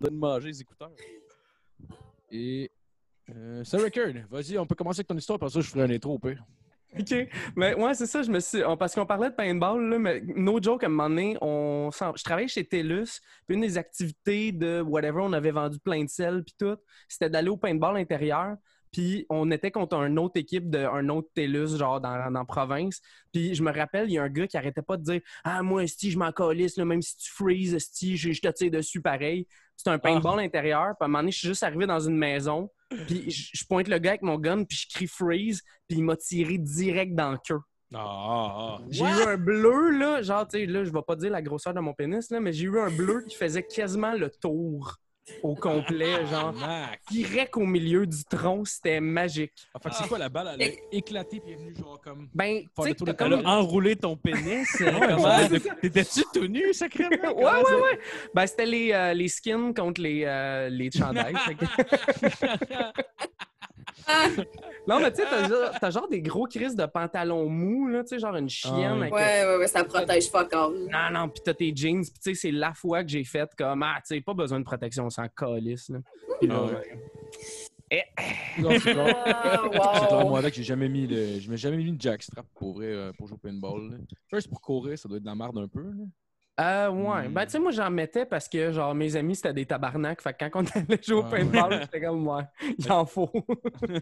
de manger les écouteurs. Et. Euh, record. Vas-y, on peut commencer avec ton histoire, parce que je ferai un intro au. OK. Mais ouais, c'est ça, je me suis. Parce qu'on parlait de paintball, là, mais no joke, à un moment donné, on... je travaillais chez TELUS, puis une des activités de whatever, on avait vendu plein de sel, puis tout, c'était d'aller au paintball intérieur. Puis on était contre une autre équipe d'un autre TELUS, genre dans, la province. Puis je me rappelle, il y a un gars qui arrêtait pas de dire Ah, moi, si je m'en calisse, même si tu freezes, si je, je te tire dessus pareil. C'est un paintball intérieur. Puis à un moment donné, je suis juste arrivé dans une maison. Puis je, pointe le gars avec mon gun, puis je crie freeze, puis il m'a tiré direct dans le cœur. Ah, ah, ah. J'ai eu un bleu, là, genre, tu sais, là, je vais pas dire la grosseur de mon pénis, là, mais j'ai eu un bleu qui faisait quasiment le tour au complet, genre. Direct au milieu du tronc, c'était magique. En fait, c'est quoi la balle? Elle a éclaté puis est venue genre comme. Ben, tu sais, comme... Elle a enroulé ton pénis. T'étais-tu tout nu, sacrément? ouais, ouais, ouais. Ben, c'était les, euh, les skins contre les, euh, les chandails. non, mais tu sais, t'as, genre des gros crises de pantalons mous, là, tu sais, genre une chienne. ouais, ouais, ouais, ça protège pas comme. Non, non, pis t'as tes jeans, pis tu sais, c'est la fois que j'ai fait comme, ah, tu sais, pas besoin de protection, on s'en calisse, là. Pis là, eh. Non, c'est clair. Ah, moi, avec, j'ai jamais mis le... Je m'ai jamais mis une jackstrap pour vrai, euh, pour jouer au paintball. First, pour courir, ça doit être de la merde un peu. Là. Euh, ouais. Ben, tu sais, moi, j'en mettais parce que, genre, mes amis, c'était des tabarnaks. Fait que quand on allait jouer au paintball, j'étais comme, ouais, il en faut.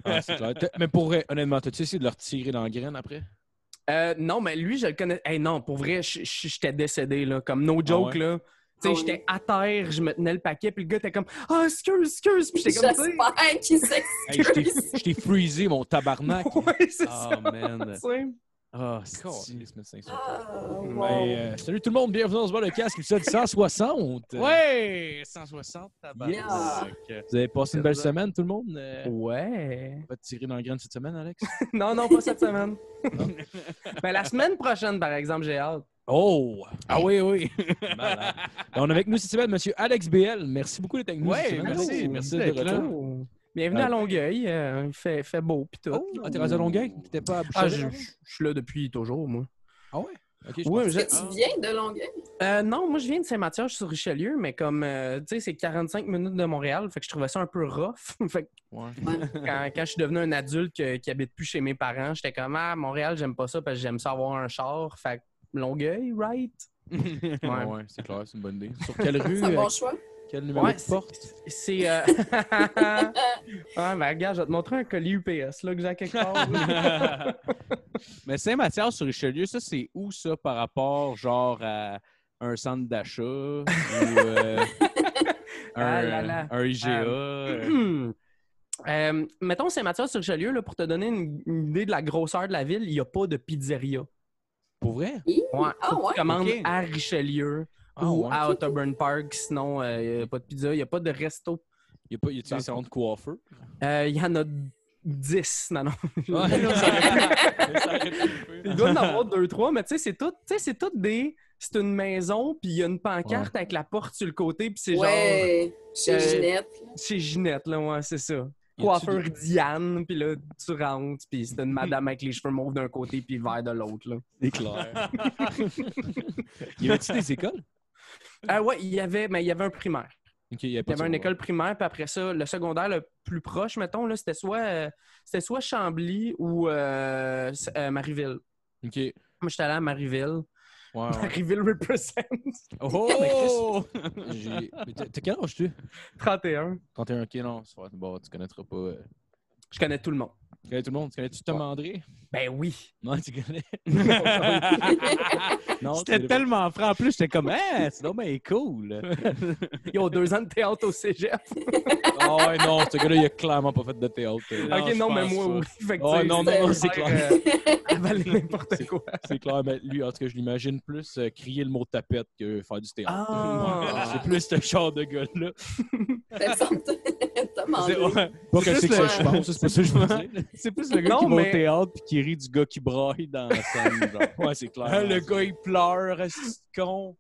ah, c'est clair. Mais pour vrai, honnêtement, t'as-tu essayé de leur tirer dans la graine après? Euh, non, mais lui, je le connais. Hey, non, pour vrai, j'étais décédé, là. Comme no ah joke, là. Tu sais, ah j'étais à terre, je me tenais le paquet, puis le gars était comme « Ah, oh, excuse, excuse! » Puis j'étais comme ça. J'espère qu'il s'excuse. Hey, je t'ai freezé, mon tabarnak. ouais, c'est oh, ça. man. Ah, c'est oh, wow. Salut tout le monde, bienvenue dans ce bar de casque, épisode 160. Ouais, 160, yes. Vous avez passé une belle semaine, tout le monde? Euh, ouais. On va te tirer dans le grain cette semaine, Alex? non, non, pas cette semaine. Mais la semaine prochaine, par exemple, j'ai hâte. Oh! Ah oui, oui. On est avec nous cette semaine, M. Alex BL. Merci beaucoup d'être avec nous. Oui, merci. Merci d'être là. Bienvenue à Longueuil. Euh, il fait, fait beau pis tout. Oh, ah, t'es rendu à Longueuil? T'étais pas à Ah, je, suis là depuis toujours, moi. Ah ouais? Okay, oui, tu viens de Longueuil? Euh, non, moi je viens de Saint-Mathieu sur Richelieu, mais comme euh, tu sais, c'est 45 minutes de Montréal, fait que je trouvais ça un peu rough. fait ouais. quand, quand, je suis devenu un adulte qui habite plus chez mes parents, j'étais comme ah Montréal, j'aime pas ça parce que j'aime ça avoir un char. Fait que Longueuil, right? ouais, ouais c'est clair, c'est une bonne idée. Sur quelle rue? C'est un bon choix. Quel numéro de porte? C'est. Euh... ah, mais regarde, je vais te montrer un colis UPS là, que j'ai quelque part. mais Saint-Mathias sur Richelieu, ça, c'est où ça par rapport, genre, à un centre d'achat ou euh, ah un, IGA? Euh... euh mettons Saint-Mathias sur Richelieu, là, pour te donner une, idée de la grosseur de la ville, il n'y a pas de pizzeria. Pour vrai? Ouais. Ah, ouais? Tu commandes à Richelieu. Ah, ou à Autoburn Park. Sinon, il euh, n'y a pas de pizza, il n'y a pas de resto. Il n'y a pas y a des salons de coiffeur? Euh, il y en a 10. Non, non. il doit en avoir deux, trois, mais tu sais, c'est tout, c'est tout des. C'est une maison, puis il y a une pancarte avec la porte sur le côté, puis c'est ouais, genre. Chez euh, Ginette. Chez Ginette, là, ouais, c'est ça. Coiffeur Diane, puis là, tu rentres, puis c'est une madame avec les cheveux mauves d'un côté, puis vert de l'autre, là. C'est clair. y avait-tu des écoles? Ah ouais, il y avait, mais il y avait un primaire. il y, avait une école primaire, puis après ça, le secondaire le plus proche, mettons, là, c'était soit, euh, c'était soit Chambly ou euh, euh, Marieville. OK. Moi, j'étais allé à Marieville. Wow. Marieville represent. Oh! T'as quel âge tu? 31. 31, ok, non. Bon, tu connaîtras pas. Je connais tout le monde. Tu connais tout le monde? Tu connais-tu Tom André? Ben oui. Non, tu connais. non, c'était tellement franc. En plus, j'étais comme, hein, c'est mais cool. Ils ont deux ans de théâtre au cégep. oh, ouais, non, ce gars-là, il a clairement pas fait de théâtre. ok, non, mais moi, oui. Fait oh, non, non, non, c'est clair. Euh, n'importe quoi. C'est clair, mais lui, en tout cas, je l'imagine plus euh, crier le mot tapette que faire du théâtre. Ah. c'est plus ce genre de gars-là. Ouais, pas que c'est que ça, je pense. C'est pas ça que je veux C'est plus le gars qui va au théâtre et qui rit du gars qui braille dans la scène. Genre. Ouais, c'est clair. le gars, il pleure, reste con.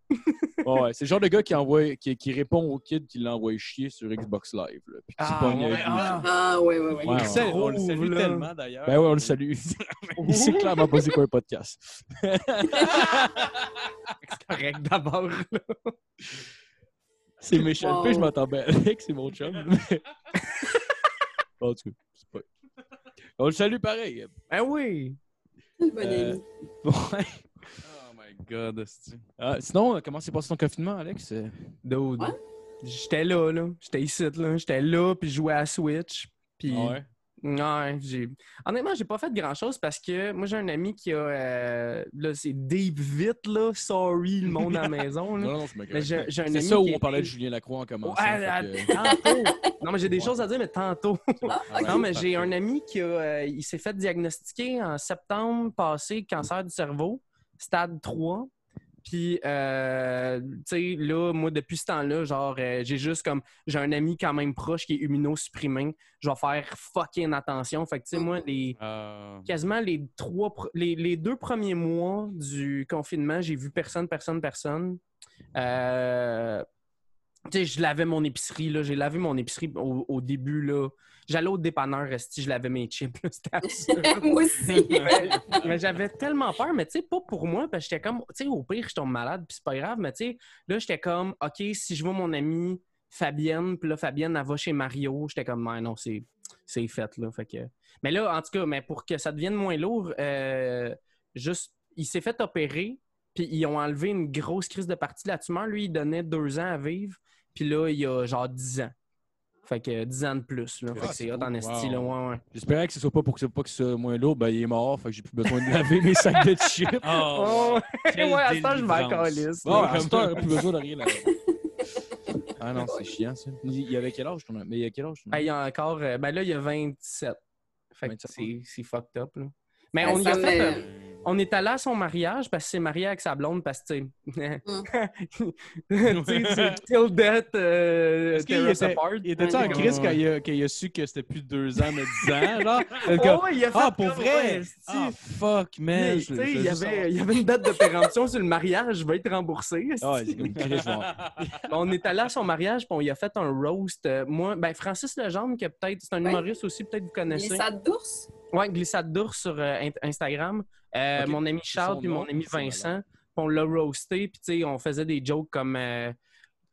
ouais, c'est le genre de gars qui, envoie, qui, qui répond au kid qui l'envoie chier sur Xbox Live. Là, puis ah, ouais, ah, ah, ouais, ouais, ouais. ouais, ouais. On le salue tellement, d'ailleurs. Ben ouais, on le salue. il sait clairement pas c'est quoi un podcast. c'est correct, d'abord. C'est méchant. Wow. Puis je m'entends bien avec, c'est mon chum. mais- en tout cas, c'est pas. On le salue pareil. Ben oui! Bon Euh, ami. Ouais. Oh my god. Ah, sinon, euh, comment s'est passé ton confinement, Alex? Dude. J'étais là, là. J'étais ici, là. J'étais là, puis je jouais à Switch. Puis... ouais? Ouais, j'ai... Honnêtement, j'ai pas fait grand-chose parce que moi, j'ai un ami qui a... euh, Là, c'est deep vite, là. Sorry, le monde à la maison, là. Non, non, je me Mais j'ai, j'ai un C'est ami ça où qui on parlait de Julien Lacroix en commençant. À- que- tantôt. Non, mais j'ai des Ouais. choses à dire, mais tantôt. Ah. Non, mais j'ai un ami qui a, euh, il s'est fait diagnostiquer en septembre passé cancer du cerveau, stade 3. Puis, euh, tu sais, là, moi, depuis ce temps-là, genre, euh, j'ai juste comme, j'ai un ami quand même proche qui est immunosupprimé. Je vais faire fucking attention. Fait que, tu sais, moi, les, Ah. quasiment les trois, les, les deux premiers mois du confinement, j'ai vu personne, personne, personne. Tu sais, je lavais mon épicerie, là. J'ai lavé mon épicerie au, au début, là. J'allais au dépanneur, resti, je lavais mes chips, là. C'était. Moi aussi. mais mais j'avais tellement peur, mais tu sais, pas pour moi, parce que j'étais comme, tu sais, au pire, je tombe malade, puis c'est pas grave, mais tu sais, là, j'étais comme, OK, si je vois mon amie Fabienne, puis là, Fabienne, elle va chez Mario, j'étais comme, ouais, non, c'est c'est fait, là. Fait que... Mais là, en tout cas, mais pour que ça devienne moins lourd, euh, juste, il s'est fait opérer, puis ils ont enlevé une grosse crise de partie de la tumeur. Lui, il donnait deux ans à vivre, puis là, il a genre 10 ans. Fait que 10 ans de plus, là. Fait Ah, que c'est c'est hot en cool. esti, là, ouais, ouais. J'espérais que ce soit pas pour que, pas que ce soit moins lourd. Ben, il est mort, fait que j'ai plus besoin de laver mes sacs de chips. Oh, Quelle ouais, à ce temps, je m'en calisse. Bon, là. à cette heure, plus besoin de rien laver. Ah non, c'est chiant, ça. Il y avait quel âge, ton ami? Mais il y a quel âge, ton Ben, ami? il y a encore. euh, ben là, il y a 27. Fait que 27, c'est fucked up, là. Mais Ah, on y a fait. On est allé à son mariage parce qu'il s'est marié avec sa blonde parce que, tu sais. tu sais, c'est till death, euh, tear us apart. il était en Ouais. crise quand il, a, quand il a su que c'était plus deux ans, mais dix ans, genre? Oh, ouais, il a fait ah, pour vrai? Ah, fuck, man. Tu sais, il y avait, il y avait une date de péremption sur le mariage, je vais être remboursé. Ah on est allé à son mariage, puis on y a fait un roast. Euh, moi, ben Francis Legendre, qui est peut-être, c'est un humoriste aussi, peut-être vous connaissez. Glissade d'ours? Ouais, glissade d'ours sur euh, Instagram. Euh, Mon ami Charles puis mon ami. Vincent, on l'a roasté, puis tu sais, on faisait des jokes comme. euh,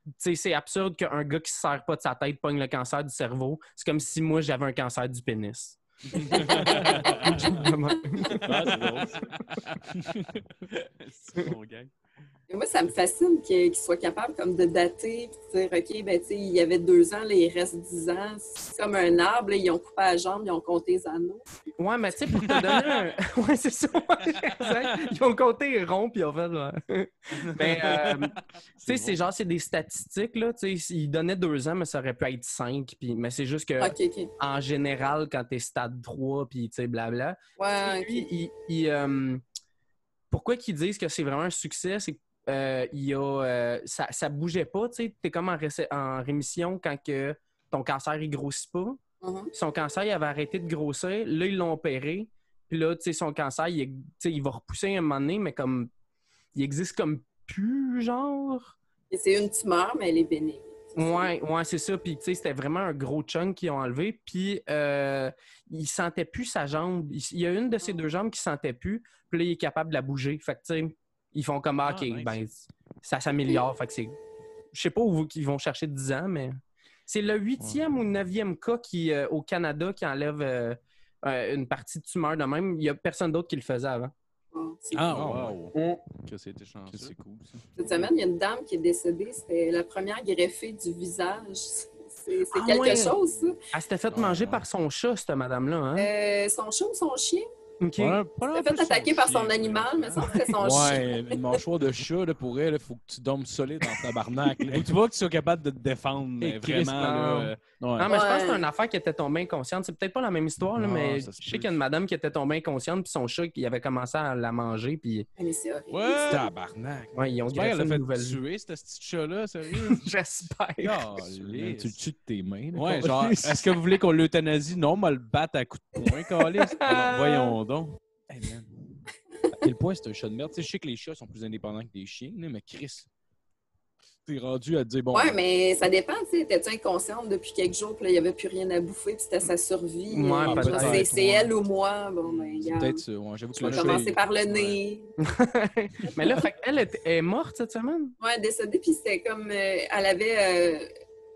tu sais, c'est absurde qu'un gars qui se serre pas de sa tête pogne le cancer du cerveau. C'est comme si moi j'avais un cancer du pénis. Ah, c'est drôle. C'est bon, gang. Et moi, ça me fascine qu'il qu'il soit capable comme de dater puis de dire, OK, ben, tu sais, il y avait deux ans, là, il reste dix ans. C'est comme un arbre, là, ils ont coupé la jambe, ils ont compté les anneaux. Ouais, mais tu sais, pour te donner un. Ouais, c'est ça. Ils ont compté rond, puis ils ont fait. ouais. Mais, euh, tu sais, c'est genre, c'est des statistiques, là. Tu sais, ils donnaient deux ans, mais ça aurait pu être cinq. Puis, mais c'est juste que, en général, quand t'es stade 3, puis tu sais, blabla. Ouais, Lui, OK. il- il, euh, pourquoi qu'ils disent que c'est vraiment un succès, c'est que euh, il y a, euh, ça, ça bougeait pas, tu sais, t'es comme en, rémission quand que ton cancer il grossit pas. Mhm. Son cancer, il avait arrêté de grossir. Là, ils l'ont opéré. Puis là, tu sais, son cancer, il, il va repousser à un moment donné, mais comme il existe comme plus, genre. C'est une tumeur, mais elle est bénigne. Ouais, ouais, c'est ça. Puis, tu sais, c'était vraiment un gros chunk qu'ils ont enlevé. Puis, euh, il sentait plus sa jambe. Il, il y a une de ses deux jambes qui sentait plus. Puis là, il est capable de la bouger. Fait que, tu sais, ils font comme, ah, Ah, OK, nice. ben, ça s'améliore. Fait que c'est. Je sais pas où ils vont chercher 10 ans, mais. C'est le huitième ou neuvième cas qui, euh, au Canada qui enlève euh, euh, une partie de tumeur de même. Il y a personne d'autre qui le faisait avant. Oh, c'est Ah, cool. wow. Que c'était Que chanceux. C'est cool, ça. Cette semaine, il y a une dame qui est décédée. C'était la première greffée du visage. C'est Ah, quelque ouais. chose, ça. Elle s'était fait Ouais, manger ouais. par son chat, cette madame-là. Hein? Euh, son chat ou son chien? OK. Ouais, pas Elle un s'est peu fait attaquer par son animal, mais ça, là. c'était son chien. Ouais, une mâchoire de chat, là, pour elle, il faut que tu dormes solide dans ta barnaque. Que tu vois que tu sois capable de te défendre, Et vraiment. non. là, euh, Non, mais je pense que c'est Ouais. une affaire qui était tombée inconsciente. C'est peut-être pas la même histoire, là, Non, mais je sais qu'il y a une madame qui était tombée inconsciente, puis son chat qui avait commencé à la manger, puis Mais c'est horrible. Ouais! Tabarnak. ouais, ils ont J'espère greffé une fait nouvelle. tuer, ce petit chat-là, sérieux? J'espère. Tu le tues de tes mains. là, Ouais, genre, est-ce que vous voulez qu'on l'euthanasie? Non, on va le battre à coups de poing, Calis. Alors, voyons donc. Hey, man. À quel point c'est un chat de merde? Tu sais, je sais que les chats sont plus indépendants que des chiens, mais Chris. T'es rendu à te dire, bon. Ouais, mais ça dépend, tu sais. Étais-tu inconsciente depuis quelques jours, puis là, il n'y avait plus rien à bouffer, puis c'était sa survie. Ouais, euh, c'est c'est elle ou moi. Bon, ben, regarde. peut-être ça. Ouais, j'avoue que Je vais là, commencer je- par le nez. Mais là, fait elle est, est morte cette semaine? Ouais, décédée, puis c'était comme. euh, elle avait, euh,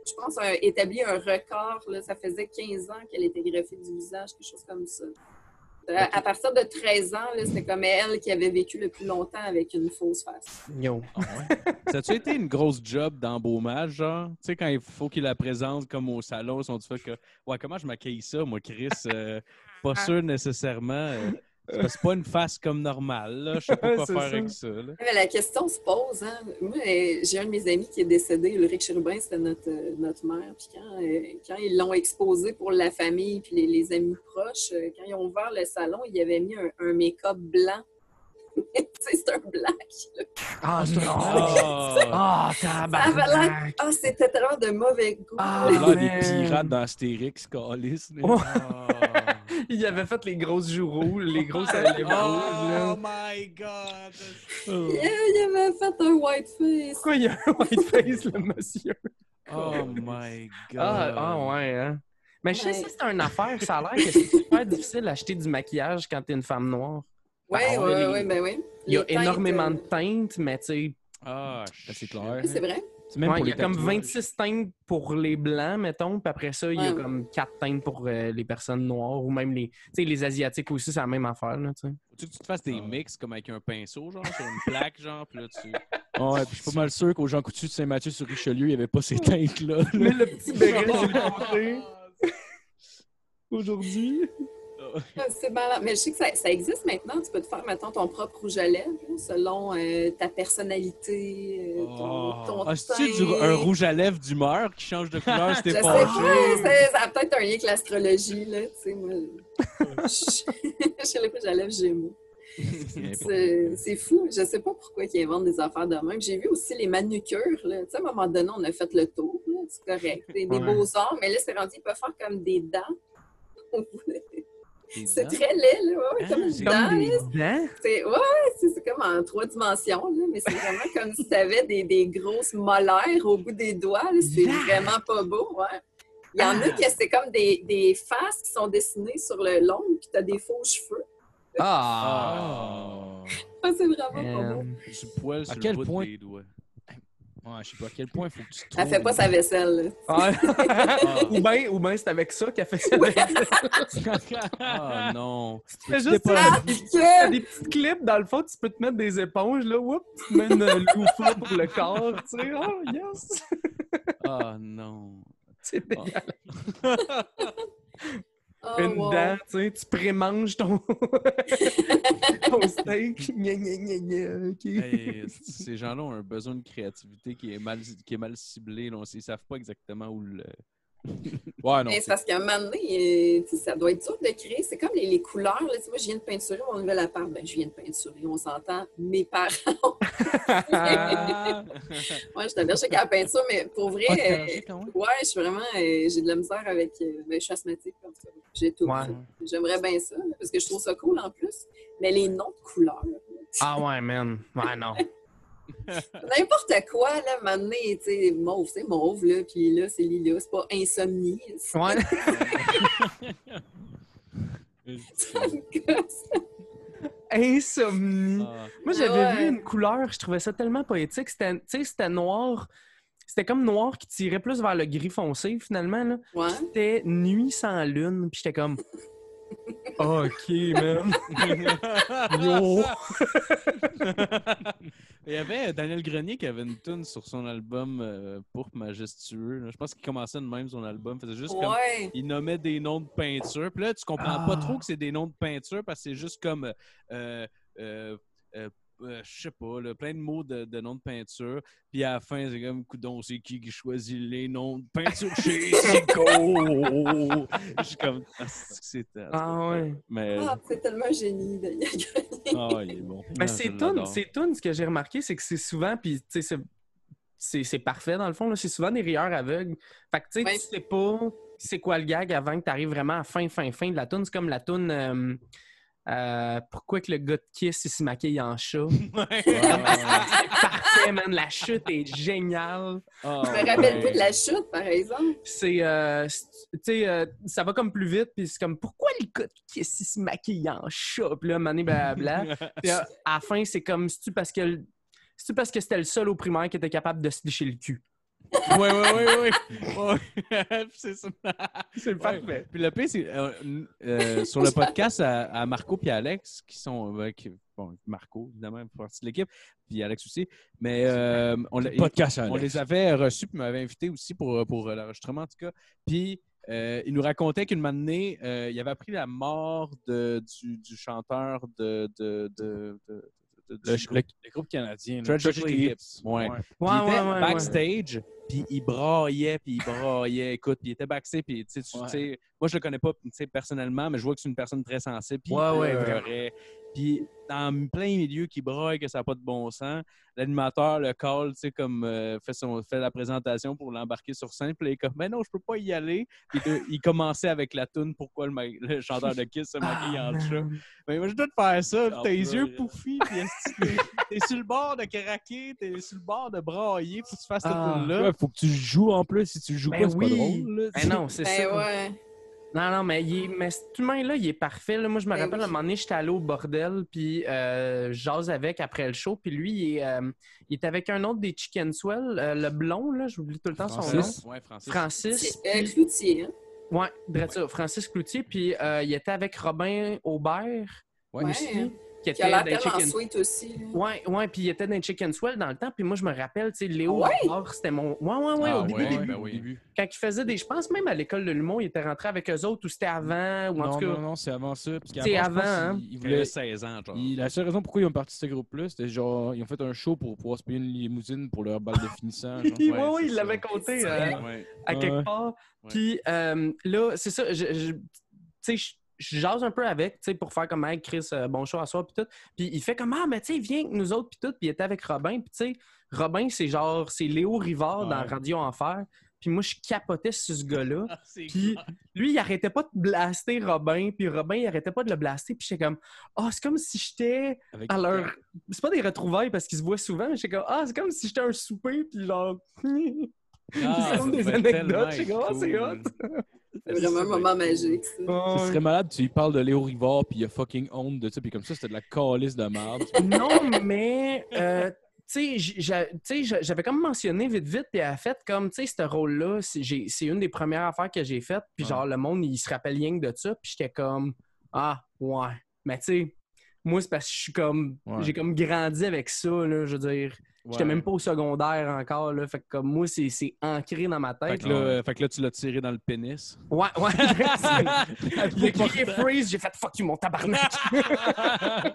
je pense, un- établi un record. Là, ça faisait 15 ans qu'elle était greffée du visage, quelque chose comme ça. À partir de 13 ans, c'était comme elle qui avait vécu le plus longtemps avec une fausse face. Yo. Ah ouais? Ça a-tu été une grosse job d'embaumage, genre? Tu sais, quand il faut qu'il la présente comme au salon, ils sont fait que Ouais, comment je m'accueille ça, moi, Chris? Euh, pas sûr nécessairement. euh, c'est pas une face comme normale, là. Je sais pas quoi faire ça. avec ça, là. Mais la question se pose. Hein? Moi, euh, j'ai un de mes amis qui est décédé, Ulrich Cherubin, c'était notre, euh, notre mère. Puis quand, euh, quand ils l'ont exposé pour la famille puis les, les amis proches, quand ils ont ouvert le salon, ils avaient mis un, un make-up blanc. c'est un black. là. Ah, c'est Ah! Ah, avait l'air- Ah, c'était tellement de mauvais goût. Ah, l'air des pirates dans Astérix, Calis. là. Oh. Ah. Il avait fait les grosses joues rouges, les grosses lèvres rouges, là. Oh my god! Yeah, il avait fait un white face. Pourquoi il y a un white face, le monsieur? Oh my god! Ah, ah ouais, hein? Mais je sais Ouais. si c'est une affaire, ça a l'air que c'est super difficile d'acheter du maquillage quand t'es une femme noire. Oui, oui, oui, ben oui. Il y a teintes, énormément euh, de teintes, mais tu sais, Ah, Ça, c'est clair. c'est vrai. C'est même ouais, pour il y a comme tatouages. 26 teintes pour les blancs, mettons, puis après ça, il y a Ouais. comme 4 teintes pour euh, les personnes noires, ou même les, tu sais, les Asiatiques aussi, c'est la même affaire, là, tu que tu te fasses des Ah. mix comme avec un pinceau, genre, sur une plaque, genre, puis là, tu... Ouais, puis je suis pas mal sûr qu'au Jean Coutu de Saint-Mathieu sur Richelieu, il n'y avait pas ces teintes-là. Mais le petit béret côté. Aujourd'hui. Ah, C'est malade. Mais je sais que ça, ça existe maintenant. Tu peux te faire, mettons, ton propre rouge à lèvres selon euh, ta personnalité, euh, ton, Oh. ton Ah, du- un rouge à lèvres d'humeur qui change de couleur si Je t'es sais pas, ça a peut-être un lien avec l'astrologie, là. Tu sais, moi, je sais le rouge à lèvres Gémeaux. C'est c'est fou. Je sais pas pourquoi ils inventent des affaires de même. J'ai vu aussi les manucures. Là. Tu sais, à un moment donné, on a fait le tour. C'est correct. Des, des Ouais. beaux-arts. Mais là, c'est rendu, ils peuvent faire comme des dents. C'est très laid, là. Ouais, Ah, comme une c'est dent. Comme là. des dents. C'est ouais, c'est comme en trois dimensions, là, mais c'est vraiment comme si tu avais des, des grosses molaires au bout des doigts. C'est vraiment pas beau. Ouais. Il y en a qui c'est comme des, des faces qui sont dessinées sur le long, puis tu as des faux cheveux. Ah! Ah. Ah, c'est vraiment pas beau. Euh, Du poil sur À le quel bout point- des doigts. Ouais, je sais pas à quel point il faut que tu Elle fait pas sa vaisselle. là. ouais. ou bien ou ben c'est avec ça qu'elle fait ça. Ah non. C'est juste pas-. Ah, des petites clips, dans le fond, tu peux te mettre des éponges, là, whoop, tu te mets une euh, loofah pour le corps, tu sais, oh yes! Ah non. C'est dégueulasse. Oh, Une wow. dent, tu sais, tu prémanges ton, ton steak. Gna, gna, gna, gna, ok. Hey, ces gens-là ont un besoin de créativité qui est mal, qui est mal ciblé. Là. Ils savent pas exactement où le. Ouais, non. Mais c'est parce qu'à un moment donné, euh, ça doit être dur de créer. C'est comme les, les couleurs. Là. Moi, je viens de peinturer mon nouvel appart. Ben, je viens de peinturer, on s'entend. Mes parents. Moi, je suis allergique à la peinture, mais pour vrai, euh, ouais, je suis vraiment. euh, j'ai de la misère avec. euh, ben, je suis asthmatique, comme ça. J'ai tout. Ouais. J'aimerais bien ça, parce que je trouve ça cool en plus. Mais les noms de couleurs. ah ouais, man. Ouais, non. N'importe quoi, là, maintenant, tu sais, mauve, c'est mauve, là, puis là, c'est lilas, c'est pas insomnie. Ouais. Ça me gosse. Insomnie. Ah. Moi, j'avais Ouais. vu une couleur, je trouvais ça tellement poétique. C'était, tu sais, c'était noir. C'était comme noir qui tirait plus vers le gris foncé, finalement. Là. Ouais. C'était nuit sans lune. Puis j'étais comme. OK, man. Yo. Il y avait Daniel Grenier qui avait une tune sur son album euh, Pourpre Majestueux. là. Je pense qu'il commençait de même son album. Faisait juste comme. Il nommait des noms de peinture. Puis là, tu comprends pas Ah. trop que c'est des noms de peinture parce que c'est juste comme. euh, euh, euh, je sais pas, là, plein de mots de, de noms de peinture. Puis à la fin, c'est comme, coudon, c'est qui qui choisit les noms de peinture chez Zico? Je suis comme, ah, c'est Ah ouais. Mais, Ah, c'est tellement génie, Grenier. ah, il est bon. Mais Ah, c'est l'adore. c'est ce que j'ai remarqué, c'est que c'est souvent, puis tu sais, c'est- parfait dans le fond, là, c'est souvent des rieurs aveugles. Fait que tu sais, Ouais. tu sais pas c'est quoi le gag avant que tu arrives vraiment à la fin, fin, fin de la tune. C'est comme la tune. euh, Euh, pourquoi que le gars de Kiss il se maquille en chat? Ouais. Parfait, man. La chute est géniale. Ah, Je me rappelle ouais. pas de la chute, par exemple? C'est, euh, c'est- tu sais, euh, ça va comme plus vite, puis c'est comme, pourquoi le gars de Kiss il se maquille en chat? Puis là, mané blabla. Puis euh, à la fin, c'est comme, c'est-tu parce que c'est-tu parce que c'était le seul au primaire qui était capable de se licher le cul? Ouais, ouais, ouais. ouais. c'est ça. C'est Ouais. Puis le pire, c'est euh, euh, sur le podcast à, à Marco et Alex, qui sont. euh, qui- bon, Marco, évidemment, partie de l'équipe, puis Alex aussi. Mais euh, on, Podcast, on les avait reçus, puis m'avaient invités aussi pour, pour l'enregistrement, en tout cas. Puis. il nous racontait qu'une année, euh, il avait appris la mort de, du, du chanteur de- de- Le, le- le groupe canadien. Tragically Hippo. Ouais. Ouais, Puis il ouais, était ouais, ouais. backstage, puis il braillait, puis il braillait. Écoute, puis il était backstage, puis tu sais, Ouais. moi je le connais pas tu sais, personnellement, mais je vois que c'est une personne très sensible, puis Ouais, il ouais, pleurait. Puis dans plein milieu qui braille, que ça n'a pas de bon sens, l'animateur le call, tu sais, comme euh, fait, son, fait la présentation pour l'embarquer sur scène, puis il est comme, mais non, je peux pas y aller. Puis de- il commençait avec la tune Pourquoi le, chanteur de Kiss se maquille Ah, en chat. Mais moi, je dois te faire ça, Ah, t'as les pleurer. yeux pouffis, t'es t'es sur le bord de craquer, t'es sur le bord de brailler, faut que tu fasses cette Ah. tune-là. Ouais, faut que tu joues en plus. Si tu joues Ben pas, c'est oui. pas drôle. là, tu Ben non, c'est Ben ça. ouais. Non, non, mais, il est- mais cet humain-là, il est parfait. là. Moi, je me Ben rappelle, oui. à un moment donné, j'étais allé au bordel, puis euh, je jase avec après le show, puis lui, il est, euh, il est avec un autre des Chicken Swell, euh, le blond, là, j'oublie tout le temps son nom. Francis. Ouais, Francis. Euh, Cloutier, hein? Ouais, Francis Cloutier, puis euh, il était avec Robin Aubert Ouais, Ouais. aussi, qui Qui a était l'air tellement Chicken sweet aussi. Ouais, ouais, puis il était dans Chicken Swell dans le temps, puis moi, je me rappelle, tu sais, Léo Ah ouais? C'était mon. Ouais, ouais, ouais, Ah au début, ouais, début. ben oui. début. Quand il faisait des. Je pense même à l'école de l'humour, il était rentré avec eux autres, ou c'était avant, ou en non, tout cas. non, non, c'est avant ça. parce qu'avant, C'est avant, hein. Il avait 16 ans, genre. la seule raison pourquoi ils ont parti de ce groupe-là, c'était genre, ils ont fait un show pour pouvoir se payer une limousine pour leur balle de finissant. genre. Oui, Ouais, oui, c'est il l'avait compté euh. Ouais. à quelque Ouais. part. Ouais. Puis euh, là, c'est ça, je, je- tu sais, je, jase un peu avec, tu sais, pour faire comme, hey, Chris, euh, bon show à soir, puis tout. Puis il fait comme, ah, mais tu sais, viens avec nous autres, puis tout. Puis il était avec Robin, puis tu sais, Robin, c'est genre, c'est Léo Rivard dans. Radio Enfer. Puis moi, je capotais sur ce gars-là. Ah, Puis lui, il arrêtait pas de blaster Robin, puis Robin, il arrêtait pas de le blaster. Puis j'étais comme, ah, c'est comme si j'étais Avec- à leur. C'est pas des retrouvailles parce qu'ils se voient souvent, mais j'étais comme, ah, c'est comme si j'étais un souper, puis genre. Ah, c'est comme des anecdotes. J'étais comme, ah, c'est hot. C'est vraiment un moment magique, ça. Ce serait malade, tu lui parles de Léo Rivard, puis il a fucking honte de ça, puis comme ça, c'était de la calice de merde. Non, mais euh, tu sais, j'avais comme mentionné vite vite, puis elle a fait comme, tu sais, ce rôle-là, c'est une des premières affaires que j'ai faites, puis Ouais. genre, le monde, il se rappelle rien que de ça, puis j'étais comme, ah, ouais. Mais tu sais, moi, c'est parce que je suis comme, Ouais. j'ai comme grandi avec ça, là, je veux dire. J'étais même pas au secondaire encore, là, fait que comme moi, c'est c'est ancré dans ma Fait tête. que, là, euh, fait que là, tu l'as tiré dans le pénis. Ouais, ouais. Il a crié freeze, j'ai fait fuck you, mon tabarnak.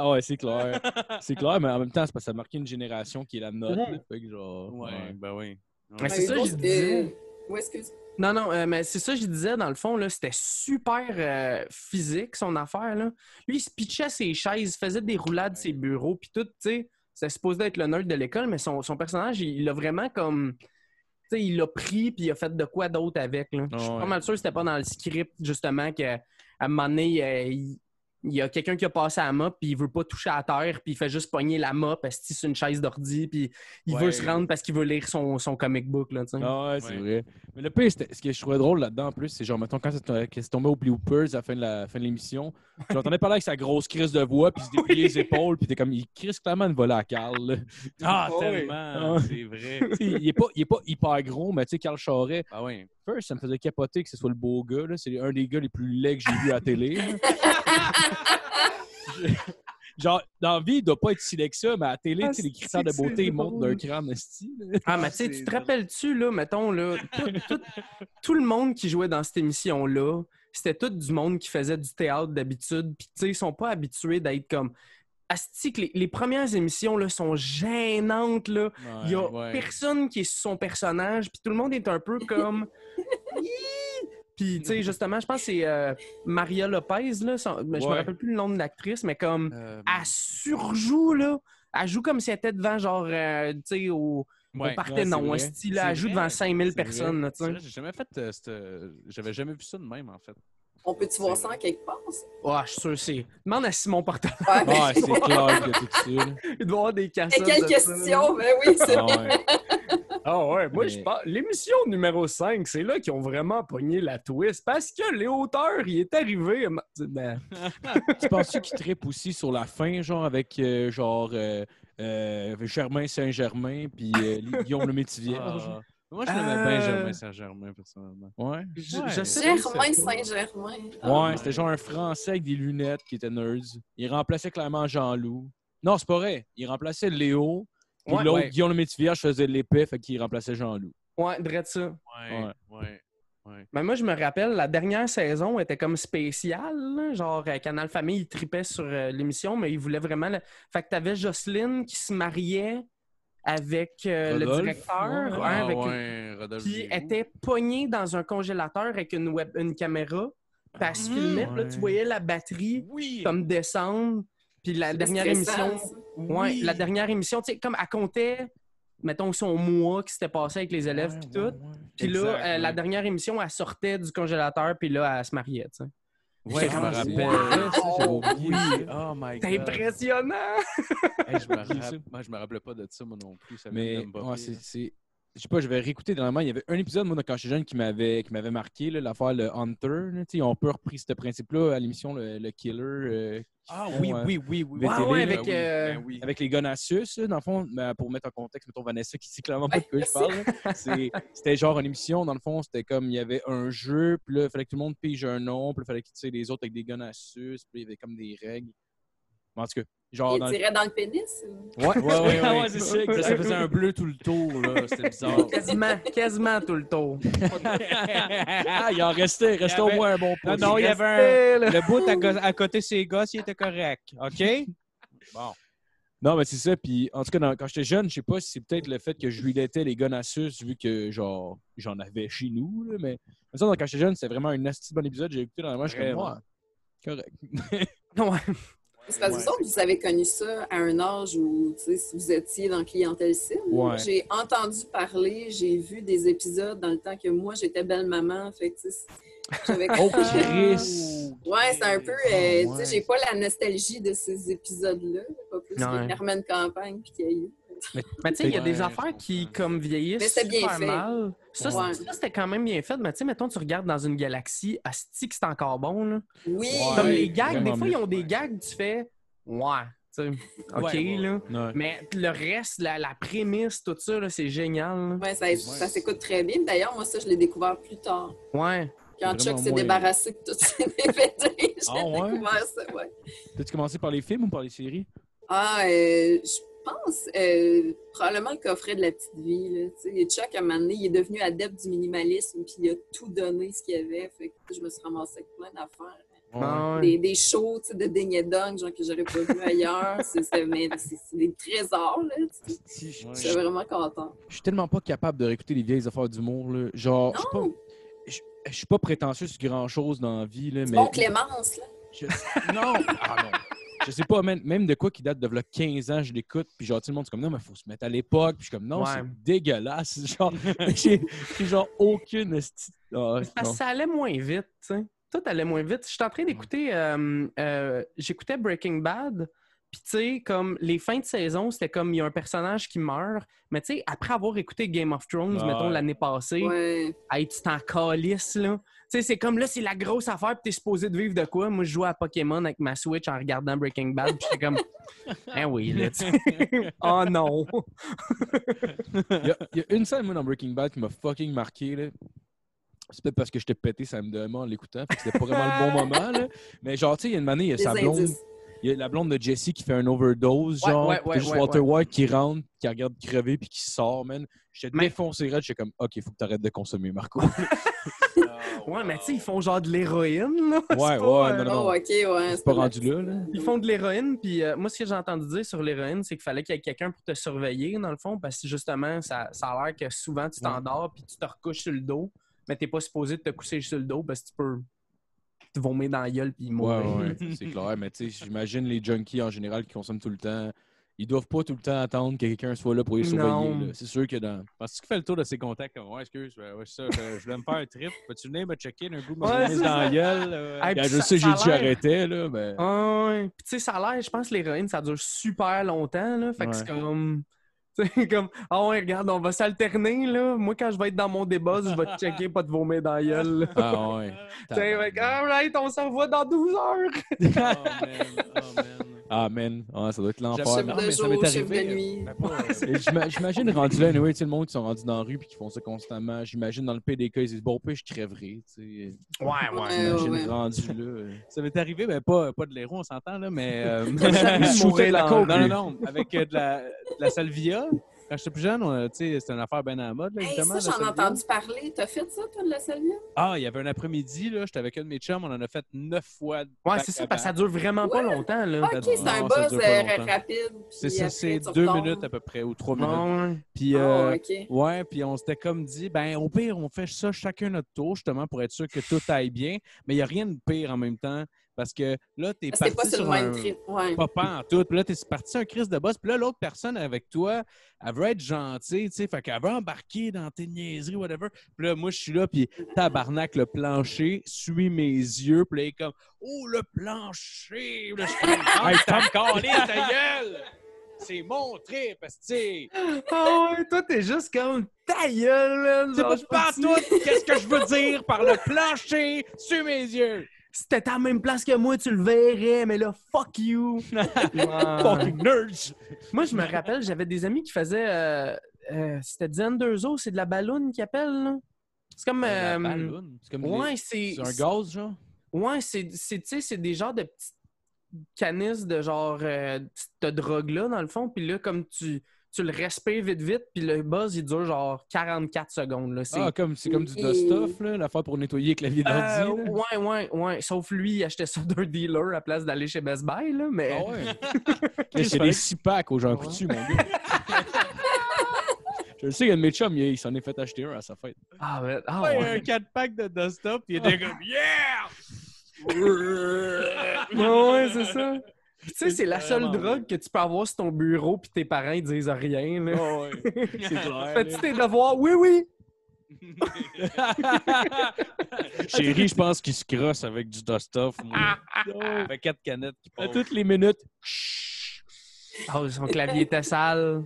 Ah ouais, c'est clair. C'est clair, mais en même temps, c'est parce que ça a marqué une génération qui est la nôtre. Fait que genre, Ouais, ouais. ben oui. Mais c'est ça, je disais. Excuse. Non, non, euh, mais c'est ça que je disais, dans le fond, là, c'était super euh, physique, son affaire. Là. Lui, il se pitchait ses chaises, faisait des roulades ses bureaux, puis tout, tu sais, c'était supposé être le nerd de l'école, mais son, son personnage, il l'a vraiment comme... Tu sais, il l'a pris, puis il a fait de quoi d'autre avec. Là. Je suis Ouais. pas mal sûr que c'était pas dans le script, justement, qu'à un moment donné, euh, il, il y a quelqu'un qui a passé à la mop, puis il veut pas toucher à terre, puis il fait juste pogner la mop parce que c'est une chaise d'ordi, puis il Ouais. veut se rendre parce qu'il veut lire son, son comic book, là, tu sais. Ah ouais, c'est Ouais. vrai. Mais le pire, ce que je trouvais drôle là-dedans, en plus, c'est genre, mettons, quand c'est tombé- c'est tombé au bloopers à la fin de la fin de l'émission, j'entendais parler avec sa grosse crise de voix, puis il se dépliait les épaules, puis t'es comme, il crise clairement une volée à Carl. là. Ah, Oh, oui. tellement! Ah. C'est vrai. Il, est pas, il est pas hyper gros, mais tu sais, Carl Charret, Ah oui. first, ça me faisait capoter que ce soit le beau gars. là. C'est un des gars les plus laids que j'ai vu à la télé. Genre, dans la vie, il doit pas être si laid que ça, mais à la télé, Ah, les c'est critères de beauté, ils montent d'un crâne esti, là. Ah, mais tu sais, tu te rappelles-tu, là, mettons, là, tout, tout- tout le monde qui jouait dans cette émission-là, c'était tout du monde qui faisait du théâtre d'habitude, puis tu sais, ils sont pas habitués d'être comme... Asti, que les, les premières émissions, là, sont gênantes, là. Il y a ouais. personne qui est sur son personnage, puis tout le monde est un peu comme... Puis, tu sais, justement, je pense que c'est euh, Maria Lopez, là, son- mais je me rappelle plus le nom de l'actrice, mais comme... Euh, Elle surjoue, là. Elle joue comme si elle était devant, genre, euh, tu sais, au, ouais. au Parthénon, esti, là. Elle joue vrai, devant 5000 c'est vrai. personnes, là, tu sais. J'ai jamais fait. euh, cette- J'avais jamais vu ça de même, en fait. On peut-tu voir ça en quelque part? Ouais, je suis sûr c'est. Demande à Simon Portal. Ouais, Ouais, c'est clair que tout ça. Il doit y avoir des Et cassettes. ça, question? Ben oui, c'est Ah vrai. Ah ouais, moi Mais- je pense. L'émission numéro 5, c'est là qu'ils ont vraiment pogné la twist. Parce que les auteurs, il est arrivé. Ben, Tu penses-tu qu'il trippe aussi sur la fin, genre avec euh, genre euh, euh, Germain Saint-Germain puis euh, Guillaume le Métivier? Ah. Moi, je l'aimais bien, Germain Saint-Germain, personnellement. Ouais. je, Ouais. je sais Germain. Saint-Germain. Ouais, Ah. c'était genre un Français avec des lunettes qui était nerds. Il remplaçait clairement Jean-Loup. Non, c'est pas vrai. Il remplaçait Léo. Puis Ouais, l'autre, ouais. Guillaume le Métivier, je faisais l'épée, fait qu'il remplaçait Jean-Loup. Ouais, drette ça. Ouais, ouais. ouais. Mais moi, je me rappelle, la dernière saison était comme spéciale. là. Genre, euh, Canal Famille, il tripait sur euh, l'émission, mais il voulait vraiment. le- Fait que t'avais Jocelyne qui se mariait avec euh, le directeur. ouais. Ah avec ouais, Giroux. elle était pognée dans un congélateur avec une, web, une caméra. Puis elle se Ah, filmait, là, tu voyais la batterie Oui! comme descendre. Puis la dernière émission. Ouais, Oui. la dernière émission, tu sais, comme elle comptait, mettons, son mois qui s'était passé avec les élèves, puis tout. Puis là, euh, la dernière émission, elle sortait du congélateur, puis là, elle se mariait, tu sais. Ouais, je me rappelle. c'est oublié Oui, oh my C'est god. impressionnant! Hey, je, me rappelle, moi, je me rappelais pas de ça, moi non plus. Ça Mais ouais, c'est. Je sais pas, je vais réécouter dernièrement. Il y avait un épisode, moi, quand j'étais jeune, qui m'avait qui m'avait marqué, là, l'affaire le Hunter. là. On peut repris ce principe-là à l'émission Le, le Killer. euh, Ah qui oui, euh, oui, oui, oui. VTV, Ouais, ouais, là, avec, oui, euh, ben oui. avec les Gonassus, là, dans le fond, ben, pour mettre en contexte, mettons Vanessa qui sait clairement pas de quoi Ouais, je parle. là. C'était genre une émission, dans le fond, c'était comme il y avait un jeu, puis là, il fallait que tout le monde pige un nom, puis là, il fallait que tu sais, les autres avec des Gonassus, puis il y avait comme des règles. Mais en tout cas, genre. Il Dans... tirait dans le pénis? ou- Ouais, ouais, ouais. Ah ouais. ouais, c'est ça. Ça faisait un bleu tout le tour, là. C'était bizarre. Quasiment, quasiment tout le tour. ah, il en restait, il restait Il au moins un bon Non, pouce. non, il y avait un... Le bout à, go- à côté de ses gosses, il était correct. OK? Bon. Non, mais c'est ça. Puis, en tout cas, dans- quand j'étais jeune, je sais pas si c'est peut-être le fait que je relatais les Gonassus, vu que, genre, j'en avais chez nous, là, mais. Mais ça, quand j'étais jeune, c'était vraiment un asti bon épisode. J'ai écouté dans la moi, je suis comme, ouais, correct. Ouais. C'est parce que vous autres, vous avez connu ça à un âge où, vous étiez dans clientèle cible. Ouais. J'ai entendu parler, j'ai vu des épisodes dans le temps que moi, j'étais belle-maman. Fait que, j'avais Oh, Chris! Ouais, c'est un peu. Euh, Tu ouais. sais, j'ai pas la nostalgie de ces épisodes-là. Pas plus Ouais. que Carmen Campagne puis Caillou. Mais tu sais, il y a Ouais, des affaires qui, comme vieillissent Mais c'était bien super fait. mal. Ça, Ouais. c'est- ça, c'était quand même bien fait. Mais tu sais, mettons, tu regardes dans une galaxie, asti que c'est encore bon, là. Oui! Ouais. Comme les gags, des fois, mieux. ils ont des gags, tu fais « Ouais, tu sais, OK, Ouais, ouais. là. Ouais. Mais le reste, la, la prémisse, tout ça, là, c'est génial. là. Ouais, ça, ça s'écoute très bien. D'ailleurs, moi, ça, je l'ai découvert plus tard. Ouais. Quand Chuck s'est moins- débarrassé de toutes ses DVD, j'ai Ah ouais? découvert ça, ouais. T'as-tu commencé par les films ou par les séries? Ah, euh, je pense euh, probablement le coffret de la petite vie. Là. Chuck, à un moment donné, il est devenu adepte du minimalisme, puis il a tout donné ce qu'il y avait. Fait que je me suis ramassée avec plein d'affaires. Ah ouais. Des, des shows de et Dong, genre que j'aurais pas vu ailleurs. C'est des trésors, là. Je suis vraiment content. je suis tellement pas capable de réécouter les vieilles affaires d'humour. là. Genre, je suis pas. Prétentieux sur grand chose dans la vie, là, c'est mais. bon Clémence, là. Je- Non! Ah non! Je sais pas, même, même de quoi qui date de v'là 15 ans, je l'écoute, puis genre, tout le monde, c'est comme non, mais faut se mettre à l'époque, puis je suis comme non, Ouais. c'est dégueulasse. Genre, j'ai genre aucune. Ah, parce que ça allait moins vite, tu sais. Tout allait moins vite. Je suis en train d'écouter... euh, euh, J'écoutais Breaking Bad, puis tu sais, comme les fins de saison, c'était comme il y a un personnage qui meurt, mais tu sais, après avoir écouté Game of Thrones, Ouais. mettons, l'année passée, Ouais. hey, tu t'en calisses, là. Tu sais, c'est comme là, c'est la grosse affaire, puis t'es supposé de vivre de quoi? Moi, je jouais à Pokémon avec ma Switch en regardant Breaking Bad, puis j'étais comme... Ah oui, là, tu sais. Oh non! Il y, a, il y a une scène, moi, dans Breaking Bad qui m'a fucking marqué. là. C'est peut-être parce que j'étais pété samediment en l'écoutant, c'était pas vraiment le bon moment. Là. Mais genre, tu sais, il y a une année, il y a sa blonde. indices. Il y a la blonde de Jesse qui fait un overdose, Ouais, genre. ouais, ouais, juste ouais, Walter ouais. White qui rentre, qui regarde crever, puis qui sort, man. J'étais Mais- défoncé, raide, j'étais comme, OK, il faut que t'arrêtes de consommer, Marco. Ouais, mais tu sais, ils font genre de l'héroïne, là. Ouais, pas, ouais, euh, non, non. Oh, OK, ouais. C'est pas rendu là, là. Ils font de l'héroïne, puis euh, moi, ce que j'ai entendu dire sur l'héroïne, c'est qu'il fallait qu'il y ait quelqu'un pour te surveiller, dans le fond, parce que justement, ça, ça a l'air que souvent, tu t'endors, puis tu te recouches sur le dos, mais t'es pas supposé de te coucher sur le dos, parce que tu peux te vomir dans la gueule, puis Ouais, mourir. ouais, c'est clair. Mais tu sais, j'imagine les junkies en général qui consomment tout le temps, ils doivent pas tout le temps attendre que quelqu'un soit là pour les surveiller. C'est sûr que dans. Parce qu'il fait le tour de ses contacts. Comme, ouais, excuse, ouais, ouais, c'est ça, je, je voulais me faire un trip. Peux-tu venir me checker d'un coup, me Ouais, dans la gueule? euh? Hey, Quand puis je ça- sais, j'ai dit j'arrêtais, là, mais. Ouais. Puis tu sais, ça a l'air, je pense que l'héroïne, ça dure super longtemps, là. Fait que c'est comme... Comme... Ah ouais, regarde, on va s'alterner, là. Moi, quand je vais être dans mon débat, je vais te checker, pas te vomir dans la gueule, là. Ah ouais. Tu sais, fait que, alright, on se revoit dans 12 heures! Oh, man. Oh, man. Ah, man. Ah, ça doit être l'enfer. Mais ça m'est arrivé, nuit. Ben, euh, J'imagine rendu là, anyway, tu sais, le monde qui sont rendus dans la rue et qui font ça constamment. J'imagine dans le PDK, ils disent bon, puis je crèverai. tu sais. Ouais, ouais. J'imagine ouais. rendu là. euh. Ça m'est arrivé, mais pas, pas de l'héros, on s'entend, là, mais. euh, la coke, non, non, non. Avec euh, de, la, de la salvia. Quand j'étais plus jeune, sais, c'était une affaire bien à la mode, là, Hey, ça, j'en ai entendu parler. T'as fait ça, toi, de la salvia? Ah, il y avait un après-midi, là, j'étais avec un de mes chums, on en a fait neuf fois. Ouais, c'est ça, parce que ça dure vraiment pas longtemps, là. Ah, ok, c'est un buzz euh, rapide. C'est ça, c'est deux retombes. minutes à peu près, ou trois minutes. Non. Puis, Ah, euh, ok. ouais, puis on s'était comme dit, ben au pire, on fait ça chacun notre tour, justement, pour être sûr que tout aille bien. Mais il n'y a rien de pire en même temps, parce que là, t'es parti pas sur un... trip. Ouais. Pas en tout. Puis là, t'es parti sur un crise de boss. Puis là, l'autre personne avec toi, elle veut être gentille, tu sais. Fait qu'elle veut embarquer dans tes niaiseries, whatever. Puis là, moi, je suis là, puis tabarnak, le plancher suit mes yeux. Puis là, il est comme, oh, le plancher! Là, je suis comme, hey, t'as me calé ta gueule! C'est mon trip, parce que, Ah ouais, toi, t'es juste comme ta gueule, man. c'est pas pas tout qu'est-ce que je veux dire par le plancher sur mes yeux? Si t'étais à la même place que moi, tu le verrais, mais là, fuck you. Fucking nerds! Moi, je me rappelle, j'avais des amis qui faisaient. euh, euh, C'était Zen 2O, c'est de la balloune qu'ils appellent, là. C'est comme. La euh, balloune. C'est comme ouais, les- c'est. c'est un gaz, genre? Ouais, c'est, c'est, tu sais, c'est des genres de petites canisses de genre euh, de drogue-là, dans le fond. Puis là, comme tu, tu le respires vite, vite, puis le buzz, il dure genre 44 secondes. Là. C'est, Ah, comme, c'est comme du Et- dust-off, là, l'affaire pour nettoyer les claviers Euh, d'ordi. là. ouais, ouais, ouais. Sauf lui, il achetait ça d'un dealer à place d'aller chez Best Buy, là. Mais. Ah ouais? Mais c'est des six packs aux gens Ouais. coutus, mon gars. Je le sais, il y a de mes chums, il, s'en est fait acheter un à sa fête. Ah, ouais. Ah, Ouais, ouais. un 4-pack de dust-up, puis il était comme, yeah! Ouais, ouais, c'est ça. Tu sais, c'est la seule drogue que tu peux avoir sur ton bureau, puis tes parents, ils disent rien, là. Ah ouais. C'est clair. Fais-tu tes devoirs? Oui, oui! Chérie, je pense qu'il se crosse avec du dust-off. moi. Avec quatre canettes qui À toutes les minutes. Oh, son clavier était sale.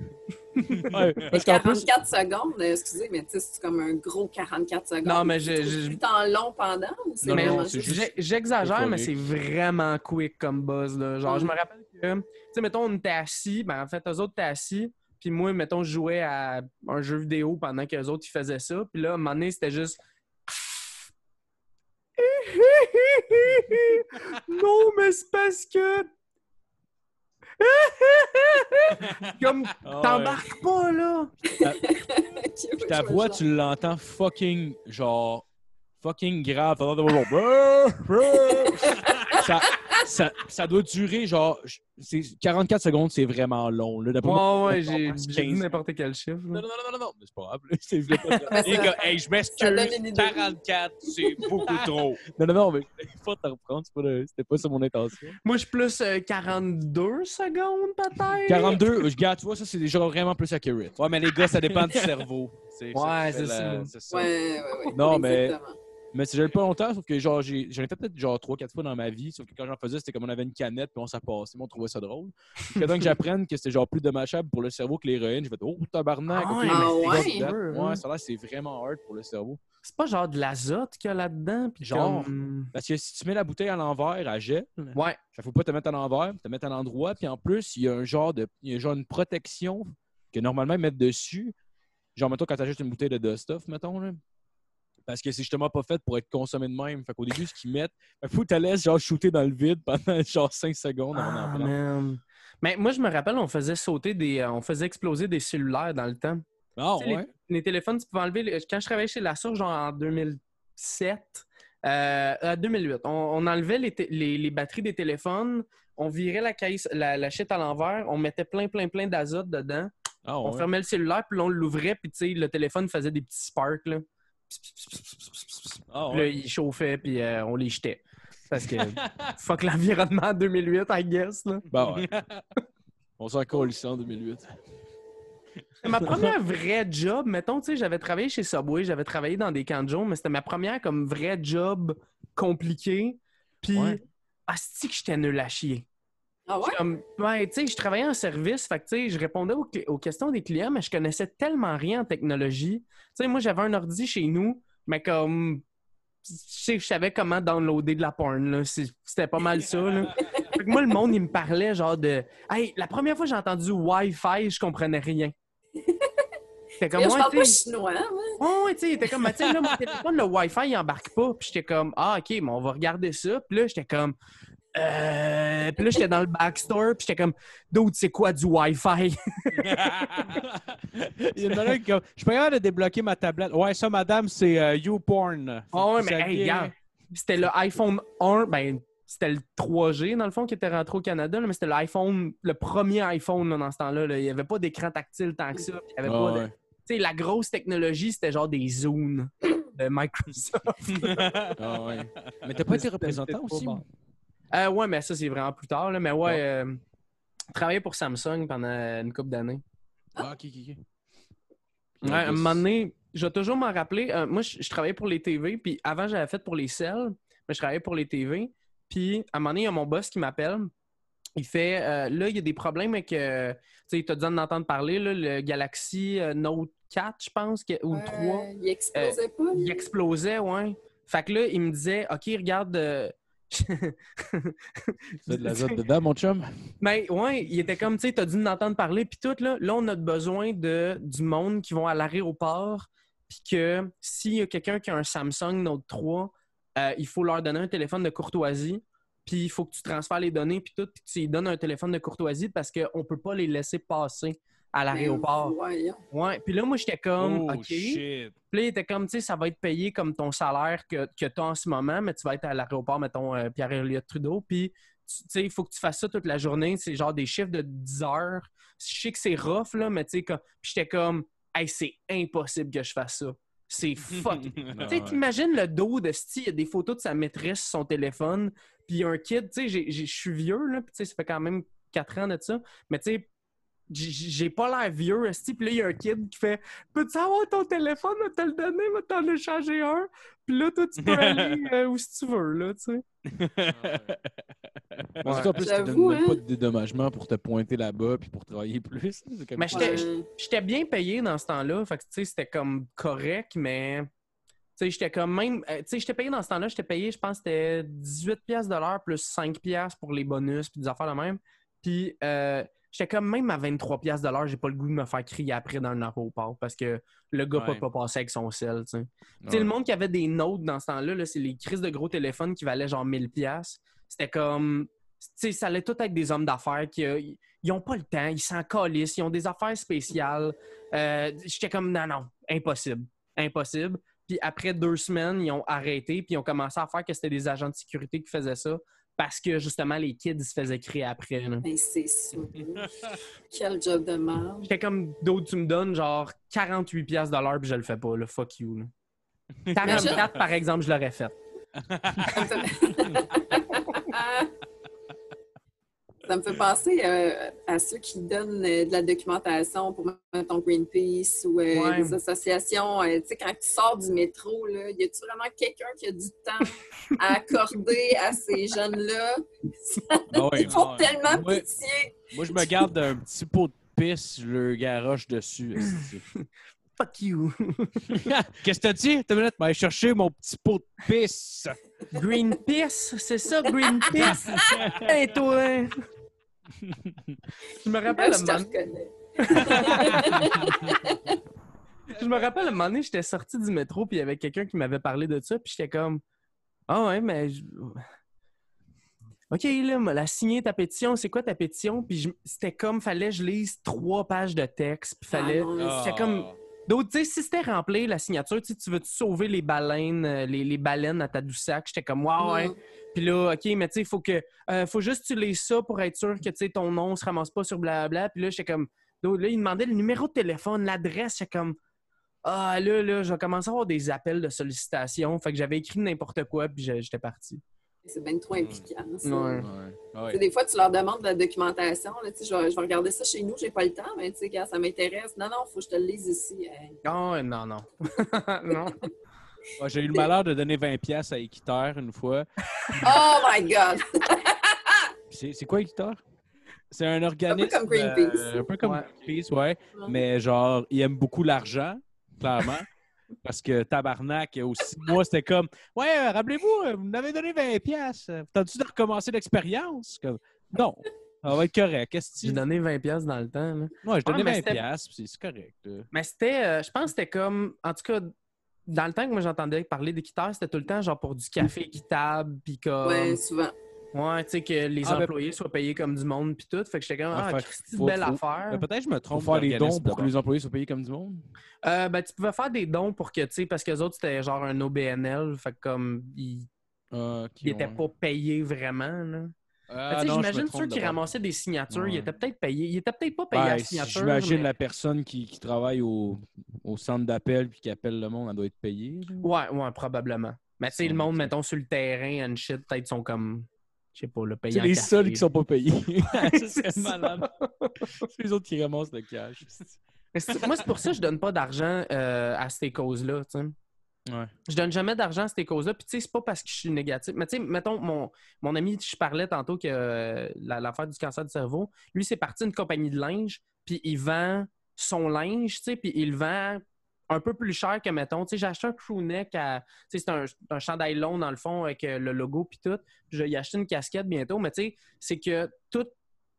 Ouais, Mais parce qu'en plus, 44 secondes, excusez, mais tu sais, c'est comme un gros 44 secondes. Non, mais je- je- plus temps long pendant ou c'est Non, Mais non, vraiment juste- J'exagère, mais c'est vraiment quick comme buzz. Là. Genre, je Mm. me rappelle que, tu sais, mettons, on était assis, ben en fait, eux autres étaient assis, puis moi, mettons, je jouais à un jeu vidéo pendant qu'eux autres, ils faisaient ça, puis là, à un moment donné, c'était juste. non, mais c'est parce que. Comme, Ah ouais. t'embarques pas, là! Puis ta voix, tu l'entends fucking, genre, fucking grave. Ça, ça, ça doit durer, genre, je- c'est 44 secondes, c'est vraiment long. Là, d'après moi, Ouais, j'ai dit 15. n'importe quel chiffre. Non, là. non, non, non, non, non, mais c'est pas grave. là. Les gars, hey, je m'excuse, donne une idée. 44, c'est beaucoup trop. Non, non, non, mais je voulais pas te reprendre. c'est pas le- C'était pas ça mon intention. Moi, je suis plus euh, 42 secondes, peut-être. 42, je garde, tu vois, ça, c'est déjà vraiment plus accurate. Ouais, mais les gars, ça dépend du cerveau. Ouais, c'est ça. C'est ça. Ouais, ouais, ouais. Non, mais- Mais c'est pas longtemps, sauf que genre, j'en ai fait peut-être genre 3-4 fois dans ma vie, sauf que quand j'en faisais, c'était comme on avait une canette, puis on s'en passait, on trouvait ça drôle. Temps que j'apprenne que c'était genre plus dommageable pour le cerveau que l'héroïne, j'ai fait Oh, tabarnak! Ah ok, ouais, ouais? ça. Ouais, ça que c'est vraiment hard pour le cerveau. C'est pas genre de l'azote qu'il y a là-dedans? puis Genre. comme- Parce que si tu mets la bouteille à l'envers, elle gèle. Ouais. Ça faut pas te mettre à l'envers, te mettre à l'endroit. Puis en plus, il y a un genre de. Il y a genre une protection que normalement ils mettent dessus. Genre, mettons, quand tu achètes une bouteille de dust stuff, mettons, là. Parce que c'est justement pas fait pour être consommé de même. Fait qu'au début, ce qu'ils mettent, il faut que tu la laisses genre shooter dans le vide pendant genre 5 secondes Ah, man. Mais moi, je me rappelle, on faisait sauter des. euh, on faisait exploser des cellulaires dans le temps. Ah, Tu sais, ouais? les, les téléphones, tu pouvais enlever. les- Quand je travaillais chez La Source, genre en 2007, euh, euh, 2008, on, on enlevait les, les- les batteries des téléphones, on virait la caisse, la, la shit à l'envers, on mettait plein, plein, plein d'azote dedans, Ah, on ouais. fermait le cellulaire, puis on l'ouvrait, puis tu sais, le téléphone faisait des petits sparks, là. Ah, Puis là, ouais. il chauffait, puis euh, on les jetait. Parce que fuck l'environnement en 2008, I guess, là. Bah, ouais. On s'en colissait en 2008. Ma première vraie job, mettons, tu sais, j'avais travaillé chez Subway, j'avais travaillé dans des camps de jour, mais c'était ma première comme vraie job compliquée. Puis, Ouais. asti que j'étais nul à chier. Ah ouais? Comme, ouais, tu sais, je travaillais en service, fait que, tu sais, je répondais aux, questions des clients, mais je connaissais tellement rien en technologie. Tu sais, moi, j'avais un ordi chez nous, mais comme, je savais comment downloader de la porn, là. C'était pas mal ça, là. Fait que moi, le monde, il me parlait genre de, hey, la première fois que j'ai entendu Wi-Fi, je comprenais rien. C'était comme, Moi, ouais, chinois, moi. Ouais, ouais, tu sais, il était comme, tu sais, là, mon téléphone, le Wi-Fi, il embarque pas. Puis j'étais comme, ah, OK, mais on va regarder ça. Puis là, j'étais comme, euh. Puis là, j'étais dans le backstore, puis j'étais comme, d'autres, c'est quoi du Wi-Fi? Il y en a un qui comme, Je suis pas capable de débloquer ma tablette. Ouais, ça, madame, c'est euh, YouPorn. Ah que ouais, mais hey, regarde, c'était le iPhone 1, ben, c'était le 3G, dans le fond, qui était rentré au Canada, là, mais c'était l'iPhone, le premier iPhone, là, dans ce temps-là. là. Il n'y avait pas d'écran tactile tant que ça. Il y avait Ah pas de- ouais. Tu sais, la grosse technologie, c'était genre des zooms de Microsoft. Ah ouais. Mais t'as pas été représentant pas aussi? bon. Euh, ouais, mais ça, c'est vraiment plus tard. Là. Mais ouais, euh, travaillé pour Samsung pendant une couple d'années. Ah, ok, ok, ok. Ouais, à un moment donné, je vais toujours m'en rappeler. euh, moi, je, je travaillais pour les TV, puis avant, j'avais fait pour les selles, mais je travaillais pour les TV. Puis, à un moment donné, il y a mon boss qui m'appelle. Il fait euh, là, il y a des problèmes avec. euh, tu sais, tu as dû en entendre parler, là, le Galaxy Note 4, je pense, que- ou Ouais, 3. Il explosait pas, Il explosait, ouais. Fait que là, il me disait OK, regarde. T'as de l'azote dedans, mon chum? Mais ouais, il était comme, tu sais, t'as dû en entendre parler, puis tout, là. Là, on a besoin de, du monde qui vont à l'aéroport, puis que s'il y a quelqu'un qui a un Samsung Note 3, euh, il faut leur donner un téléphone de courtoisie, puis il faut que tu transfères les données, puis tout, puis tu lui donnes un téléphone de courtoisie parce qu'on peut pas les laisser passer à l'aéroport. Voyons. Ouais, puis là, moi, j'étais comme, oh, OK. shit. Puis là, il était comme, tu sais, ça va être payé comme ton salaire que, que tu as en ce moment, mais tu vas être à l'aéroport, mettons, euh, Pierre-Éliott Trudeau. Puis, tu sais, il faut que tu fasses ça toute la journée. C'est genre des chiffres de 10 heures. Je sais que c'est rough, là, mais tu sais, comme... J'étais comme, hey, c'est impossible que je fasse ça. C'est fuck. Tu sais, t'imagines le dos de Steve, il y a des photos de sa maîtresse sur son téléphone, puis il y a un kid, tu sais, j'ai- j'ai- je suis vieux, là, puis tu sais, ça fait quand même 4 ans de ça, mais tu sais, j'ai- pas l'air vieux, esti, puis là, il y a un kid qui fait « Peux-tu avoir ton téléphone, va te le donner, va t'en échanger un? » Puis là, toi, tu peux aller euh, où si tu veux, là, tu sais. Parce que, en plus, tu donnes hein. pas de dédommagement pour te pointer là-bas puis pour travailler plus. Comme- Mais j'étais- bien payé dans ce temps-là, fait que, tu sais, c'était comme correct, mais... Tu sais, j'étais comme même... euh, Tu sais, j'étais payé dans ce temps-là, j'étais payé, je pense, que c'était 18 pièces de l'heure plus 5 pièces pour les bonus, puis des affaires de même. Puis, euh, j'étais comme même à 23 pièces de l'heure, j'ai pas le goût de me faire crier après dans un aéroport parce que le gars peut Ouais. pas passer avec son sel, tu sais. Ouais. le monde qui avait des notes dans ce temps-là, là, c'est les crises de gros téléphones qui valaient genre 1000 pièces. C'était comme... Tu sais, ça allait tout être des hommes d'affaires qui... euh, ils ont pas le temps, ils s'en calissent, ils ont des affaires spéciales. Euh, J'étais comme, non, non, impossible. Impossible. Puis après deux semaines, ils ont arrêté, puis ils ont commencé à faire que c'était des agents de sécurité qui faisaient ça parce que justement, les kids se faisaient crier après. là. Ben, c'est ça. Quel job de merde. J'étais comme, d'autres, tu me donnes genre 48 pièces l'heure, puis je le fais pas, là. Fuck you, là. 44, par exemple, je l'aurais fait. Ça me fait penser euh, à ceux qui donnent euh, de la documentation pour, mettons, Greenpeace ou euh, Ouais. des associations. Euh, tu sais, quand tu sors du métro, là, y a-tu vraiment quelqu'un qui a du temps à accorder à ces jeunes-là? Ah ouais, Ils font ah tellement pitié. Moi, je me garde un petit pot de pisse, je le garoche dessus. Fuck you. Qu'est-ce que t'as dit? T'as minute, aller chercher mon petit pot de pisse. Greenpeace, c'est ça, Greenpeace? hey, toi! Je me Ah, rappelle, un moment- je me rappelle, un moment donné, j'étais sorti du métro, puis il y avait quelqu'un qui m'avait parlé de ça, puis j'étais comme, ah ouais, mais. je- OK, là, m'a la signé ta pétition, c'est quoi ta pétition? Puis je- c'était comme, fallait que je lise trois pages de texte, puis fallait. Ah C'était comme- D'autres, tu sais, si c'était rempli la signature, tu veux sauver les baleines, euh, les, les baleines à ta sac, j'étais comme, wow, ouais. Mm. Puis là, OK, mais tu sais, il faut que. euh, faut juste que tu lises ça pour être sûr que tu sais, ton nom se ramasse pas sur blabla. Puis là, j'étais comme. Là, il demandait le numéro de téléphone, l'adresse. J'étais comme. Ah, là, là, j'ai commencé à avoir des appels de sollicitation. Fait que j'avais écrit n'importe quoi, puis j'étais parti. C'est bien trop impliquant. ça. Ouais. Ouais. Tu sais, Ouais. Des fois, tu leur demandes de la documentation. Là, je, vais, je vais regarder ça chez nous, j'ai pas le temps, mais tu sais, gars, ça m'intéresse. Non, non, faut que je te le lise ici. Hey. Oh, non, non. non. Ouais, J'ai eu le malheur de donner 20$ piastres à Équiteur une fois. Oh my God! C'est c'est quoi Équiteur? C'est un Un organisme. peu comme Greenpeace. euh, un peu comme Ouais. Greenpeace, ouais. Ouais. Mais genre, ils aiment beaucoup l'argent, clairement. Parce que tabarnak, aussi, moi, c'était comme Ouais, euh, rappelez-vous, euh, vous m'avez donné 20$. piastres. T'as-tu de recommencer l'expérience? Comme, Non, ça va être correct. Qu'est-ce que J'ai donné 20$ piastres dans le temps. Là. Ouais, je donnais Ah, mais 20$, c'était- piastres, puis c'est correct. là. Mais c'était, euh, je pense que c'était comme, en tout cas, dans le temps que moi j'entendais parler d'équiteurs, c'était tout le temps genre pour du café équitable, puis comme, Ouais, ouais, tu sais, que les Ah, ben- employés soient payés comme du monde, puis tout. Fait que j'étais comme, Ah, ah, Christy, faut- belle faut- affaire. Mais Peut-être que je me trompe. faire des dons pour que les employés soient payés comme du monde. Euh, ben, tu pouvais faire des dons pour que, tu sais, parce que les autres, c'était genre un OBNL, fait que comme, ils Ah, n'étaient ouais. pas payés vraiment, là. Ah, me j'imagine ceux qui ramassaient des signatures, ils étaient peut-être payés. Ils étaient peut-être pas payés à Ben, la si signature. J'imagine mais- la personne qui, qui travaille au, au centre d'appel puis qui appelle le monde, elle doit être payée. Ouais, ouais, probablement. Mais tu sais, le monde, mettons, sur le terrain, and shit, peut-être sont comme, je sais pas, le payé C'est les café. seuls qui sont pas payés. C'est malade. C'est les autres qui ramassent le cash. Mais c'est- moi, c'est pour ça que je donne pas d'argent euh, à ces causes-là, tu sais. Ouais. Je donne jamais d'argent à ces causes-là. Puis, tu sais, c'est pas parce que je suis négatif. Mais, tu sais, mettons, mon, mon ami, je parlais tantôt que euh, la- l'affaire du cancer du cerveau, lui, c'est parti d'une compagnie de linge, puis il vend son linge, tu sais, puis il vend un peu plus cher que, mettons, tu sais, j'ai acheté un crewneck à, tu sais, c'est un, un chandail long, dans le fond, avec euh, le logo, puis tout. Puis, je vais y acheter une casquette bientôt, mais tu sais, c'est que tout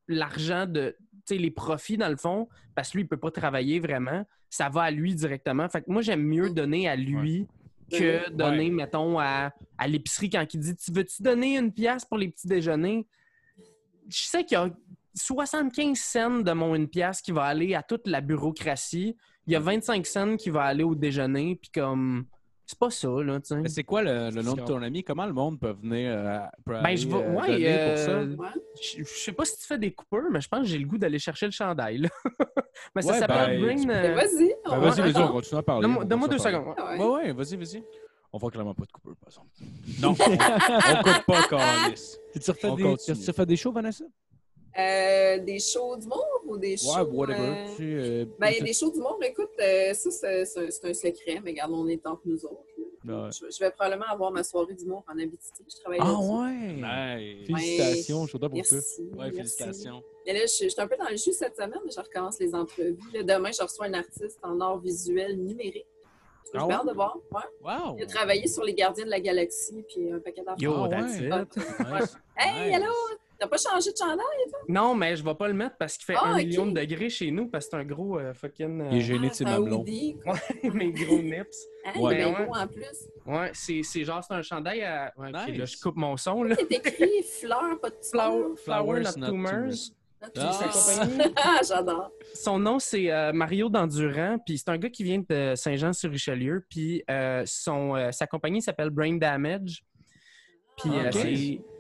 l'argent de, tu sais, les profits, dans le fond, parce que lui, il peut pas travailler vraiment, ça va à lui directement. Fait que moi, j'aime mieux donner à lui que donner, mettons, à, à l'épicerie quand il dit Tu veux-tu donner une pièce pour les petits déjeuners? Je sais qu'il y a 75 cents de mon une pièce qui va aller à toute la bureaucratie. Il y a 25 cents qui va aller au déjeuner, puis comme. C'est pas ça, là, tu sais. Mais c'est quoi le, le nom de ton ami? Comment le monde peut venir euh, peut Ben, aller, je vais. euh, Ouais, donner pour ça? euh, Ouais. je je sais pas si tu fais des coupeurs, mais je pense que j'ai le goût d'aller chercher le chandail, là. mais ça Ouais, s'appelle ben, Brain. euh, Ben, vas-y. Ben, on vas-y, va- vas-y, on continue à parler. Donne-moi on donne-moi deux secondes. Ouais. Ouais, ouais, vas-y, vas-y. On fera clairement pas de coupeur, par exemple. Non, on, on coupe pas, Carlis. Tu refais des shows, Vanessa? Euh, des shows d'humour ou des shows. Ouais, whatever. euh, Tu euh, Ben, tu- des shows d'humour, écoute, euh, ça, c'est un, secret, mais regarde, on est entre nous autres. Ouais. Je, je vais probablement avoir ma soirée d'humour en Abitibi. Je travaille Ah ouais! Nice. Félicitations, je suis pour. Merci. Ouais, merci. félicitations. Mais là, je, je suis un peu dans le jus cette semaine, mais je recommence les entrevues. Là, demain, je reçois un artiste en art visuel numérique. Je ouais? de voir. Ouais. Wow! Il a travaillé sur les gardiens de la galaxie puis un paquet d'affaires. Yo, Ah that's ouais. it. Hey, Nice. allô? T'as pas changé de chandail? Non, mais je vais pas le mettre parce qu'il fait Ah, un million de degrés chez nous, parce que c'est un gros euh, fucking. Il est euh, gêné de Ah, ses mamelons. mes gros nips. Hein, Ouais. il est bien Ouais. beau en plus. Ouais, c'est c'est genre, c'est un chandail à. Ouais, là, je coupe mon son, là. C'est écrit fleurs, pas de Flower, Flowers, not not tumors. tumors. Ah. Ah, j'adore. Son nom, c'est euh, Mario Dandurand, puis c'est un gars qui vient de Saint-Jean-sur-Richelieu, puis euh, son, euh, sa compagnie s'appelle Brain Damage. Puis Ah, euh, ok.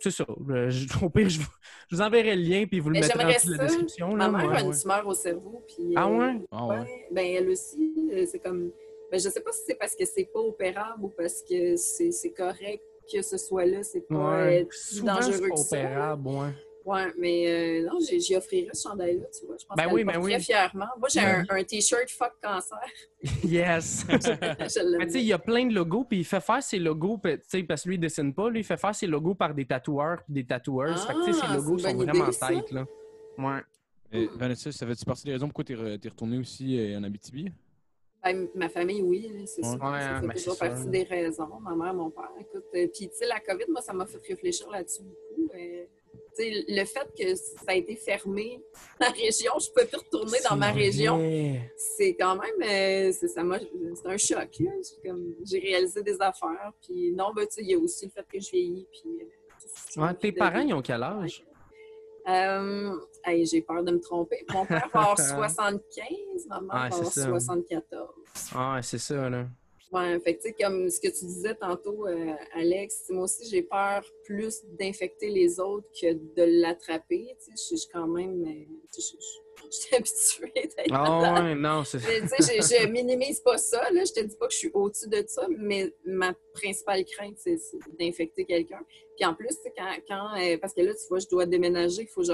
C'est. Ça. Euh, je- au pire, je, vous- je vous enverrai le lien, puis vous le Mais mettrez en la description. Ma Là, mère ouais, a une ouais. tumeur au cerveau. Puis, Ah euh, ouais? Ah ouais. ouais, ben elle aussi, euh, c'est comme. Ben, je sais pas si c'est parce que c'est pas opérable ou parce que c'est c'est correct que ce soit là. C'est pas euh, dangereux pas que ça. opérable, ouais. Ouais, mais euh, non, j'y offrirais ce chandail-là, tu vois. Je pense Ben oui, le ben oui. très fièrement. Moi, j'ai Ben un, un T-shirt Fuck Cancer. Yes! je l'aime Mais tu sais, il y a plein de logos, puis il fait faire ses logos, puis, tu sais, parce que lui, il dessine pas, lui, il fait faire ses logos par des tatoueurs puis des tatoueuses. fait que, tu sais, Ah, ses logos c'est une sont vraiment idée, ça. tête, là. Ouais. Et, Vanessa, ça fait-tu partie des raisons pourquoi t'es re- t'es retourné aussi euh, en Abitibi? Ben, ma famille, oui, c'est Ouais. sûr. Ouais, ça fait ben, toujours partie sûr. des raisons. Ma mère, mon père. Écoute, euh, puis tu sais, la COVID, moi, ça m'a fait réfléchir là-dessus beaucoup. Euh, le fait que ça a été fermé, la région, je peux plus retourner dans ma région. C'est quand même, euh, c'est ça m'a- c'est un choc. là. Comme, J'ai réalisé des affaires. Puis non, ben, il y a aussi le fait que je vieillis. Puis, euh, Ouais, tes parents, ils ont quel âge? Euh, hey, J'ai peur de me tromper. Mon père va avoir 75, ma mère Ouais, va avoir c'est ça. 74. Ah, c'est ça, là. Ouais, fait que, comme ce que tu disais tantôt, euh, Alex, moi aussi, j'ai peur plus d'infecter les autres que de l'attraper. Je suis quand même. euh, je- suis habituée d'être Ah ouais, non, c'est je, minimise pas ça. Là. Je te dis pas que je suis au-dessus de ça, mais ma principale crainte, c'est d'infecter quelqu'un. Puis en plus, tu sais, quand, quand, euh, parce que là, tu vois, je dois déménager, il faut que je,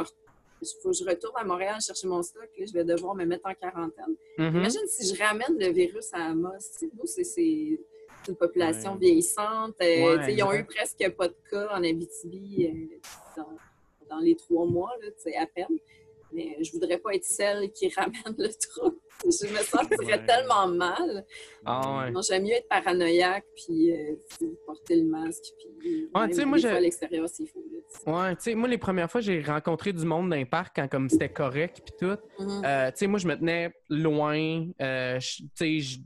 re- faut que je retourne à Montréal chercher mon stock. Là, je vais devoir me mettre en quarantaine. Mhm. Imagine si je ramène le virus à Amos. Nous, c'est c'est une population Ouais. vieillissante. Euh, Ouais, ils ont eu presque pas de cas en Abitibi euh, dans, dans les trois mois, là, à peine. Mais je voudrais pas être celle qui ramène le trou. Je me sentirais Ouais. tellement mal. Ah ouais. J'aime mieux être paranoïaque, puis euh, porter le masque, puis Ouais, même sais, des moi, à l'extérieur s'il faut. là. Ouais, moi, les premières fois, j'ai rencontré du monde dans les parcs quand comme c'était correct puis tout. Euh, tu sais, moi, je me tenais loin. euh, je- tu sais,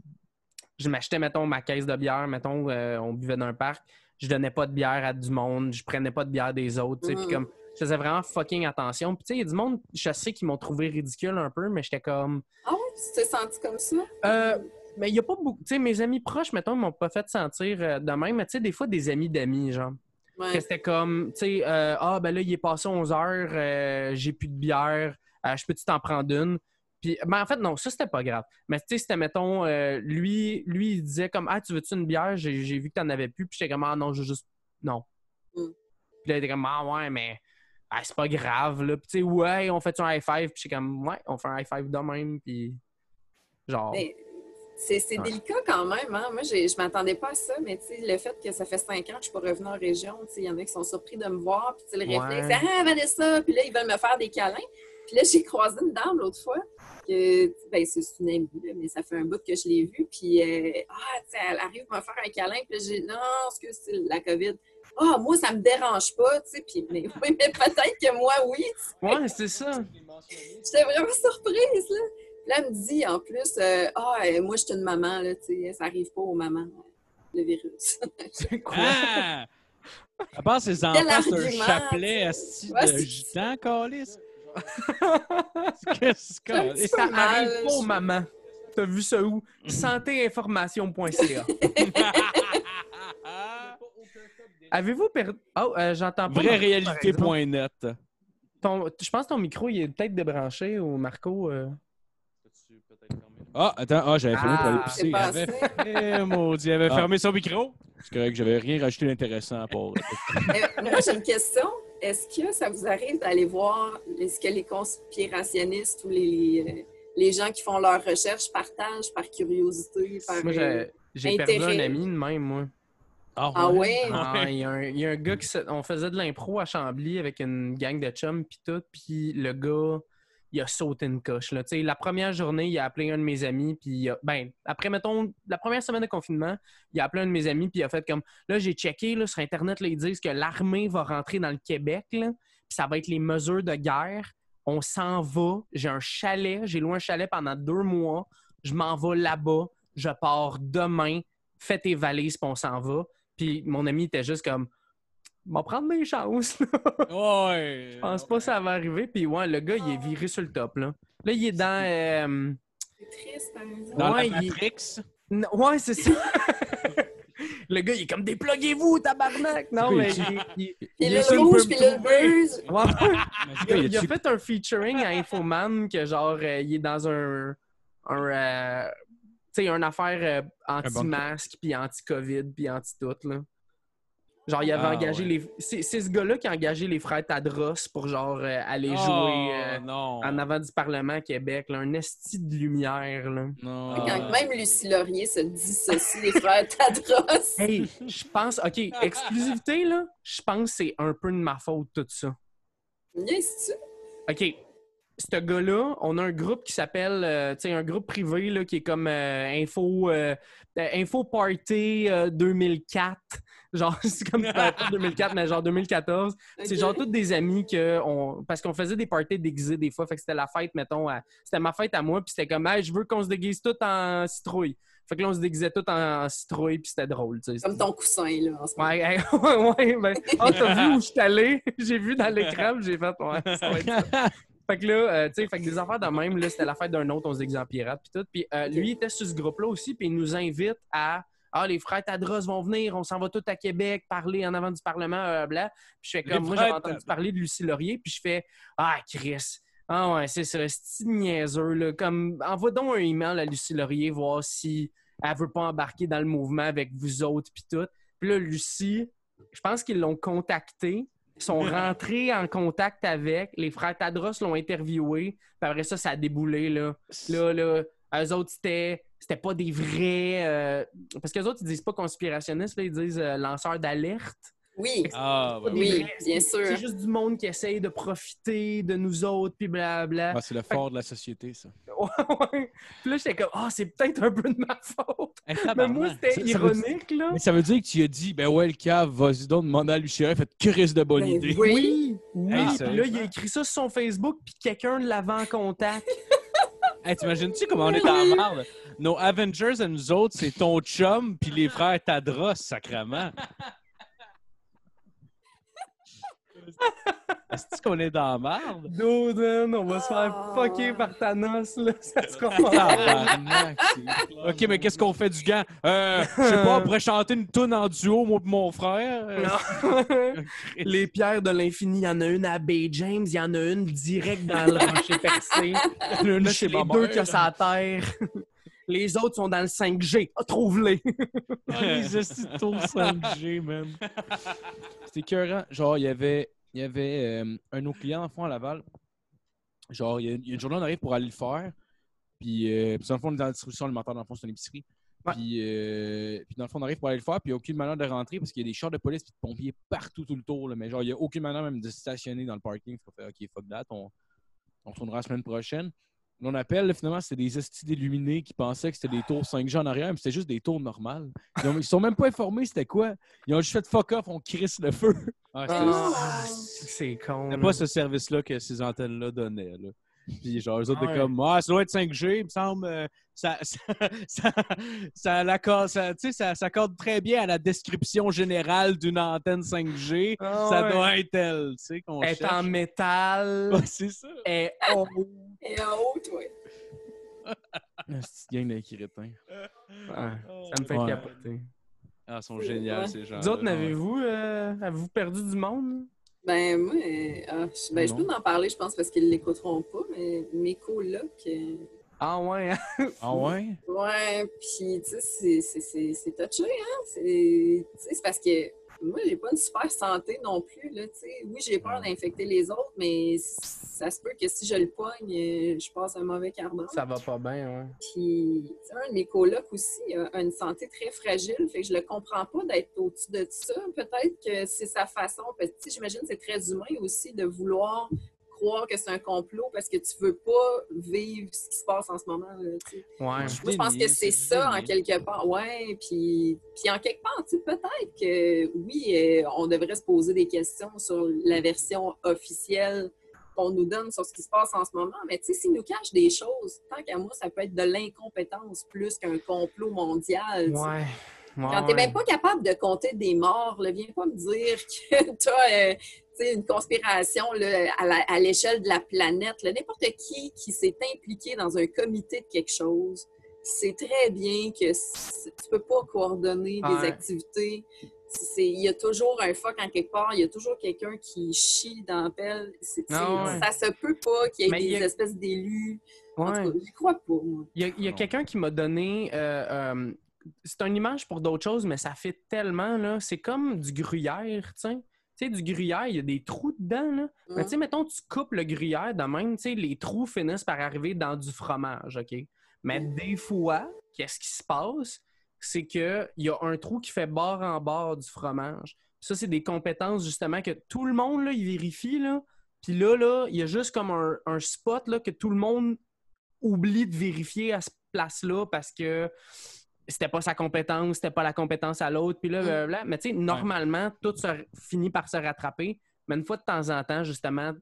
je, m'achetais, mettons, ma caisse de bière. Mettons, euh, on buvait dans un parc. Je donnais pas de bière à du monde. Je prenais pas de bière des autres. tu sais, Puis Mhm. comme, je faisais vraiment fucking attention. Puis tu sais, il y a du monde, je sais qu'ils m'ont trouvé ridicule un peu, mais j'étais comme... Ah ouais, tu t'es senti comme ça? Euh, mais il y a pas beaucoup... Tu sais, mes amis proches, mettons, ils m'ont pas fait sentir euh, de même. Mais tu sais, des fois, des amis d'amis, genre. Ouais. Que c'était comme, tu sais, euh, ah, ben là, il est passé 11 heures, euh, j'ai plus de bière, euh, je peux-tu t'en prendre une? Puis, ben en fait, non, ça, c'était pas grave. Mais tu sais, c'était, mettons, euh, lui, lui, il disait comme, ah, tu veux-tu une bière? J'ai, vu que t'en avais plus. Puis j'étais comme, ah, non, je veux juste, non. Mm. Puis là, il était comme, ah, ouais, mais ah, c'est pas grave, là. Puis tu sais, ouais, on fait un high five? Puis j'étais comme, ouais, on fait un high five de même. Puis, genre, Mais c'est Ouais. délicat quand même. Hein? Moi, je m'attendais pas à ça, mais tu sais, le fait que ça fait cinq ans que je suis pas revenue en région, tu sais, il y en a qui sont surpris de me voir, puis le Ouais. réflexe, c'est Ah, Vanessa! Puis là, ils veulent me faire des câlins. Puis là, j'ai croisé une dame l'autre fois, que, ben, c'est une amie, mais ça fait un bout que je l'ai vue, puis euh, ah, tu sais, elle arrive me faire un câlin, puis là, j'ai non, excuse, c'est la COVID. Ah, moi, ça me dérange pas, tu sais, puis mais, oui, mais peut-être que moi, oui, tu sais. ouais, c'est ça. J'étais vraiment surprise, là. Puis là, elle me dit, en plus, euh, ah, euh, moi, je suis une maman, là, tu sais, ça arrive pas aux mamans, le virus. C'est quoi? Ah! À part ses enfants, c'est un chapelet asti Ouais, de gitan, Calis. Qu'est-ce que ça mal, arrive pas aux je- mamans. T'as vu ça où? Mhm. Santéinformation.ca. Avez-vous perdu. Oh, euh, j'entends pas. Vraieréalité.net. Ton- Je pense que ton micro il est peut-être débranché ou Marco. euh, Ah, attends, ah, j'avais fermé pour aller Ah, pisser. C'est Il avait-. Eh, maudit, il avait Ah. fermé son micro. C'est correct, j'avais rien rajouté d'intéressant pour. Euh, moi, j'ai une question. Est-ce que ça vous arrive d'aller voir ce que les conspirationnistes ou les, euh, les gens qui font leurs recherches partagent par curiosité, par... Moi, j'ai j'ai perdu un ami de même, moi. Ah ouais? Ah, Il y, a un- il y a un gars qui. se- On faisait de l'impro à Chambly avec une gang de chums, puis tout. Puis le gars, il a sauté une coche. Là. Tu sais, La première journée, il a appelé un de mes amis, puis il a- ben, après, mettons, la première semaine de confinement, il a appelé un de mes amis, puis il a fait comme là, j'ai checké là, sur Internet, là, ils disent que l'armée va rentrer dans le Québec, là, puis ça va être les mesures de guerre. On s'en va. J'ai un chalet, j'ai loué un chalet pendant deux mois. Je m'en vais là-bas. Je pars demain. Fais tes valises, puis on s'en va. Puis mon ami était juste comme, va prendre mes chances. Ouais. Je pense pas que ça va arriver. Puis ouais, le gars, il est viré sur le top. Là, là il est dans. euh, C'est triste, par exemple. Dans Ouais, la il- Matrix? Ouais, c'est ça. le gars, il est comme dépluguez-vous, tabarnak. Non, mais il, il- Puis il le est rouge, puis le buzz. Ouais. Il a fait un featuring à Infoman que genre euh, il est dans un un euh, sais une affaire euh, anti-masque puis anti-covid puis anti-tout là. Genre il avait Ah, engagé ouais. les c'est c'est ce gars-là qui a engagé les frères Tadros pour genre euh, aller Oh, jouer euh, non. en avant du Parlement à Québec, là, un esti de lumière là. Non. Quand même Lucie Laurier se dissocie des frères Tadros. Hey, je pense OK, exclusivité là, je pense que c'est un peu de ma faute tout ça. Yes, tu OK. Ce gars-là, on a un groupe qui s'appelle, euh, tu sais, un groupe privé là, qui est comme euh, Info, euh, Info Party euh, 2004. Genre, c'est comme pas 2004, mais genre 2014. C'est genre tous des amis que on... parce qu'on faisait des parties déguisées des fois. Fait que c'était la fête, mettons, à- c'était ma fête à moi, puis c'était comme, hey, je veux qu'on se déguise tout en citrouille. Fait que là, on se déguisait tout en citrouille, puis c'était drôle, tu sais. Comme ton coussin, là, en ce moment. Ouais, ouais, ouais, ben, ah, t'as vu où je suis allé? J'ai vu dans l'écran, j'ai fait, ouais, ça va être ça. Fait que là, euh, tu sais, fait que des affaires de même, là, c'était la fête d'un autre, on se en pirate, puis tout. Puis euh, lui, il était sur ce groupe-là aussi, puis il nous invite à, ah, les frères Tadros vont venir, on s'en va tous à Québec, parler en avant du Parlement, euh, bla. Puis je fais Les comme, moi, j'avais entendu parler de Lucie Laurier, puis je fais, ah, Chris, Ah ouais, c'est ça, c'est niaiseux. Là. Comme, envoie donc un email à Lucie Laurier, voir si elle veut pas embarquer dans le mouvement avec vous autres, puis tout. Puis là, Lucie, je pense qu'ils l'ont contacté. Sont rentrés en contact avec. Les frères Tadros l'ont interviewé. Puis après ça, ça a déboulé. Là, là, là eux autres, c'était, c'était pas des vrais. euh, Parce qu'eux autres, ils disent pas conspirationnistes, là, ils disent euh, lanceurs d'alerte. Oui, Ah, ben oui, bien C'est sûr. juste du monde qui essaye de profiter de nous autres, puis blabla. Ah, c'est le fort de la société, ça. Ouais. Puis là, j'étais comme, ah, c'est peut-être un peu de ma faute. Hey, Mais moi, c'était veut ironique, là. Mais ça veut dire que tu as dit, ben ouais, le cave, vas-y donc, demande à Lucien, faites crise de bonne Ben idée. oui. Oui, puis là, il a écrit ça sur son Facebook, puis quelqu'un l'avait en contact. Hey, t'imagines-tu comment on est la merde? Nos Avengers et nous autres, c'est ton chum puis les frères Tadros, sacrement. Est-ce qu'on est dans la merde? Dude, man, on va se faire Ah. fucker par Thanos, là. Ça sera pas Tabarnak, c'est- OK, mais qu'est-ce qu'on fait du gant? Euh, je sais pas, on pourrait chanter une tune en duo, moi et mon frère. Euh, Non. Les pierres de l'infini, il y en a une à Bay James, il y en a une direct dans le rocher percé. Une Là, chez c'est les ma deux mère. qu'il y a sur la terre. Les autres sont dans le 5G. Ah, trouve-les! Ah, les hosties de tours 5G, man. C'était écœurant. Genre, il y avait, il y avait euh, un de nos clients, en fond, à Laval. Genre, il y, a, il y a une journée, on arrive pour aller le faire. Puis, euh, puis dans le fond, on est dans la distribution alimentaire, dans le fond, c'est une épicerie. Ouais. Puis, euh, puis, dans le fond, on arrive pour aller le faire, puis il n'y a aucune manière de rentrer parce qu'il y a des chars de police et de pompiers partout tout le tour. là. Mais genre, il n'y a aucune manière même de stationner dans le parking. Fait qu'on fait, OK, fuck that, on, on retournera la semaine prochaine. Là, on appelle, là, finalement, c'était des estis d'illuminés qui pensaient que c'était des tours 5G en arrière, mais c'était juste des tours normales. Ils, ont- ils sont même pas informés c'était quoi. Ils ont juste fait fuck off, on crisse le feu. Ah, Ah, c'est con. C'était pas ce service-là que ces antennes-là donnaient. Là. Puis genre, eux autres Ah étaient comme, ah, ça doit être 5G, il me semble. euh, ça, ça, ça, ça, l'accorde- ça, tu sais, ça s'accorde très bien à la description générale d'une antenne 5G. Ah ça ouais. doit être elle, tu sais, qu'on Elle est en métal. Ouais, c'est ça. Elle est haute. Et en haut, toi. Une petite gang de crétins. Ouais, ça me fait Ouais. capoter. Ah, ils sont Ouais. géniaux, ces gens. Vous autres, n'avez-vous euh, avez-vous perdu du monde? Ben, moi, euh, ah, je, ben, je peux en parler, je pense, parce qu'ils ne l'écouteront pas, mais mes colocs, euh, Ah ouais, hein? Ah ouais? ouais, puis, tu sais, c'est- c'est- c'est c'est touché, hein? C'est tu sais, c'est parce que moi, j'ai pas une super santé non plus, là. Oui, j'ai peur d'infecter les autres, mais ça se peut que si je le pogne, euh, je passe un mauvais quart d'heure. Ça va pas bien, ouais. Puis, un de mes colocs aussi a une santé très fragile, fait que je le comprends pas d'être au-dessus de ça. Peut-être que c'est sa façon, parce que j'imagine que c'est très humain aussi de vouloir croire que c'est un complot parce que tu veux pas vivre ce qui se passe en ce moment. Là. Ouais. Moi, je pense que c'est ça, en quelque part. Ouais, puis, puis en quelque part, peut-être que oui, euh, on devrait se poser des questions sur la version officielle qu'on nous donne sur ce qui se passe en ce moment. Mais tu sais, s'ils nous cachent des choses, tant qu'à moi, ça peut être de l'incompétence plus qu'un complot mondial. tu sais. Ouais. Ouais, Quand tu n'es ouais. même pas capable de compter des morts, là, viens pas me dire que tu as une conspiration là, à l'échelle de la planète. N'importe qui qui s'est impliqué dans un comité de quelque chose sait très bien que tu peux pas coordonner Ouais. des activités. C'est- Il y a toujours un fuck en quelque part, il y a toujours quelqu'un qui chie dans la pelle. C'est- Ah ouais. Ça se peut pas qu'il y ait Mais des a- espèces d'élus. En Ouais. tout cas, j'y crois pas, moi. Il y a, Non. quelqu'un qui m'a donné. euh, euh, c'est une image pour d'autres choses, mais ça fait tellement, là. C'est comme du gruyère, tu sais. Tu sais, du gruyère, il y a des trous dedans, là. Mais tu sais, mettons, tu coupes le gruyère de même, tu sais, les trous finissent par arriver dans du fromage, OK? Mais des fois, qu'est-ce qui se passe? C'est qu'il y a un trou qui fait bord en bord du fromage. Ça, c'est des compétences, justement, que tout le monde, là, il vérifie, là. Puis là, là, il y a juste comme un, un spot, là, que tout le monde oublie de vérifier à cette place-là parce que c'était pas sa compétence, c'était pas la compétence à l'autre, puis là, Mm. blablabla. Mais tu sais, normalement, tout se, finit par se rattraper. Mais une fois de temps en temps, justement,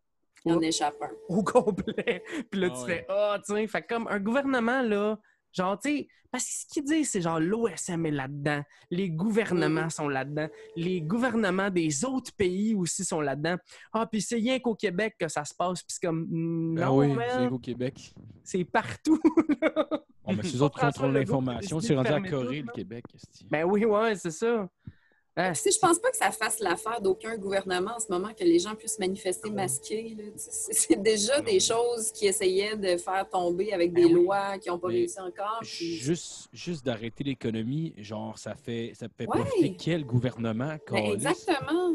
Il en Oups. échappe un. au complet. Puis là, Ah tu ouais. fais Ah, tu sais, fait comme un gouvernement, là, genre, tu sais, parce que ce qu'ils disent, c'est genre l'OSM est là-dedans, les gouvernements Mhm. sont là-dedans, les gouvernements des autres pays aussi sont là-dedans. Ah, puis c'est rien qu'au Québec que ça se passe, puis c'est comme Ben non, oui, man, c'est au Québec. c'est partout. là. On met ces autres contrôlent l'information. C'est rendu à Corée, tout, le. Québec. ben oui, ouais, c'est ça. Ah, sais, je pense pas que ça fasse l'affaire d'aucun gouvernement en ce moment que les gens puissent manifester masqués. là. Tu sais, C'est déjà des choses qui essayaient de faire tomber avec des Ben oui. lois qui n'ont pas Mais réussi encore. puis- Juste, juste d'arrêter l'économie, genre, ça fait, ça fait Ouais. profiter quel gouvernement? Ben, exactement.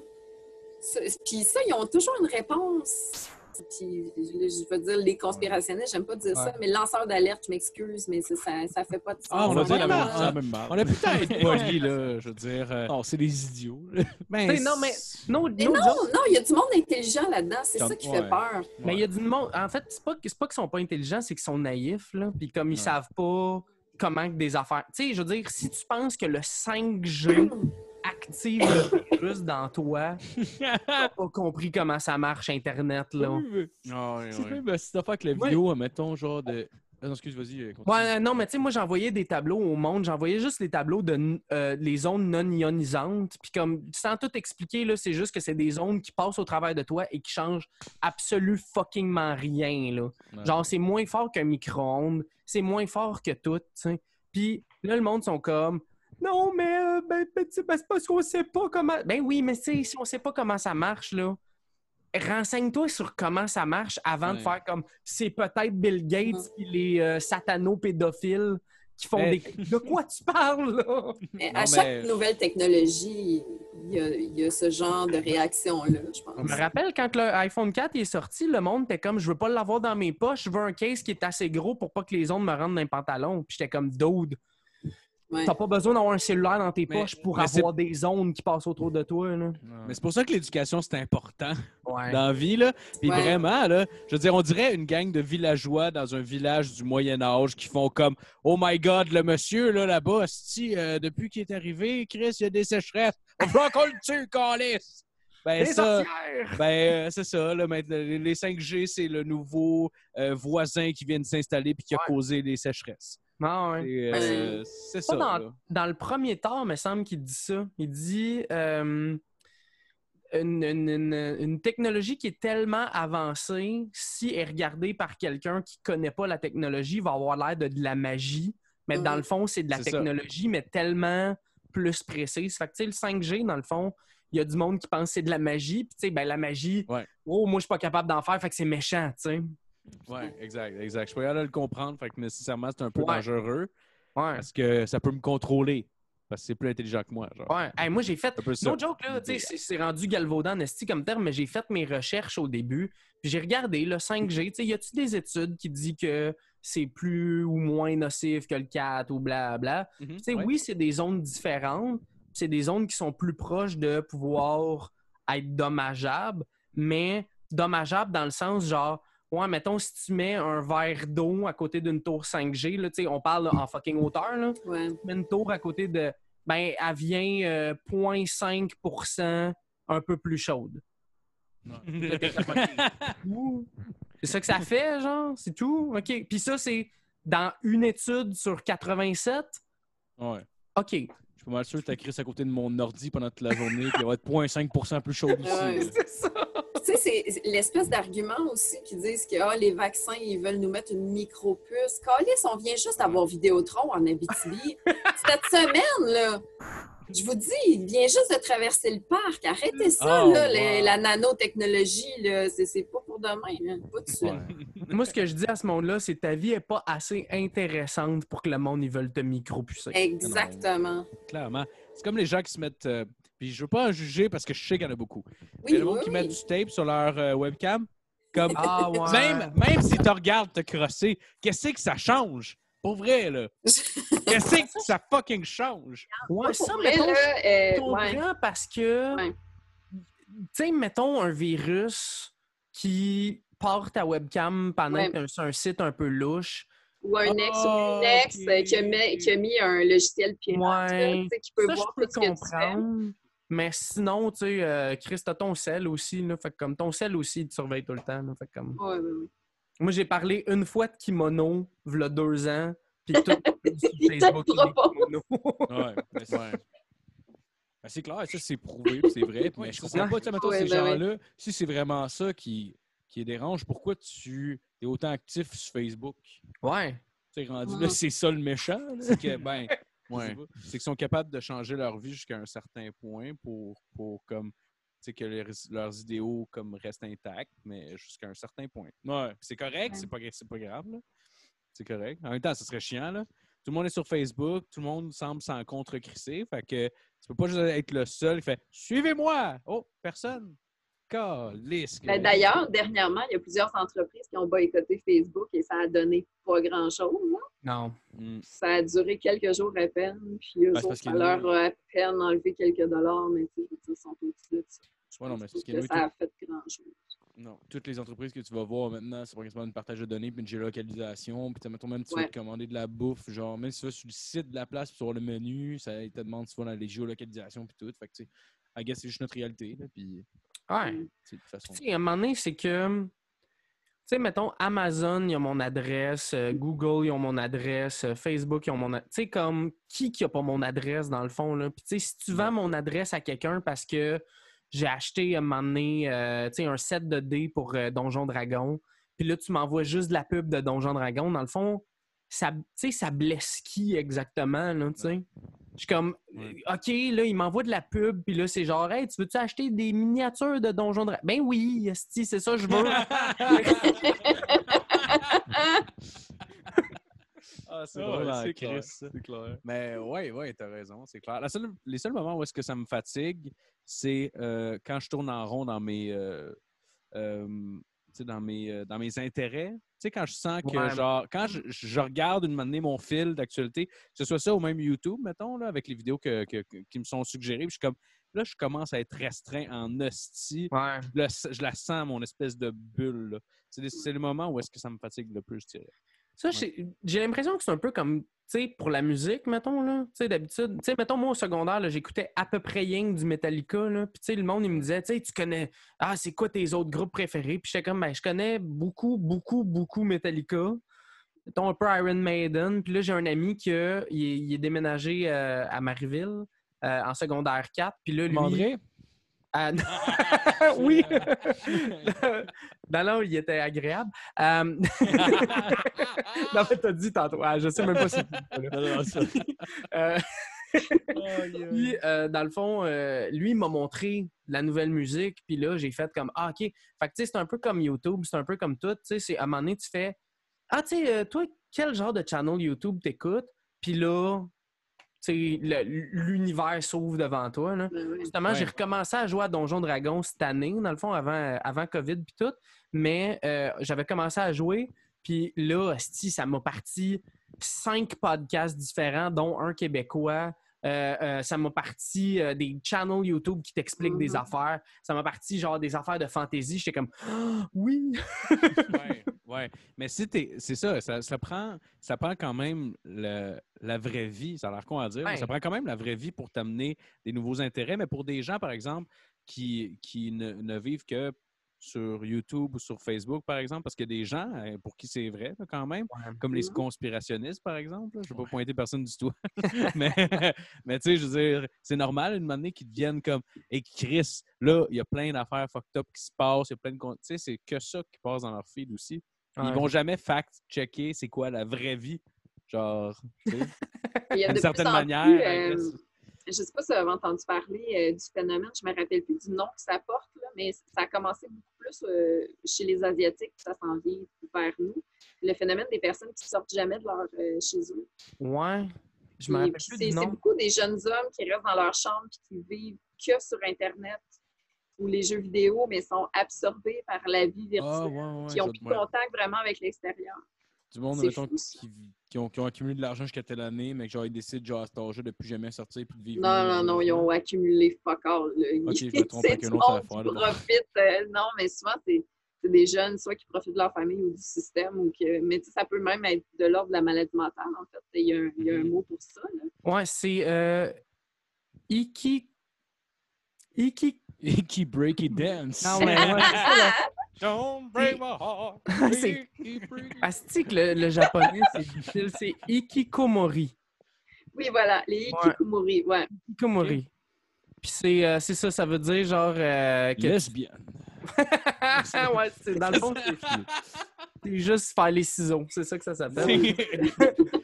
Puis ça, ils ont toujours une réponse. Puis, je veux dire, les conspirationnistes, j'aime pas dire ça, mais lanceur d'alerte, je m'excuse, mais ça, ça, fait pas de sens. Ah, on va dire la même, la c'est la même marque. On a peut-être être poli, là, je veux dire. euh, Non, c'est des idiots. ben, T'sais, non, mais non, Mais il y a du monde intelligent là-dedans, c'est ça qui ouais. fait peur. Mais il y a du monde. En fait, c'est pas, pas qu'ils sont pas intelligents, c'est qu'ils sont naïfs, là. Puis comme ils Ouais. savent pas comment que des affaires. Tu sais, je veux dire, si tu penses que le 5G active le virus dans toi, t'as pas compris comment ça marche Internet, là. Ah, ouais, C'est ouais. même euh, cette affaire avec la vidéo, mettons, genre de. Ah non, excuse, vas-y. euh, continue. Ouais, non, mais tu sais, moi, j'envoyais des tableaux au monde. J'envoyais juste les tableaux de euh, les zones non ionisantes. Puis comme, sans tout expliquer, là, c'est juste que c'est des zones qui passent au travers de toi et qui changent absolument fuckingment rien, là. Ouais. Genre, c'est moins fort qu'un micro-ondes. C'est moins fort que tout, tu sais. Puis là, le monde sont comme... Non, mais euh, ben, ben, tu sais, ben, c'est parce qu'on sait pas comment... Ben oui, mais si on sait pas comment ça marche, là, renseigne-toi sur comment ça marche avant de faire comme... C'est peut-être Bill Gates Mhm. et les euh, satanos-pédophiles qui font Mais- des... De quoi tu parles, là? Mais Non, à chaque mais- nouvelle technologie, il y, a, il y a ce genre de réaction-là, je pense. Je me rappelle quand le iPhone 4 est sorti, le monde était comme je veux pas l'avoir dans mes poches, je veux un case qui est assez gros pour pas que les ondes me rentrent dans les pantalons. Puis j'étais comme dude, Ouais. t'as pas besoin d'avoir un cellulaire dans tes Mais- poches pour mais avoir des ondes qui passent autour de toi. Là. Mais c'est pour ça que l'éducation, c'est important Ouais. dans la vie, là. Puis Ouais. vraiment, là, je veux dire, on dirait une gang de villageois dans un village du Moyen-Âge qui font comme « Oh my God, le monsieur, là, là-bas, euh, depuis qu'il est arrivé, Chris, il y a des sécheresses. On va qu'on le tue, calice! » Ben Des ça... Ben, euh, c'est ça. Là, maintenant, les les 5G, c'est le nouveau euh, voisin qui vient de s'installer puis qui a Ouais. causé les sécheresses. Ah ouais. Et, euh, C'est ça. dans, là. dans le premier tard, me semble qu'il dit ça. Il dit euh, une, une- une- une technologie qui est tellement avancée, si elle est regardée par quelqu'un qui connaît pas la technologie, va avoir l'air de, de la magie. Mais dans Mhm. le fond, c'est de la C'est ça. technologie, mais tellement plus précise. Fait que, tu sais, le 5G, dans le fond, il y a du monde qui pense que c'est de la magie. Puis, tu sais, ben, la magie, Ouais. oh, moi, je suis pas capable d'en faire, fait que c'est méchant, tu sais. Ouais, exact, exact. Je suis pas de le comprendre, fait que nécessairement, c'est un peu Ouais. dangereux Ouais. parce que ça peut me contrôler. Parce que c'est plus intelligent que moi. Genre. Ouais. Hey, moi, j'ai fait. No joke, là, c'est- rendu galvaudant, Nesty, comme terme, mais j'ai fait mes recherches au début. Puis j'ai regardé le 5G. Tu y a-tu des études qui disent que c'est plus ou moins nocif que le 4 ou blabla? Tu sais, ouais. oui, c'est des zones différentes. C'est des zones qui sont plus proches de pouvoir être dommageables, mais dommageables dans le sens genre, ouais, mettons, si tu mets un verre d'eau à côté d'une tour 5G, là, tu sais, on parle là, en fucking hauteur, là Ouais. mets une tour à côté de. Ben, elle vient euh, 0.5% un peu plus chaude. C'est ça que ça fait, genre? C'est tout? OK. Puis ça, c'est dans une étude sur 87? Ouais. OK. Je suis pas mal sûr que t'as Chris à côté de mon ordi pendant toute la journée, puis il va être 0.5 plus chaud ici. Ouais. C'est ça. Tu sais, c'est l'espèce d'argument aussi qui disent que ah, les vaccins, ils veulent nous mettre une micro-puce. Calice, on vient juste d'avoir Vidéotron en Abitibi. Cette semaine, là, je vous dis, il vient juste de traverser le parc. Arrêtez ça, Oh, là, wow. les- la nanotechnologie, là. C'est c'est pas pour demain, là. Pas de suite. Ouais. Moi, ce que je dis à ce monde-là, c'est que ta vie est pas assez intéressante pour que le monde ils veulent te micro-pucer. Exactement. Clairement. C'est comme les gens qui se mettent. euh, puis je veux pas en juger parce que je sais qu'il y en a beaucoup. Il y Oui, a des gens oui, qui oui. mettent du tape sur leur euh, webcam. Comme, Ah, ouais. même, même si tu regardes te crosser, qu'est-ce que ça change? Pour vrai, là. Qu'est-ce que ça fucking change? Ouais, ça, mettons, là, euh, Je ouais. comprends parce que, Ouais. tu sais, mettons un virus qui part ta webcam pendant Ouais. que sur un site un peu louche. Ou un ex ou Ah, une ex ok. euh, qui, a mis, qui a mis un logiciel pirate, Ouais. tu qui peut Ça, voir je peux tout ce que tu fais. comprendre. Mais sinon, tu sais, euh, Chris, t'as ton sel aussi. Là, fait que comme ton sel aussi, il te surveille tout le temps. là, fait comme... Ouais, ouais, ouais. Moi, j'ai parlé une fois de kimono, v'là deux ans. Puis tout sur Facebook, kimonos. Ouais, mais c'est Ben, c'est clair, ça c'est prouvé, c'est vrai. mais je comprends pas, tu sais, mettons, Ouais, ces ben ouais. gens-là, si c'est vraiment ça qui, qui les dérange, pourquoi tu es autant actif sur Facebook? Ouais. Tu sais, rendu Ouais. là, c'est ça le méchant. là. C'est que, ben, Ouais. C'est qu'ils sont capables de changer leur vie jusqu'à un certain point pour, pour comme, tu sais, que leurs, leurs idéaux comme restent intacts, mais jusqu'à un certain point. Ouais. C'est correct, c'est pas, c'est pas grave, là. C'est correct. En même temps, ce serait chiant, là. Tout le monde est sur Facebook, tout le monde semble s'en contre-crisser. Fait que tu peux pas juste être le seul qui fait Suivez-moi! Oh, personne! Ben, D'ailleurs, dernièrement, il y a plusieurs entreprises qui ont boycotté Facebook et ça a donné pas grand-chose. hein. Non. Hmm. Ça a duré quelques jours à peine, puis eux Ben, autres, ça qu'ils leur a à peine enlevé quelques dollars, mais tu sais, ils sont au-dessus de ça. Ouais, non, mais parce que nous, ça a fait grand-chose. Non, toutes les entreprises que tu vas voir maintenant, c'est principalement une partage de données puis une géolocalisation. Puis, mettons, même si tu vas Ouais. te commander de la bouffe, genre, même si tu vas sur le site de la place puis sur le menu, ça te demande si tu vas dans les géolocalisations puis tout. Fait que, tu sais, I guess c'est juste notre réalité, là. Puis, Ouais. sais, à un moment donné, c'est que, tu sais, mettons, Amazon, ils ont mon adresse, euh, Google, ils ont mon adresse, euh, Facebook, ils ont mon adresse. Tu sais, comme, qui qui a pas mon adresse, dans le fond, là? Puis, tu sais, si tu vends mon adresse à quelqu'un parce que j'ai acheté, à un moment donné, euh, tu sais, un set de dés pour euh, Donjon Dragon, puis là, tu m'envoies juste de la pub de Donjon Dragon, dans le fond, ça, tu sais, ça blesse qui exactement, là, tu sais? Je suis comme, Ouais. OK, là, il m'envoie de la pub, puis là, c'est genre, hey, tu veux-tu acheter des miniatures de Donjon Dragon? Ben oui, c'est ça, je veux. Ah, c'est ouais, c'est clair, ça. Mais ouais, ouais, t'as raison, c'est clair. La seule- les seuls moments où est-ce que ça me fatigue, c'est euh, quand je tourne en rond dans mes, euh, euh, dans mes, euh, dans mes intérêts. Tu sais, quand je sens que, Ouais. genre, quand je, je regarde une moment donné mon fil d'actualité, que ce soit ça ou même YouTube, mettons, là, avec les vidéos que- que- que- qui me sont suggérées, puis je suis comme, là, je commence à être restreint en hostie. Ouais. Je, le- je la sens, mon espèce de bulle. C'est le moment où est-ce que ça me fatigue le plus, je dirais. Ça, j'ai j'ai l'impression que c'est un peu comme, sais, pour la musique, mettons, là. Tu sais, d'habitude, tu sais, mettons, moi, au secondaire, j'écoutais à peu près rien que du Metallica, là. Puis, tu sais, le monde, il me disait, tu sais, tu connais, ah, c'est quoi tes autres groupes préférés? Puis, j'étais comme, ben, je connais beaucoup, beaucoup, beaucoup Metallica. Mettons un peu Iron Maiden. Puis là, j'ai un ami qui a- il est, il est déménagé euh, à Marieville euh, en secondaire 4. Puis là, lui... André? Ah, non. oui! non, non, il était agréable. Euh, non, mais t'as dit tantôt. Ah, je sais même pas si. Euh, Puis, euh, dans le fond, euh, lui, il m'a montré la nouvelle musique. Puis là, j'ai fait comme, ah, OK. Fait que, tu sais, c'est un peu comme YouTube, c'est un peu comme tout. Tu sais, à un moment donné, tu fais, ah, tu sais, toi, quel genre de channel YouTube t'écoutes? Puis là, l'univers s'ouvre devant toi. Là. Ouais. Justement, j'ai recommencé à jouer à Donjon Dragon cette année, dans le fond, avant, avant COVID puis tout. Mais euh, j'avais commencé à jouer, puis là, ça m'a parti cinq podcasts différents, dont un québécois. Euh, euh, ça m'a parti euh, des channels YouTube qui t'expliquent des Mhm. affaires. Ça m'a parti genre des affaires de fantasy. J'étais comme Ah, oui. ouais, ouais. Mais si t'es- c'est ça, ça, ça prend, ça prend quand même le- la vraie vie. Ça a l'air con à dire, mais ça prend quand même la vraie vie pour t'amener des nouveaux intérêts. Mais pour des gens, par exemple, qui, qui ne, ne vivent que sur YouTube ou sur Facebook, par exemple, parce qu'il y a des gens euh, pour qui c'est vrai là, quand même, comme les Mhm. conspirationnistes, par exemple. là. Je ne vais pas pointer personne du tout. mais mais tu sais, je veux dire, c'est normal une année qu'ils deviennent comme Et Chris, là, il y a plein d'affaires fucked up qui se passent, il y a plein de. Tu sais, c'est que ça qui passe dans leur feed aussi. Puis Ouais. Ils vont jamais fact-checker c'est quoi la vraie vie. Genre, tu sais, d'une certaine manière. plus, euh, je sais pas si vous avez entendu parler euh, du phénomène, je me rappelle plus du nom que ça porte, là, mais ça a commencé beaucoup plus euh, chez les Asiatiques, puis ça s'en vient vers nous. Le phénomène des personnes qui sortent jamais de leur euh, chez eux. Ouais. Je me rappelle plus c'est du c'est nom. beaucoup des jeunes hommes qui restent dans leur chambre et qui vivent que sur Internet ou les jeux vidéo, mais sont absorbés par la vie virtuelle, Ah, ouais, ouais. qui n'ont plus doit- contact vraiment avec l'extérieur. Du monde, C'est mettons, qui, qui ont, qui ont accumulé de l'argent jusqu'à telle année, mais que genre, ils décident, genre, à cet âge de plus jamais sortir puis de vivre. Non, non, non, ils ont accumulé fuck all. là. Ok, je me trompe avec autre affaire, profite. euh, non, mais souvent, c'est c'est des jeunes, soit qui profitent de leur famille ou du système, ou que. Mais ça peut même être de l'ordre de la maladie mentale, en fait. Il y a un, il y a un Mhm. mot pour ça. là. Ouais, c'est euh, Iki. Iki. Icky Breaky Dance. Ah ouais, ouais. Don't break my heart. C'est- Keep breaking. Asti que le, le japonais, c'est difficile. C'est Ikikomori. Oui, voilà, les Ouais. Kikumori, ouais. Ikikomori. Puis c'est euh, c'est ça, ça veut dire genre euh, que Lesbienne. ouais, c'est dans le fond, c'est- C'est juste faire les ciseaux, c'est ça que ça s'appelle.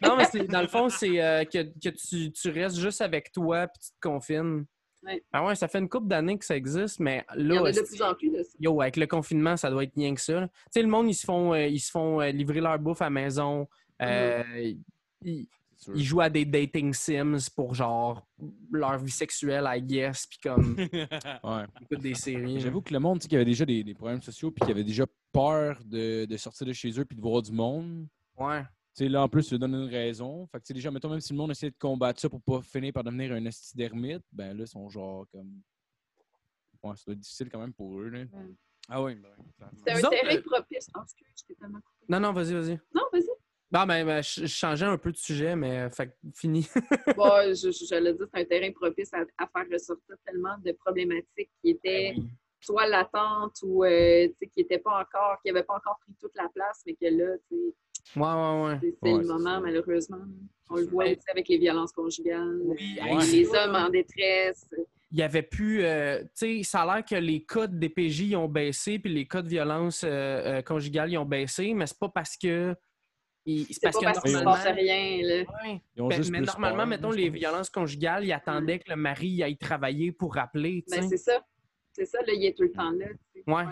non, mais c'est- dans le fond, c'est euh, que, que tu, tu restes juste avec toi puis tu te confines. Ouais. Ah ouais, ça fait une couple d'années que ça existe, mais Il y en là, a de plus en plus de ça. yo, avec le confinement, ça doit être rien que ça. là. Tu sais, le monde, ils se font, euh, ils se font euh, livrer leur bouffe à la maison. Euh, ils, sûr. ils jouent à des dating sims pour genre leur vie sexuelle, I guess, puis comme Ouais. ils écoutent des séries. J'avoue que le monde, tu sais, qui avait déjà des, des problèmes sociaux, puis qui avait déjà peur de, de sortir de chez eux puis de voir du monde. Ouais. Tu sais, là, en plus, ça donne une raison. Fait que, tu sais, déjà, mettons, même si le monde essaie de combattre ça pour pas finir par devenir un esti d'ermite, ben là, ils sont genre comme. Ouais, ça doit être difficile quand même pour eux, là. Ah oui, ben. C'est un autres, terrain euh, propice. Oh, excuse, je t'ai tellement coupé. Non, non, vas-y, vas-y. Non, vas-y. Non, mais ben, je, je changeais un peu de sujet, mais euh, fait que fini. Bon, je, je, j'allais dire, c'est un terrain propice à, à faire ressortir tellement de problématiques qui étaient soit latentes ou euh, tu qui n'étaient pas encore, qui n'avaient pas encore pris toute la place, mais que là, tu sais, Ouais, ouais, ouais. c'est, Ouais, le moment, ça. malheureusement. On le voit aussi avec les violences conjugales, Oui, les hommes en détresse. Il y avait plus. euh, tu sais, ça a l'air que les cas de DPJ ils ont baissé, puis les cas de violence euh, euh, conjugale ils ont baissé, mais c'est pas parce que. ils- C'est parce pas que parce se passe rien, là. Ouais. Ben, mais normalement, peur, mettons, les pense. violences conjugales, ils attendaient que le mari aille travailler pour rappeler. Ben, c'est ça. C'est ça, là, il est tout le temps là. Ouais.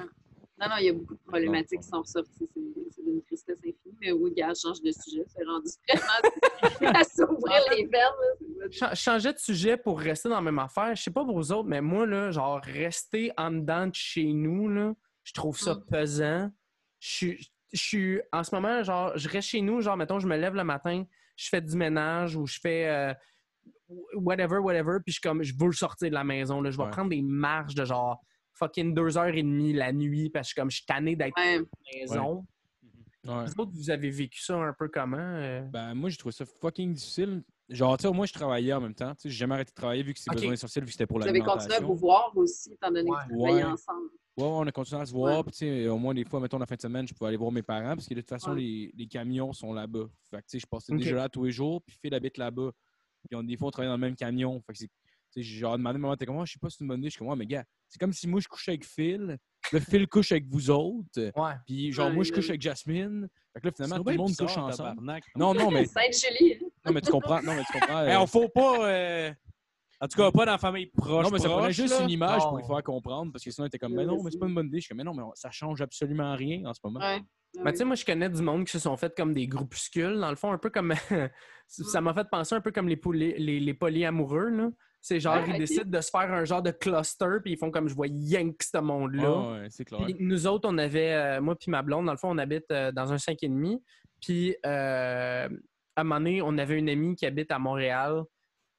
Non, non, il y a beaucoup de problématiques qui sont ressorties. C'est, d'une tristesse infinie. Mais oui, gars, je change de sujet. C'est rendu vraiment à s'ouvrir les veines. là. C'est- Cha- changeais de sujet pour rester dans la même affaire. Je sais pas pour vous autres, mais moi, là, genre, rester en dedans de chez nous, là, je trouve ça Mm. pesant. Je suis, je suis, en ce moment, genre, je reste chez nous, genre, mettons, je me lève le matin, je fais du ménage ou je fais euh, whatever, whatever, puis je suis comme, je veux sortir de la maison, là. Je vais Ouais. prendre des marches de genre fucking deux heures et demie la nuit parce que je suis comme, je suis tanné d'être Ouais. à la maison. Ouais. Vous autres, vous avez vécu ça un peu comment? euh? Ben, moi, j'ai trouvé ça fucking difficile. Genre, tu sais, moi, je travaillais en même temps. Tu sais, j'ai jamais arrêté de travailler vu que c'est besoin essentiel, vu que c'était pour Vous avez continué à vous voir aussi, étant donné Ouais. que vous travaillez Ouais. ensemble. Ouais, ouais, on a continué à se voir. Ouais. Puis, tu sais, au moins, des fois, mettons, la fin de semaine, je pouvais aller voir mes parents parce que de toute façon, Ouais. les, les camions sont là-bas. Fait que, tu sais, je passais déjà là tous les jours. Puis, Phil habite là-bas. Puis, on, des fois, on travaillait dans le même camion. Fait que, c'est- j'ai genre demandé à maman, t'es comment? Je sais pas si c'est une bonne idée. Je suis comme, ouais, mais gars, c'est comme si moi, je couchais avec Phil. Le Phil couche avec vous autres. Ouais. Puis, genre, Ouais, moi, je couche avec Jasmine. Fait que là, finalement, tout le monde couche ensemble. Non, non, mais, non, mais tu comprends. Non, mais tu comprends. Hey, euh, on faut pas. euh, En tout cas, pas dans la famille proche. non, mais ça prenait proche, juste là. une image Non. pour lui faire comprendre parce que sinon, il était comme, mais non, mais c'est pas une bonne idée. Je suis comme, mais non, mais ça change absolument rien en ce moment. Ouais. Mais tu sais, moi, je connais du monde qui se sont fait comme des groupuscules, dans le fond, un peu comme. ça m'a fait penser un peu comme les, poly... les, les polyamoureux, là. C'est genre, ils décident de se faire un genre de cluster, puis ils font comme je vois yank ce monde-là. Ouais, c'est clair. Puis nous autres, on avait, euh, moi puis ma blonde, dans le fond, on habite euh, dans un 5,5. Puis euh, à un moment donné, on avait une amie qui habite à Montréal,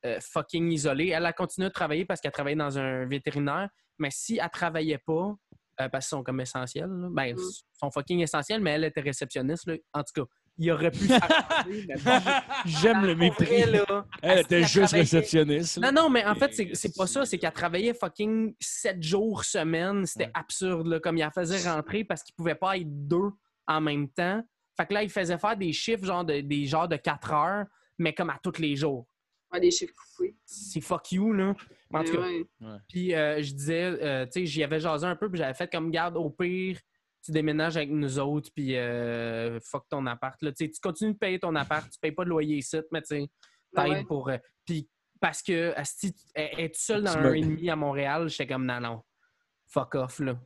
euh, fucking isolée. Elle a continué de travailler parce qu'elle travaillait dans un vétérinaire. Mais si elle travaillait pas, euh, parce qu'ils sont comme essentiels, là, ben, Mm. ils sont fucking essentiels, mais elle était réceptionniste. là. En tout cas, il aurait pu s'arranger, J'aime le vrai, mépris. là, Elle était juste travaillait- réceptionniste. là. non, non, mais en fait, c'est pas ça. C'est qu'elle travaillait fucking sept jours semaine. C'était Ouais. absurde, là, comme il la faisait rentrer parce qu'il pouvait pas être deux en même temps. Fait que là, il faisait faire des chiffres, genre de, des genres de 4 heures, mais comme à tous les jours. Ouais, des chiffres coupés. C'est fuck you, là. En tout cas, ouais. puis euh, je disais, euh, tu sais, j'y avais jasé un peu, puis j'avais fait comme garde au pire, tu déménages avec nous autres, puis euh, fuck ton appart. Là. Tu continues de payer ton appart, tu payes pas de loyer ici, mais tu sais, t'aides ouais. pour. euh, puis parce que elle être seule dans un et demi à Montréal, j'étais comme non, non. Fuck off, là.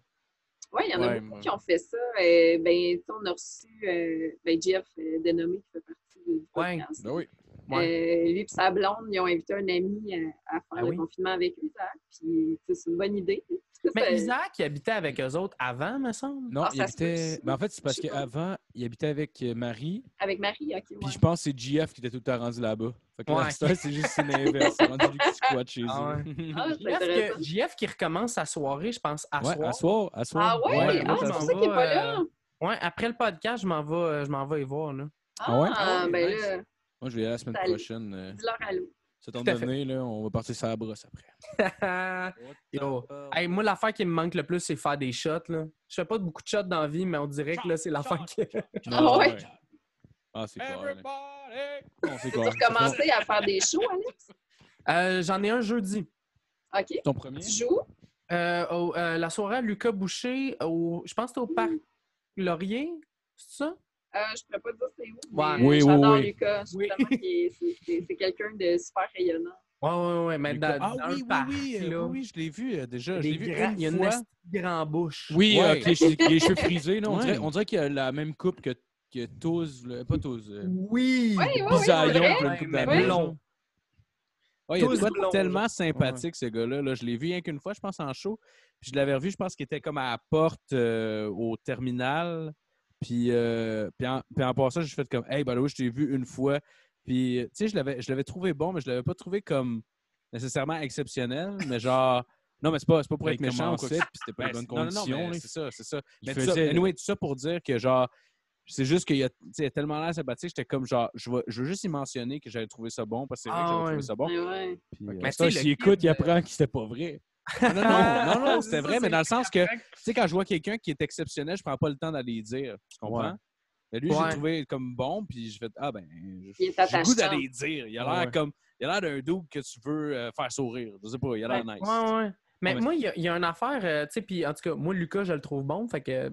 Oui, il y en a beaucoup ouais. qui ont fait ça. Euh, ben, on a reçu euh, ben, Jeff euh, Dénommé qui fait partie du Ouais. podcast. Ben oui. Ouais. Euh, lui et sa blonde, ils ont invité un ami à, à faire Ah le oui? confinement avec eux, Zach. Puis, c'est une bonne idée. Mais Isaac, il habitait avec eux autres avant, me semble. Non, Ah, il habitait. Ben, en fait, c'est parce qu'avant, il habitait avec euh, Marie. Avec Marie, OK. Puis je pense que c'est GF qui était tout le temps rendu là-bas. Fait que là, Ouais. c'est juste l'inverse. C'est rendu lui qui squatte chez Ah eux. ouais. Ah, JF qui recommence sa soirée, je pense, à Ouais, soir. à soir. À soir. Ah ouais? Ouais, ah, c'est ça qu'il n'est pas là. euh, Ouais, après le podcast, je m'en vais, euh, je m'en vais y voir, là. Ah ouais? Ah, Ah ben nice. là, Moi, je vais y aller la semaine Salut. prochaine. euh, dis-leur allô. Ça tombe venir, là, on va partir sur la brosse après. Yo. Hey, moi, l'affaire qui me manque le plus, c'est faire des shots. Là. Je fais pas beaucoup de shots dans la vie, mais on dirait que là, c'est l'affaire qui. Ah ouais? Ah, c'est clair. c'est Tu recommencé à faire des shows, Alex? Euh, J'en ai un jeudi. OK. C'est ton premier? Tu joues? Euh, au- euh, la soirée à Lucas Boucher, au, je pense que c'était au Parc Laurier. C'est ça? Euh, je ne pourrais pas dire c'est où, Ouais. mais Oui, oui, j'adore oui. Lucas. Je trouve Oui. est- c'est- quelqu'un de super rayonnant. Ouais, ouais, ouais. Mais dans, ah dans oui, le oui, parc, oui, là, oui, oui, je l'ai vu euh, déjà. Je l'ai vu une il y a une grande bouche. Oui, Ouais. euh, avec les, che- les cheveux frisés, là, on, Ouais. dirait, on dirait qu'il a la même coupe que, que Touz, le- pas Touz, euh, Oui! Oui, oui, oui, Bisaillon. Ouais, il blonds, tellement sympathique, ce gars-là. là. Je l'ai vu rien qu'une fois, je pense, en show. Puis je l'avais revu, je pense qu'il était comme à la porte euh, au terminal. Puis, euh, puis, en, puis en passant, j'ai fait comme Hey, ben oui, je t'ai vu une fois. Puis, tu sais, je l'avais, je l'avais trouvé bon, mais je l'avais pas trouvé comme nécessairement exceptionnel. Mais genre, non, mais c'est pas, c'est pas pour être méchant ou quoi que puis c'était pas Ben, les bonnes c'est- non, non, conditions. mais c'est ça, c'est ça. Il Mais tout ça, anyway, tout ça pour dire que genre, c'est juste qu'il y a, tellement l'air sympathique, j'étais comme genre, je veux, je veux juste y mentionner que j'avais trouvé ça bon, parce que c'est vrai Ah que j'avais ouais. trouvé ça bon. Puis, euh, Mais Ça, s'il écoute, il apprend que c'était pas vrai. Non, non, non, non, C'est c'était ça, vrai, mais dans le sens que, tu sais, quand je vois quelqu'un qui est exceptionnel, je prends pas le temps d'aller dire. Tu comprends? Ouais. Mais lui, Ouais. j'ai trouvé comme bon, puis je fais Ah ben, j'ai le goût d'aller dire. Il a l'air Ouais. comme. Il a l'air d'un doux que tu veux euh, faire sourire. Je sais pas, il a l'air Ouais. nice. Ouais, ouais. Mais mais- moi, il y, a- il y a une affaire, euh, tu sais, puis en tout cas, moi, Lucas, je le trouve bon, fait que...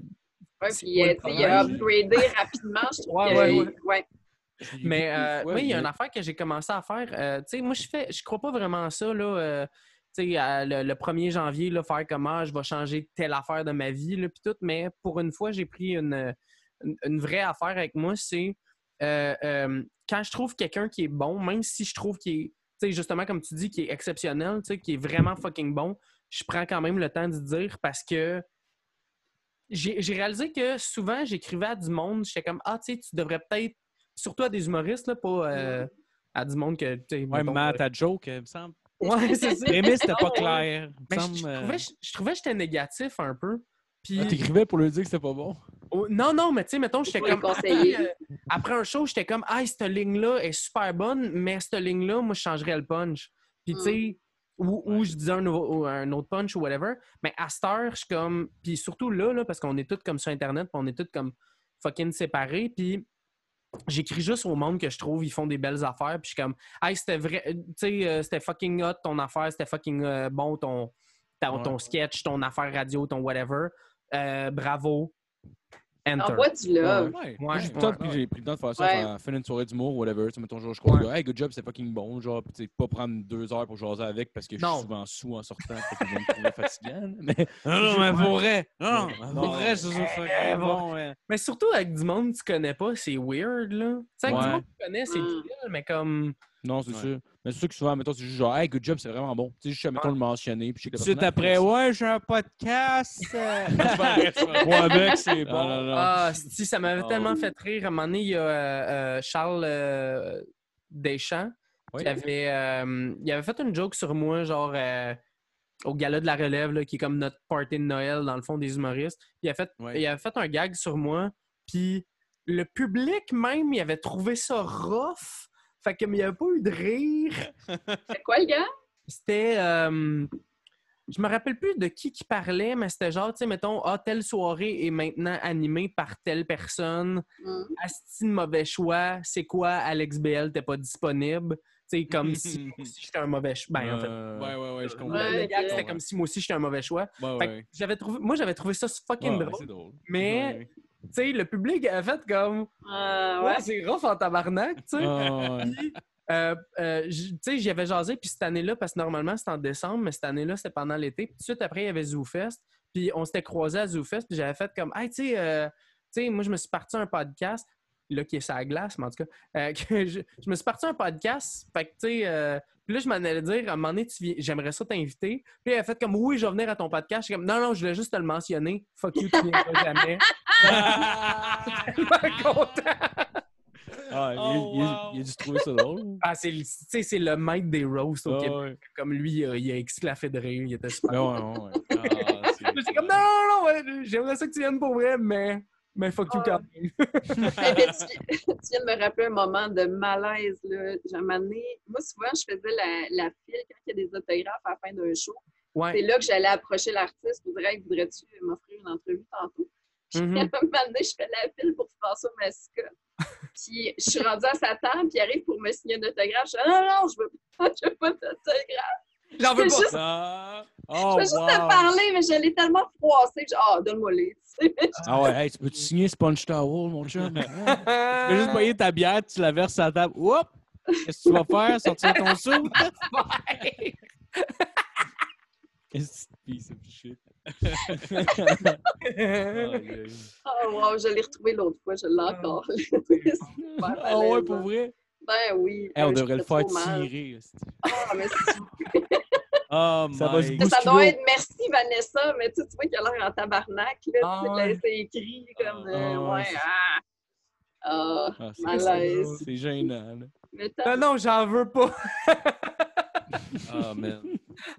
Ouais, puis euh, il a upgradé rapidement, je trouve. Ouais, que- ouais, ouais. ouais. Je l'ai vu Mais euh, fois, moi, il y a une affaire que j'ai commencé à faire. euh, tu sais, moi, je fais, je crois pas vraiment à ça, là. Euh, à le, le 1er janvier, là, faire comment je vais changer telle affaire de ma vie, là, puis tout. Mais pour une fois, j'ai pris une, une, une vraie affaire avec moi, c'est euh, euh, quand je trouve quelqu'un qui est bon, même si je trouve qu'il est, tu sais, justement, comme tu dis, qui est exceptionnel, tu sais, qui est vraiment fucking bon, je prends quand même le temps de dire parce que j'ai j'ai réalisé que souvent, j'écrivais à du monde, j'étais comme, ah, tu sais, tu devrais peut-être, surtout à des humoristes, là, pas euh, à du monde que, Ouais, mettons, Matt, euh, ta joke, il me semble. Ouais, c'est ça. La prémisse, c'était pas clair. Mais je, euh, trouvais, je, je trouvais que j'étais négatif un peu. Puis, Ah, T'écrivais pour lui dire que c'était pas bon? Oh, non, non, mais tu sais, mettons, j'étais comme. euh, après un show, j'étais comme, ah, cette ligne-là est super bonne, mais cette ligne-là, moi, je changerais le punch. Puis, tu sais, ou, ou je disais un, nouveau- ou un autre punch ou whatever. Mais à cette heure, je suis comme. Puis surtout là, là parce qu'on est tous comme sur Internet, puis on est tous comme fucking séparés. Puis j'écris juste au monde que je trouve, ils font des belles affaires. Puis je suis comme, hey, c'était vrai, tu sais, euh, c'était fucking hot ton affaire, c'était fucking euh, bon ton, ton, sketch, ton affaire radio, ton whatever. Euh, bravo. Enter. Envoie du love. ouais. Moi, Ouais, j'ai, ouais, j'ai pris le temps de faire ça fin d'une soirée d'humour, whatever. Tu mettons, genre, je crois hey, good job, c'est fucking bon. Genre, tu sais, pas prendre deux heures pour jaser avec parce que je suis souvent sous en sortant. me trouver fatigant. Mais Non, non, mais pour vrai. Non, pour vrai, c'est fucking bon. ouais. Mais surtout avec du monde que tu connais pas, c'est weird, là. Tu sais, avec du monde que tu connais, c'est Mm. chill, mais comme. Non, c'est Ouais. sûr. Mais c'est sûr que souvent, mettons, c'est juste genre, hey, good job, c'est vraiment bon. Tu sais, juste, mettons, le mentionner. Puis suite après, ouais, j'ai un podcast. euh. Moi, avec, c'est bon. Non, non, non. Ah, si, ça m'avait Oh. tellement fait rire. À un moment donné, il y a euh, euh, Charles euh, Deschamps Oui. qui avait, euh, il avait fait une joke sur moi, genre euh, au gala de la relève, là, qui est comme notre party de Noël, dans le fond, des humoristes. Il a fait, Ouais. il avait fait un gag sur moi, puis le public même, il avait trouvé ça rough. Fait que, mais il n'y avait pas eu de rire. C'est quoi le gars? C'était. euh, je me rappelle plus de qui qui parlait, mais c'était genre, tu sais, mettons, ah, telle soirée est maintenant animée par telle personne. Hum. Asti de mauvais choix. C'est quoi, Alex BL, t'es pas disponible? Tu sais, comme si moi aussi j'étais un mauvais choix. Ben, en fait, Ouais, ouais, ouais, je comprends. Ouais, c'était comme si moi aussi j'étais un mauvais choix. Ouais, Fait que j'avais trouvé, moi, j'avais trouvé ça fucking ouais, drôle. c'est drôle. Mais, sais, le public a fait comme, Ah, ouais, ouais. c'est rough en tabarnak, tu sais. Ah, ouais. Euh, euh, tu sais, j'y avais jasé, puis cette année-là, parce que normalement, c'était en décembre, mais cette année-là, c'était pendant l'été. Puis tout de suite après, il y avait ZooFest. Puis on s'était croisés à ZooFest, puis j'avais fait comme, hey, tu sais, euh, tu sais, moi, je me suis parti un podcast, là, qui est la glace, mais en tout cas, euh, que je, je me suis parti un podcast, fait que, tu sais, euh, puis là, je m'en allais dire, à un moment donné, j'aimerais ça t'inviter. Puis il a fait comme, oui, je vais venir à ton podcast. Je suis comme, non, non, je voulais juste te le mentionner. Fuck you, tu viendras jamais. Tellement content. Ah, il, Oh, il- il- wow. il a dû trouver ça drôle. Ah, c'est, le- tu sais, c'est le maître des roasts au Ah, Québec. ouais. Comme lui, il a, il a exclaffé de rire. Il était super. Ben ouais, ouais, ouais. Ah, c'est- J'étais comme, non, non, non, ouais, j'aimerais ça que tu viennes pour vrai, mais, mais fuck you quand même. Tu, tu viens de me rappeler un moment de malaise. Là. J'ai un moment donné- moi, souvent, je faisais la, la file quand il y a des autographes à la fin d'un show. C'est là que j'allais approcher l'artiste pour dire Hey, voudrais-tu m'offrir une entrevue tantôt? Puis à un moment donné, je fais la file pour François Mascotte. Puis je suis rendue à sa table, puis il arrive pour me signer un autographe. Je dis non, non, je veux pas, je veux pas d'autographe. J'en veux pas. juste- Ah, Je oh, peux juste wow. te parler, mais je l'ai tellement froissé que j'ai ah, donne-moi les. Ah ouais, hey, tu peux-tu signer Sponge Towel, mon chum? Tu peux juste payer ta bière, tu la verses à la table. Oups! Qu'est-ce que tu vas faire? Sortir ton sou? Qu'est-ce que tu piece of shit? Oh, wow, je l'ai retrouvé l'autre fois, je l'ai encore. C'est super Ah ouais, malaisant. pour vrai? Ben oui. Hey, on Euh, devrait le faire tirer. Ah, mais c'est- Oh Ça va my se ça bousculer. doit être merci Vanessa, mais tu, sais, tu vois qu'il a l'air en tabarnak. Là, Ah tu sais, ouais. là, c'est écrit comme euh, Ah ouais, ouais. Ah, ah Ah, malaise. C'est gênant. là. Mais t'as- Non, non, j'en veux pas. Oh man.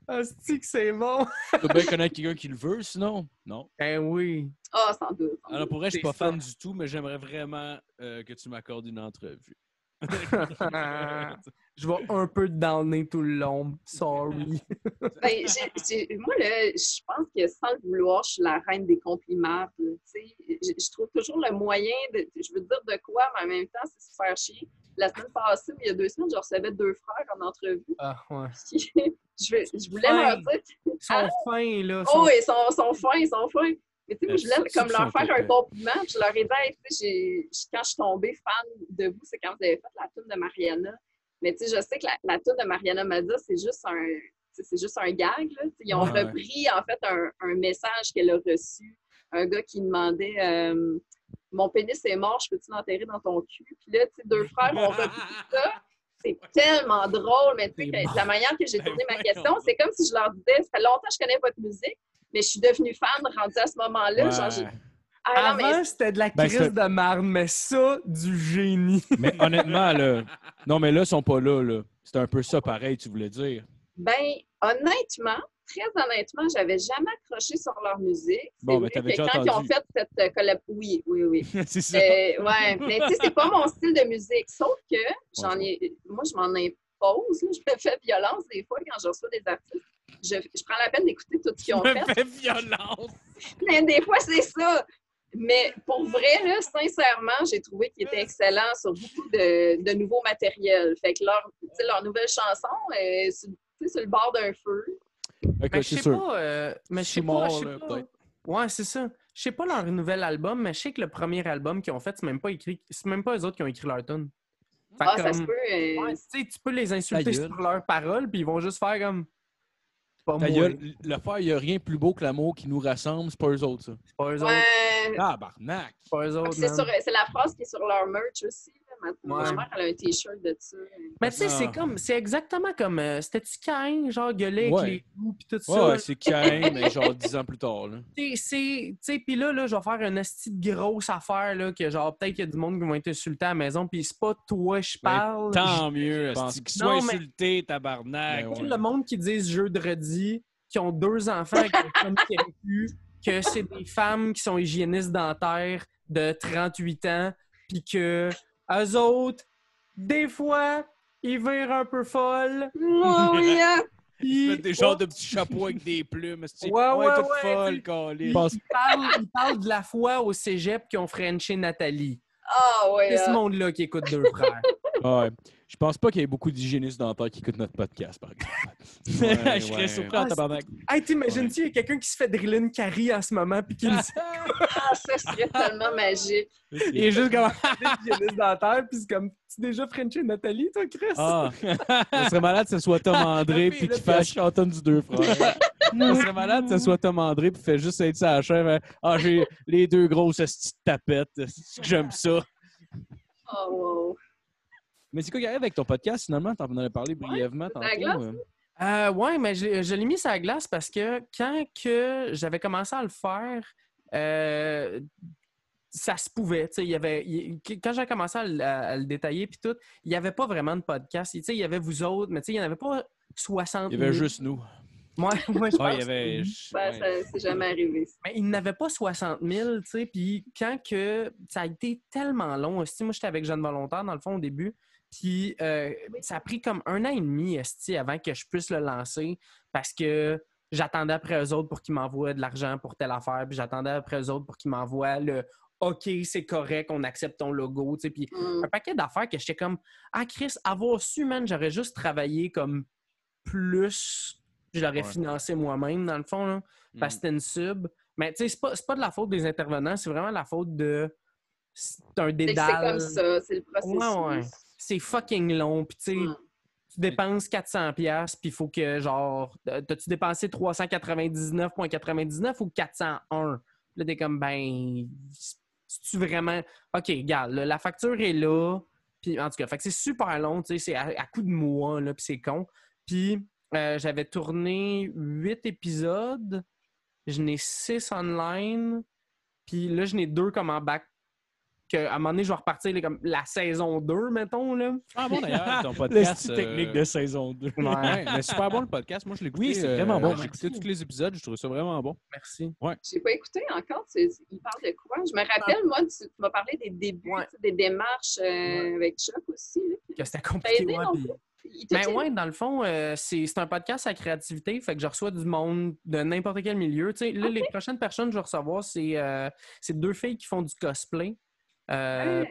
Hostie que c'est bon. Tu peux bien connaître quelqu'un qui le veut, sinon? Non. Ben oui. Ah, sans doute. sans Alors pour vrai, je suis pas ça. fan du tout, mais j'aimerais vraiment euh, que tu m'accordes une entrevue. Je vais un peu te downer tout le long. Sorry. Ben, moi, là, je pense que sans le vouloir, je suis la reine des compliments. là, tu sais. Je, je trouve toujours le moyen de. Je veux dire de quoi, mais en même temps, c'est se faire chier. La semaine passée, ou il y a deux semaines, je recevais deux frères en entrevue. Ah, ouais. Puis, je, veux- je voulais Fin. leur dire. Ils sont fins, là. Oh, ils sont, sont fins, ils sont fins. Mais tu sais, moi, je voulais comme leur faire un compliment. Je leur ai dit, tu sais, quand je suis tombée fan de vous, c'est quand vous avez fait la tune de Mariana. Mais tu sais, je sais que la, la tune de Mariana Mazza, c'est juste un. C'est juste un gag. Là. Ils ont Ouais. repris en fait un, un message qu'elle a reçu. Un gars qui demandait euh, Mon pénis est mort, je peux-tu l'enterrer dans ton cul? Puis là, tu sais, deux frères ont repris ça. C'est tellement drôle, mais tu sais, la manière que j'ai Ben tourné ma question, c'est comme si je leur disais Ça fait longtemps que je connais votre musique, mais je suis devenue fan rendu à ce moment-là. Genre, j'ai- ah mais Avant, c'était de la Ben, crise c'est- de marne, mais ça, du génie. Mais honnêtement, là. Non, mais là, ils sont pas là, là. C'est un peu ça pareil, tu voulais dire. Ben, honnêtement, très honnêtement, j'avais jamais accroché sur leur musique. C'est Bon, vrai t'avais déjà quand ils ont fait cette euh, collab... Oui, oui, oui. c'est ça. Euh, ouais, mais tu sais, c'est pas mon style de musique. Sauf que j'en ai... Moi, je m'en impose. là. Je me fais violence des fois quand je reçois des artistes. Je, je prends la peine d'écouter tout ce qu'ils ont me fait. fait violence. Mais des fois, c'est ça. Mais pour vrai, là, sincèrement, j'ai trouvé qu'ils étaient excellents sur beaucoup de, de nouveaux matériels. Fait que leur, leur nouvelle chanson est sur, sur le bord d'un feu. Mais je sais pas. euh, mais je sais pas. je sais pas. Ouais, c'est ça. Je sais pas leur nouvel album, mais je sais que le premier album qu'ils ont fait, c'est même pas écrit. C'est même pas eux autres qui ont écrit leur tune. Ah, ça se peut. euh, Ouais, tu peux les insulter sur leurs paroles, puis ils vont juste faire comme. C'est pas Ta moi. gueule, le faire, il n'y a rien de plus beau que l'amour qui nous rassemble, c'est pas eux autres, ça. C'est pas eux autres. ouais. Ah, barnac! C'est pas eux autres. C'est la phrase qui est sur leur merch aussi. Ma, Ouais. mère, elle a un t-shirt de ça. Mais tu sais, c'est comme. C'est exactement comme. euh, C'était-tu Cain, genre gueuler Ouais. avec les loups, puis tout ça. ouais, c'est Cain, mais genre dix ans plus tard, là. C'est- c'est. Tu sais, puis là, là, je vais faire une esti de grosse affaire, là, que genre, peut-être qu'il y a du monde qui vont être insultés à la maison, puis c'est pas toi, je parle. Tant mieux. pense- esti, Qu'il soit Non, mais- tabarnak. Tout ouais. le monde qui disent jeudi, qui ont deux enfants avec un femme qui a vécu, que c'est des femmes qui sont hygiénistes dentaires de 38 ans, puis que eux autres, des fois, ils virent un peu folles. Oh, oui, hein? Mettre des genres de petits chapeaux avec des plumes. Ouais, ouais, toute ouais, folle. Ils, ils parlent, ils parlent de la fois au cégep qui ont Frenché Nathalie. Ah, ouais. C'est ce hein. monde-là qui écoute deux frères. Ouais. Je pense pas qu'il y ait beaucoup d'hygiénistes dentaires qui écoutent notre podcast, par exemple. Ouais, je serais ouais. surpris en Ah, tabarnak. hey, t'imagines-tu, il y a quelqu'un qui se fait driller une carie en ce moment, puis qui le sait, Ah, ça serait tellement magique. il est juste comme hygiéniste dentaire, puis c'est comme, tu déjà Frenché Nathalie, toi, Chris? Ah! Ça serait malade que ce soit Tom André puis qu'il fasse chantonne du deux frères. Ça serait malade que ce soit Tom André puis fait juste être sa chaîne. hein. Ah, j'ai les deux grosses de tapettes. C'est que J'aime ça. Oh, wow. Mais c'est quoi qui arrive avec ton podcast finalement? T'en avais parlé brièvement c'est la glace, tantôt. euh. Euh, ouais, mais je, je l'ai mis sur la glace parce que quand que j'avais commencé à le faire, euh, ça se pouvait. tu sais, Il y avait, il- quand j'ai commencé à, le- à le détailler puis tout, il n'y avait pas vraiment de podcast. Tu sais, Il y avait vous autres, mais tu sais, il n'y en avait pas 60 Il y avait 000. juste nous. Moi, moi, je il pense. avait. Ben, ouais. ça c'est jamais arrivé. ça. Mais il n'avait pas 60 000, tu sais. Puis quand que ça a été tellement long, esti, moi j'étais avec Jeune Volontaire dans le fond au début. Puis euh, ça a pris comme un an et demi, esti, avant que je puisse le lancer parce que j'attendais après eux autres pour qu'ils m'envoient de l'argent pour telle affaire. Puis j'attendais après eux autres pour qu'ils m'envoient le OK, c'est correct, on accepte ton logo, tu sais. Puis Hum. un paquet d'affaires que j'étais comme Ah, Chris, avoir su, man, j'aurais juste travaillé comme plus je l'aurais Ouais. financé moi-même, dans le fond, là, parce que c'était une sub. Mais tu sais, c'est pas, c'est pas de la faute des intervenants, c'est vraiment la faute de. C'est un C'est que c'est dédale. comme ça, c'est le processus. Ouais, ouais. C'est fucking long. Puis tu sais, Ouais. tu dépenses 400 pièces puis il faut que genre t'as-tu dépensé 399.99 ou 401 là t'es comme ben tu vraiment ok regarde là, la facture est là puis en tout cas fait que c'est super long tu sais c'est à, à coup de mois là puis c'est con puis euh, j'avais tourné 8 épisodes je n'ai 6 online puis là je n'ai deux comme en back que à un moment donné je vais repartir là, comme la saison 2 mettons là Ah bon, d'ailleurs, ton Le podcast. style euh, technique de saison 2. Ouais, mais super bon le podcast. Moi, je l'ai écouté. Oui, c'est euh, vraiment bon. J'ai écouté tous les épisodes. Je trouve ça vraiment bon. merci Je n'ai pas écouté encore. Il parle de quoi? Je me rappelle, moi, tu, tu m'as parlé des débuts, Ouais. des démarches euh, Ouais. avec Chuck aussi. là. que c'était compliqué ouais, Ben ouais, dans le fond, euh, c'est c'est un podcast à créativité, fait que je reçois du monde de n'importe quel milieu. Tu sais, là, les prochaines personnes que je vais recevoir, c'est euh, c'est deux filles qui font du cosplay. Euh,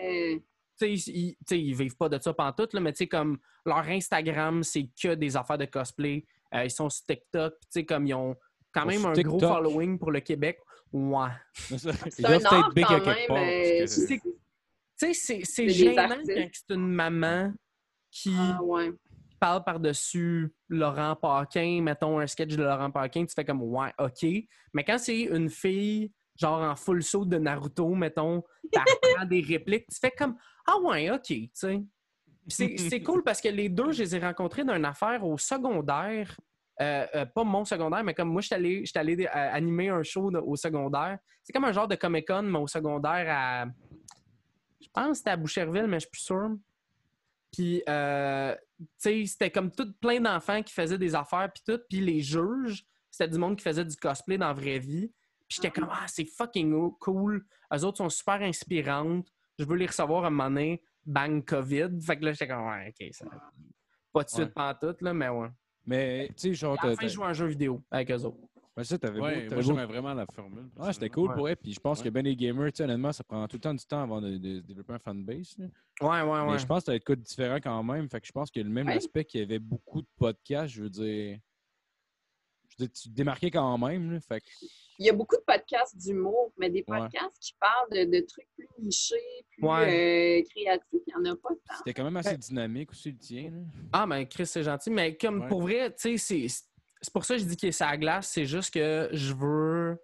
tu sais, ils, vivent pas de ça pantoute, là, mais tu sais, comme leur Instagram, c'est que des affaires de cosplay. Euh, ils sont sur TikTok, puis tu sais, comme ils ont quand même un gros following pour le Québec. Ouais. Ils c'est un doivent être big quand à quelque part. euh, c'est- Tu sais, c'est- c'est gênant quand c'est une maman qui Ah ouais. parle par-dessus Laurent Paquin, mettons un sketch de Laurent Paquin, tu fais comme ouais, ok. Mais quand c'est une fille, genre en full saut de Naruto, mettons, t'apprends des répliques, tu fais comme ah ouais, ok, tu sais. C'est cool parce que les deux, je les ai rencontrés dans une affaire au secondaire. Euh, euh, pas mon secondaire, mais comme moi, je suis allé, j'étais allé euh, animer un show de- au secondaire. C'est comme un genre de Comic-Con, mais au secondaire à. Je pense que c'était à Boucherville, mais je suis plus sûr. Puis, euh, tu sais, c'était comme tout plein d'enfants qui faisaient des affaires, puis tout. Puis les juges, c'était du monde qui faisait du cosplay dans la vraie vie. Puis j'étais comme, ah, c'est fucking cool. Eux autres sont super inspirantes. Je veux les recevoir à un moment donné. Bang, COVID. Fait que là, j'étais comme, ouais, OK, ça. Pas de suite, Ouais. pas tout, là, mais ouais. Mais, tu sais, genre, À la t'as- fin, je jouais à un jeu vidéo avec eux autres. Ouais, ça, t'avais beau- Ouais, t'avais moi, beau- j'aimais vraiment la formule. Ouais, c'était cool Ouais. pour eux. Puis je pense Ouais. que ben les gamers, tu sais, honnêtement, ça prend tout le temps du temps avant de, de- de développer un fanbase. là. Ouais, ouais, ouais. Mais je pense que ça va être quoi de différent quand même. Fait que je pense que le même Ouais. aspect qu'il y avait beaucoup de podcasts, je veux dire. Je veux dire, tu te démarquais quand même. là. Fait que, Il y a beaucoup de podcasts d'humour, mais des Ouais. podcasts qui parlent de, de trucs plus nichés, plus Ouais. euh, créatifs, il n'y en a pas tant. c'était quand même assez dynamique aussi le tien. là. Ah, ben Chris, c'est gentil. Mais comme Ouais. pour vrai, tu sais, c'est- c'est pour ça que je dis qu'il est sa glace. C'est juste que je veux.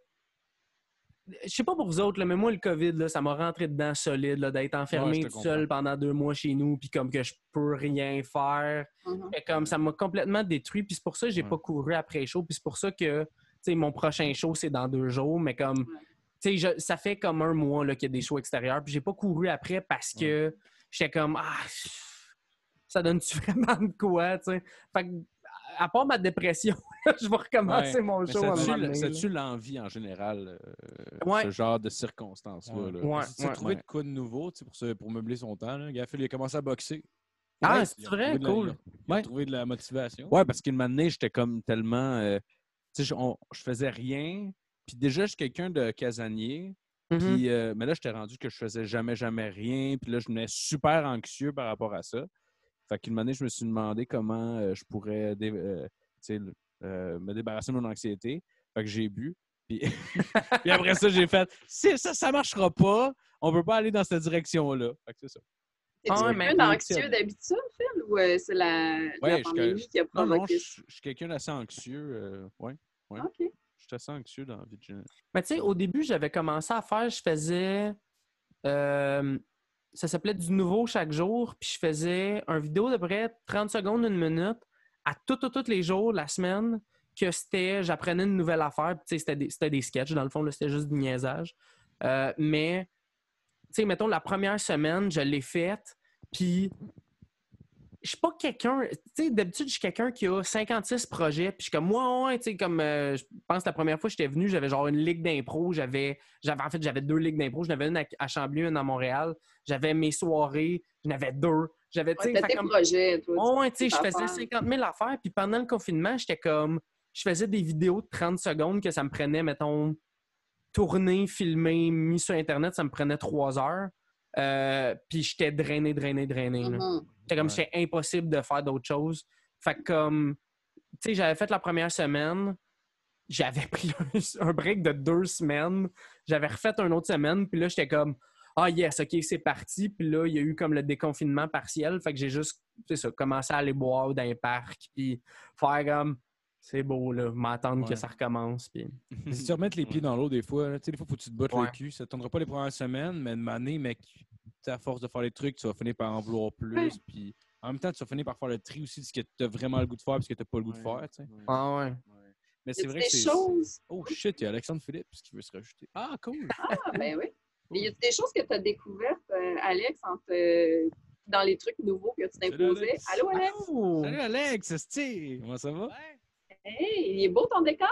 Je sais pas pour vous autres, là, mais moi, le COVID, là, ça m'a rentré dedans solide, d'être enfermé Ouais, tout seul pendant deux mois chez nous, puis comme que je peux rien faire. Mhm. Fait comme ça m'a complètement détruit. Puis c'est pour ça que j'ai Ouais. pas couru après show. Puis c'est pour ça que mon prochain show, c'est dans deux jours. Mais comme je- ça fait comme un mois qu'il y a des shows extérieurs. Puis j'ai pas couru après parce que j'étais comme Ah, ça donne-tu vraiment de quoi? tu sais? Fait que, à part ma dépression, je vais recommencer Ouais. mon show à un ça moment donné, là. tu l'envie en général, euh, Ouais. ce genre de circonstances-là? Ouais. là? Ouais, Tu as ouais, trouvé ouais. de quoi de nouveau pour, se- pour meubler son temps. Là? Gaffel, il a commencé à boxer. Ah, Ouais, c'est vrai? Cool. il a- trouvé de la motivation. Ouais, parce qu'une année, j'étais comme tellement. euh, tu sais, je, faisais rien. Puis déjà, je suis quelqu'un de casanier. Mhm. Puis, euh, mais là, j'étais rendu que je faisais jamais, jamais rien. Puis là, je venais super anxieux par rapport à ça. Fait qu'une année, je me suis demandé comment euh, je pourrais dé- euh, tu euh, me débarrasser de mon anxiété. Fait que j'ai bu. Puis, puis après ça, j'ai fait si ça, ça marchera pas, on peut pas aller dans cette direction-là. Fait que c'est ça. Es-tu Ah, un mais- peu anxieux d'habitude, Phil, ou euh, c'est la, Ouais, la je- pandémie qui a Non, non, provoqué je, je suis quelqu'un d'assez anxieux. euh, ouais? OK. je suis assez anxieux dans la vie de. Mais tu sais, au début, j'avais commencé à faire, je faisais. euh, ça s'appelait du nouveau chaque jour, puis je faisais un vidéo de près 30 secondes, une minute, à tous, tous, tous les jours, la semaine, que c'était, j'apprenais une nouvelle affaire, puis c'était des, des sketchs, dans le fond, c'était juste du niaisage. Euh, mais, tu sais, mettons, la première semaine, je l'ai faite, puis je suis pas quelqu'un. Tu sais, d'habitude, je suis quelqu'un qui a 56 projets. Puis je suis comme, moi, ouais, tu sais, comme, euh, je pense que la première fois que j'étais venu, j'avais genre une ligue d'impro. J'avais, j'avais, en fait, j'avais deux ligues d'impro. J'en avais une à, à Chambly, une à Montréal. J'avais mes soirées. J'en avais deux. J'avais, tu sais, comme- projets, toi. Ouais, tu sais, je faisais affaires. 50 000 affaires. Puis pendant le confinement, j'étais comme. Je faisais des vidéos de 30 secondes que ça me prenait, mettons, tourner, filmer, mis sur Internet, ça me prenait trois heures. Euh, puis j'étais drainé, drainé, drainé. là. Mhm. C'était comme Ouais. c'était impossible de faire d'autres choses. Fait que comme sais, j'avais fait la première semaine. J'avais pris un, un break de deux semaines. J'avais refait une autre semaine. Puis là, j'étais comme, ah yes, OK, c'est parti. Puis là, il y a eu comme le déconfinement partiel. Fait que j'ai juste, c'est ça, commencé à aller boire dans les parcs. Puis faire comme, c'est beau, là, m'attendre que ça recommence. Puis... Mais si tu remettes les pieds dans l'eau des fois, tu sais, des fois, faut que tu te bottes Ouais. le cul. Ça ne tendra pas les premières semaines, mais une année, mec, à force de faire les trucs, tu vas finir par en vouloir plus. Puis en même temps, tu vas finir par faire le tri aussi de ce que tu as vraiment le goût de faire et ce que tu n'as pas le goût de faire. tu sais. Ah ouais. Ouais. Mais c'est vrai des que c'est. choses? Oh shit, il y a Alexandre Philippe qui veut se rajouter. Ah, cool. Ah, ben oui. Mais y a des choses que tu as découvertes, euh, Alex, euh, dans les trucs nouveaux que tu t'imposais? Alex. Allô, Alex? Salut Alex, c'est Comment ça va? Hey, il est beau ton décor.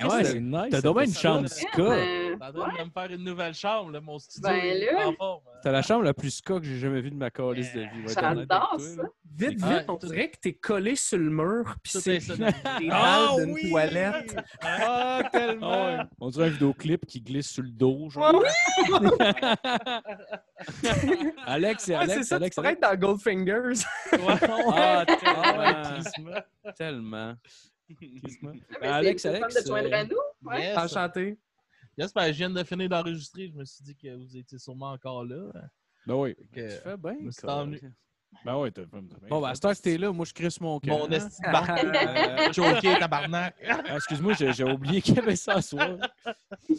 Ah ouais, c'est nice. T'as fait une chambre ska. Ben, T'es en train ouais. de me faire une nouvelle chambre, là, mon studio. Ben là. forme. hein. T'as la chambre la plus ska que j'ai jamais vue de ma calice de vie. J'adore ça. Vite, vite, Ouais, on dirait que t'es collé sur le mur. Tout c'est des Ah dalles d'une oui! toilette. Ah, tellement! Ah ouais. On dirait un vidéoclip qui glisse sur le dos. Genre. Ouais, Alex, c'est Ouais, Alex, c'est ça, Alex, tu pourrais Alex. être dans Goldfingers. Ah, Ah, tellement. tellement. Ah, mais Alex, Alex, de joindre à nous. Ouais. Yes. Enchanté. Yes, ben, je viens de finir d'enregistrer. Je me suis dit que vous étiez sûrement encore là. Ben oui. que- Tu fais bien. me suis quoi. envenu. Ben oui, t'as bien. Bon, ben, à cette heure que t'es là, moi, je crisse mon cœur. Mon hein. esti de barbe. Euh, Choqué, tabarnak. ah, Excuse-moi, j'ai j'ai oublié qu'il y avait ça à soir.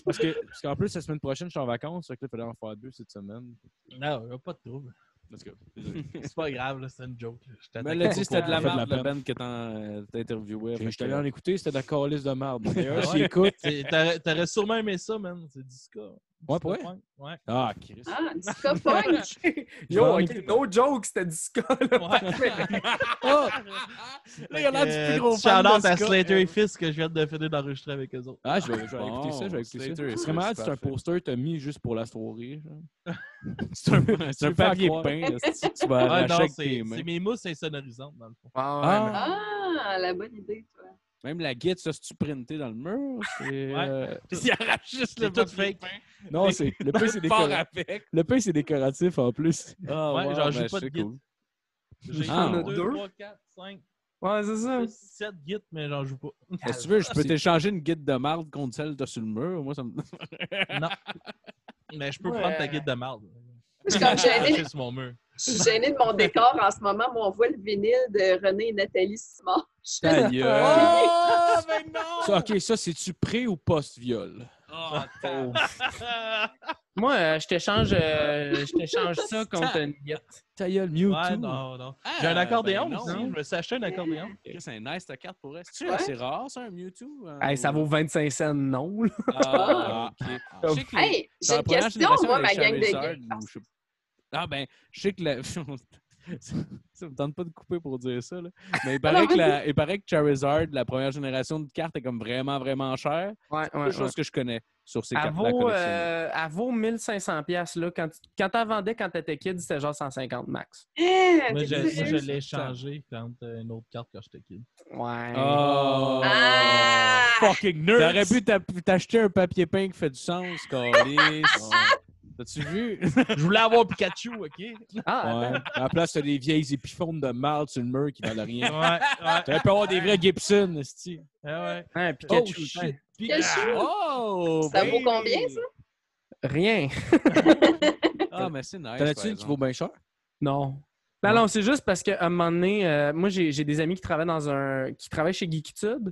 Parce que- parce qu'en plus, la semaine prochaine, je suis en vacances. Fait que là, il fallait en faire deux cette semaine. Non, y a pas de trouble. Let's go. C'est pas grave, là, c'est une joke. là. Je Mais t'attaque elle a pas dit c'était de la merde, la peine que euh, t'interviewais. J'étais que- allé en écouter, c'était de la calice de merde. D'ailleurs, j'y ouais? écoute. C'est- T'aurais sûrement aimé ça, man. C'est du ska. Ouais, pour vrai? Ouais. Ah, Chris. Ah, du ska punch. Yo, ok, no joke, c'était du ska. là. Ah! Là, il a l'air du Euh, plus gros fan de shout-out à. Slater et Fils que je viens de finir d'enregistrer avec eux autres. Ah, je vais, je vais Bon, écouter ça, je vais écouter Slater, ça. c'est malade, c'est un poster que t'as mis juste pour la soirée. C'est un, papier peint. tu vas Ah, avec c'est mes mousses insonorisantes, dans le fond. Ah, Ah, la bonne idée, toi. Même la guide, ça, c'est-tu printé dans le mur? C'est, Ouais. euh, Tout- Il arrache juste le C'est tout fake. Non, c'est le pain, c'est décoratif. Le pain, c'est décoratif en plus. Ah, Ouais, wow, genre, j'ai ben, pas de guide. cool. J'ai Ah, 1, ouais. 2, 3, 4, 5, ouais, c'est ça. 6, 7 gits, mais j'en joue pas. Si tu veux, je peux C'est- t'échanger une guide de marde contre celle que t'as sur le mur? Moi, ça me... Non. Mais je peux Ouais. prendre ta guide de marde. Je suis sur mon mur. Je suis gênée de mon décor en ce moment. Moi, on voit le vinyle de René et Nathalie Simon. Ta gueule. Oh, ben non! Ça, ok, ça, c'est-tu pré ou post-viol? Oh, Moi, euh, je t'échange euh, je t'échange ça contre une guette. Ta gueule, Mewtwo. Ouais, non, non. Ah, J'ai un accordéon ben aussi. non. Je me suis acheté un accordéon. Chris, C'est nice ta carte pour elle. C'est Ouais. assez rare, ça, un Mewtwo? hein, Hey, ça vaut 25 cents, non? Ah, ok. Que les- Hey, dans j'ai la une question, moi, ma gang de sais- Ah ben, je sais que la... ça me tente pas de couper pour dire ça, là. Mais il paraît, non, que la... il paraît que Charizard, la première génération de cartes, est comme vraiment, vraiment chère. Ouais, C'est ouais, une chose que je connais sur ces cartes-là euh, elle vaut 1500 pièces là. Quand, quand t'en vendais quand t'étais kid, c'était genre 150 max. Eh, Moi, je, je l'ai changé contre une autre carte quand j'étais kid. Ouais. Oh! Ah! Fucking nerd! T'aurais pu t'a- t'acheter un papier peint qui fait du sens, Carlis. T'as-tu vu? Je voulais avoir Pikachu, OK? Ah, Ouais. À la place, t'as des vieilles épiphones de marde sur le mur qui valent rien. Ouais, ouais. T'aurais pu avoir des vrais Gibson, esti. ouais, ouais. hein, Pikachu. Oh, shit. Pikachu? Oh! Ça vaut baby! combien, ça? Rien. Ah, mais c'est nice. T'en as-tu une qui vaut bien cher? Non. Non, non, c'est juste parce qu'à un moment donné, euh, moi, j'ai j'ai des amis qui travaillent dans un. qui travaillent chez Geekitude,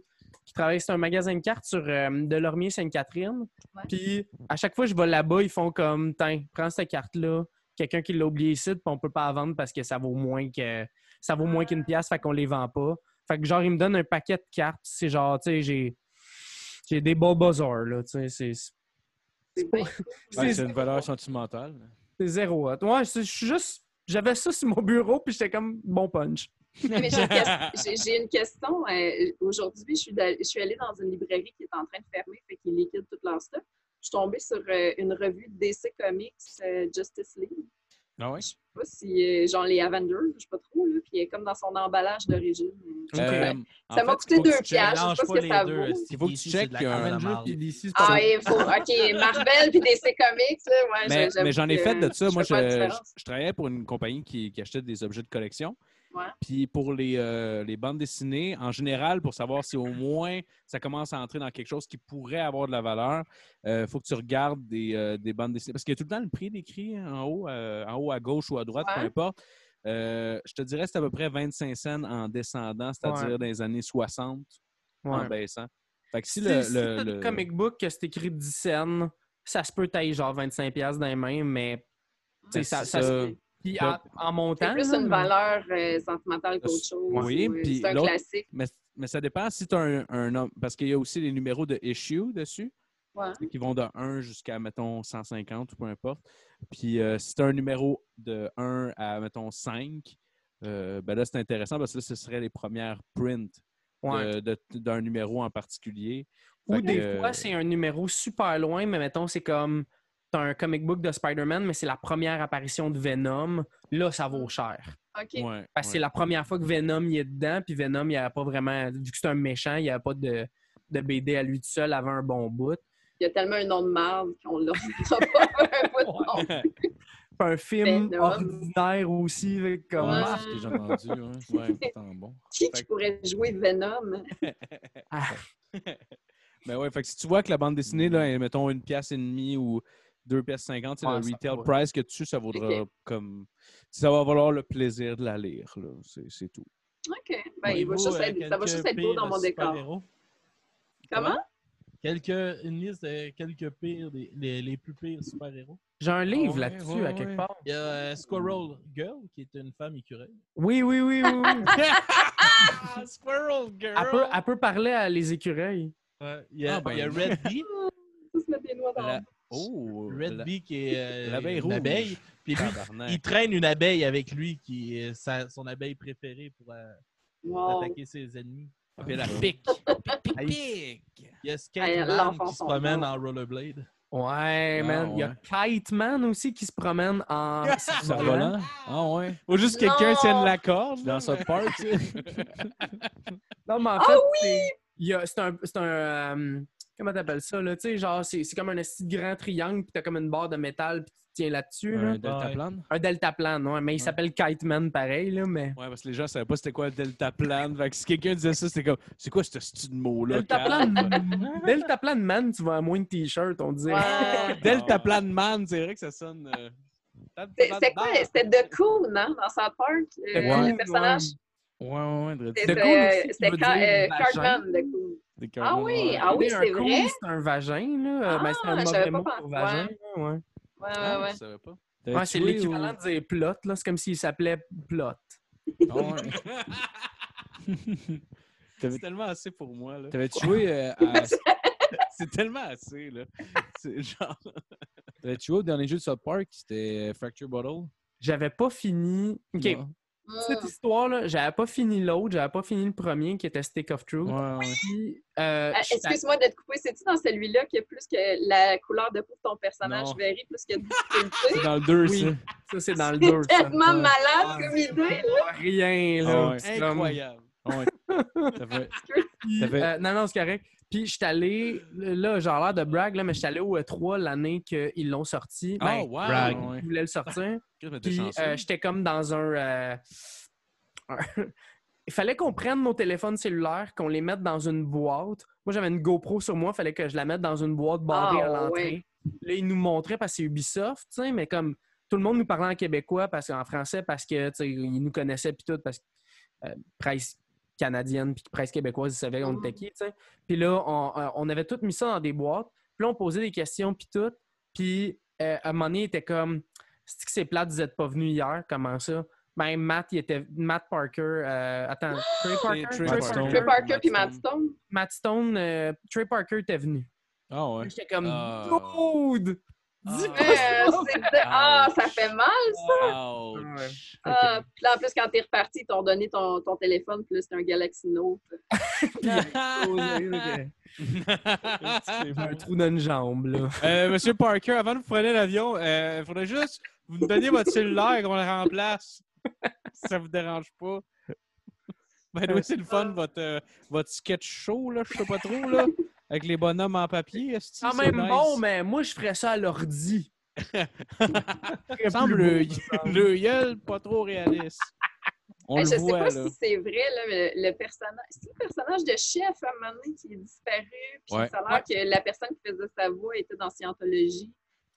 qui travaillent, c'est un magasin de cartes sur euh, Delormier Sainte-Catherine. Ouais. Puis à chaque fois que je vais là-bas, ils font comme Tiens, prends cette carte-là, quelqu'un qui l'a oublié ici, puis on peut pas la vendre parce que ça vaut moins que ça vaut moins qu'une pièce, fait qu'on les vend pas. Fait que genre, ils me donnent un paquet de cartes, c'est genre, tu sais, j'ai. J'ai des beaux buzzers, là, tu sais, c'est- C'est. Ouais, une valeur sentimentale. c'est zéro hot. Ouais, c'est- je suis juste. J'avais ça sur mon bureau, puis j'étais comme bon punch. Mais j'ai une, question. euh, Aujourd'hui, je suis, dall- je suis allée dans une librairie qui est en train de fermer, fait qu'ils liquident tout leur stock. Je suis tombée sur euh, une revue de DC Comics euh, Justice League. Ah ouais? Je sais pas si, genre les Avengers, je sais pas trop, là, puis comme dans son emballage d'origine. Euh, Ça m'a coûté deux piastres. je sais pas ce que ça deux. vaut. Il faut que tu checkes c'est de la qu'il y a un carte de Avenger marde. puis DC, Ah, il faut. OK, Marvel puis DC Comics, là, ouais, Mais, j'en ai que fait de ça. je Moi, je, je travaillais pour une compagnie qui, qui achetait des objets de collection. Ouais. Puis pour les, euh, les bandes dessinées, en général, pour savoir si au moins ça commence à entrer dans quelque chose qui pourrait avoir de la valeur, il faut que tu regardes des, euh, des bandes dessinées. Parce qu'il y a tout le temps le prix décrit en haut, euh, en haut à gauche ou à droite, peu importe. Euh, je te dirais que c'est à peu près 25 cents en descendant, c'est-à-dire Ouais. dans les années 60 en baissant. Fait que si Si, le, si le- comic book que c'est écrit 10 cents, ça se peut tailler genre 25$ piastres dans les mains, mais Ben, ça ça. Puis en, en C'est montant. plus une valeur euh, sentimentale qu'autre chose. Oui, ou, euh, puis c'est un classique. mais, mais ça dépend si tu as un, un nom- Parce qu'il y a aussi les numéros de issue dessus. Ouais. qui vont de 1 jusqu'à, mettons, 150 ou peu importe. Puis euh, si tu as un numéro de 1 à, mettons, 5, euh, ben là, c'est intéressant parce que là, ce serait les premières prints Ouais. d'un numéro en particulier. Ou Fait que, des euh, fois, c'est un numéro super loin, mais mettons, c'est comme t'as un comic book de Spider-Man, mais c'est la première apparition de Venom. Là, ça vaut cher. OK. ouais, Parce que ouais. c'est la première fois que Venom y est dedans, puis Venom, il n'y avait pas vraiment. Vu que c'est un méchant, il n'y avait pas de, de BD à lui tout seul avant un bon bout. Il y a tellement un nom de marde qu'on l'a pas un bout de nom. Puis un film Venom. ordinaire aussi, comme. Ouais. Ah, ce que j'ai entendu, ouais. Ouais, pourtant bon. Qui, Fait pourrait jouer Venom? Ah, Ben ouais, fait que si tu vois que la bande dessinée, là, est, mettons, une pièce et demie ou deux pièces cinquante, c'est Ouais, le retail va. price que dessus, ça vaudra comme. Ça va valoir le plaisir de la lire, là. C'est c'est tout. OK. Ben, il va Auriez-vous, juste être- ça va juste être beau dans mon décor. super-héros? Comment? Quelques, une liste de quelques pires, des- les, les plus pires super-héros. J'ai un livre là-dessus, ouais, à quelque ouais. part. Il y a euh, Squirrel Girl, qui est une femme écureuil. Oui, oui, oui, oui. oui. Squirrel Girl! elle, peut, elle peut parler à les écureuils. Ouais, il y a, Ah, ben, il y a Red Bee. Tous mettre des noix dans La- Oh! Red la- Bee qui est euh, l'abeille une rouge. abeille. Puis lui, Tabarnak. il traîne une abeille avec lui, qui est sa- son abeille préférée pour euh, Wow. attaquer ses ennemis. Ah, Puis la ça. pique. Pic, Hey. pic! Il y a Hey, Skate l'enfant qui se promène en rollerblade. Ouais, man. Il y a Kite Man aussi qui se promène en. Ça volant? Ah ouais. Faut juste que quelqu'un Non! tienne la corde. Dans South Park, tu sais. Non, mais en Ah fait, c'est- il y a- c'est un. C'est un euh, comment t'appelles ça, là? Tu sais, genre, c'est c'est comme un de grand triangle, puis t'as comme une barre de métal, puis tu tiens là-dessus. là. Un deltaplane? Un deltaplane, ouais. Mais il s'appelle Kite Man pareil, là, mais. Ouais, parce que les gens savaient pas c'était quoi le deltaplane. Fait que si quelqu'un disait ça, c'était comme, c'est quoi ce style de mot-là? Deltaplane? Deltaplane Man, tu vas à moins de t-shirt, on dirait. Ouais. Deltaplane man, c'est vrai que ça sonne. euh, C'est- C'était quoi? C'était The Coon, non? Dans South Park? euh, Ouais. le personnage? Ouais, ouais, ouais. The C'était Coon euh, c'était euh. Cartman, The Coon. Des Ah Cardinals, oui, ah oui, c'est un vrai? C'est un vagin, là. Ben, c'est un Ah, mauvais j'avais mot pas pour pensé. vagin. Ouais. Ouais, Ah, ouais, je savais pas. Ouais, T'avais c'est l'équivalent de dire plot, là. C'est comme s'il s'appelait plot. ou- Ah. C'est tellement assez pour moi. là. T'avais-tu joué euh, à... C'est tellement assez. là. C'est genre. T'avais-tu joué au dernier jeu de South Park? C'était euh, Fracture Bottle? J'avais pas fini. OK. Non. Cette Mm. histoire-là, j'avais pas fini l'autre, j'avais pas fini le premier qui était Stick of Truth. Ouais, ouais. Puis, euh, Ah, j'étais- Excuse-moi de te couper. C'est-tu dans celui-là qu'il y a plus que la couleur de peau de ton personnage Non. varie, plus difficultés? C'est dans le 2, Oui. ça. ça, c'est dans le 2. C'est tellement malade comme idée. là. Rien, là. Ah ouais. Incroyable. Ouais. Ça fait... Puis, Ça fait- euh, non, non, c'est correct. Puis, je suis allé, là, j'ai l'air de brag, là, mais je suis allé au E3 l'année qu'ils l'ont sorti. Ah, Ben, wow! brag. Ils voulaient le sortir. Puis, euh, j'étais comme dans un. euh, il fallait qu'on prenne nos téléphones cellulaires, qu'on les mette dans une boîte. Moi, j'avais une GoPro sur moi, il fallait que je la mette dans une boîte barrée Ah, à l'entrée. Là, ils nous montraient parce que c'est Ubisoft, tu sais, mais comme tout le monde nous parlait en québécois, parce en français, parce que, tu sais, ils nous connaissaient, puis tout, parce que euh, canadienne, puis presse québécoise, ils savaient on était qui, tu sais. Puis là, on, euh, on avait tout mis ça dans des boîtes. Puis là, on posait des questions, puis tout. Puis euh, à un moment donné, il était comme c'est que c'est plate, vous n'êtes pas venu hier, comment ça? Ben, Matt, il était. Matt Parker. euh, attends, Trey Parker? Trey Trey Parker. Parker? Trey Parker puis Matt Matt Stone. Matt Stone, euh, Trey Parker était venu. Ah ouais. J'étais comme, Ah. dude! Dis Ah. pas Euh, ça! c'est de- Ah, ça fait mal, ça! Ouch. Ah, puis là, en plus, quand t'es reparti, ils t'ont donné ton, ton téléphone, là, c'était un Galaxy Note. un trou dans une jambe, là. Euh, Monsieur Parker, avant de vous prendre l'avion, il faudrait juste vous nous donner votre cellulaire et qu'on le remplace. si ça vous dérange pas. Ben oui, c'est le fun, votre, euh, votre sketch show, là, je sais pas trop, là, avec les bonhommes en papier. esti, Quand c'est même nice? bon, mais moi, je ferais ça à l'ordi. semble le, le gueule pas trop réaliste. On Hey, le je sais voit, pas là. si c'est vrai, là, mais le, le personnage. C'est le personnage de chef à un moment donné qui est disparu. Puis Ouais. ça a l'air que la personne qui faisait sa voix était dans Scientologie.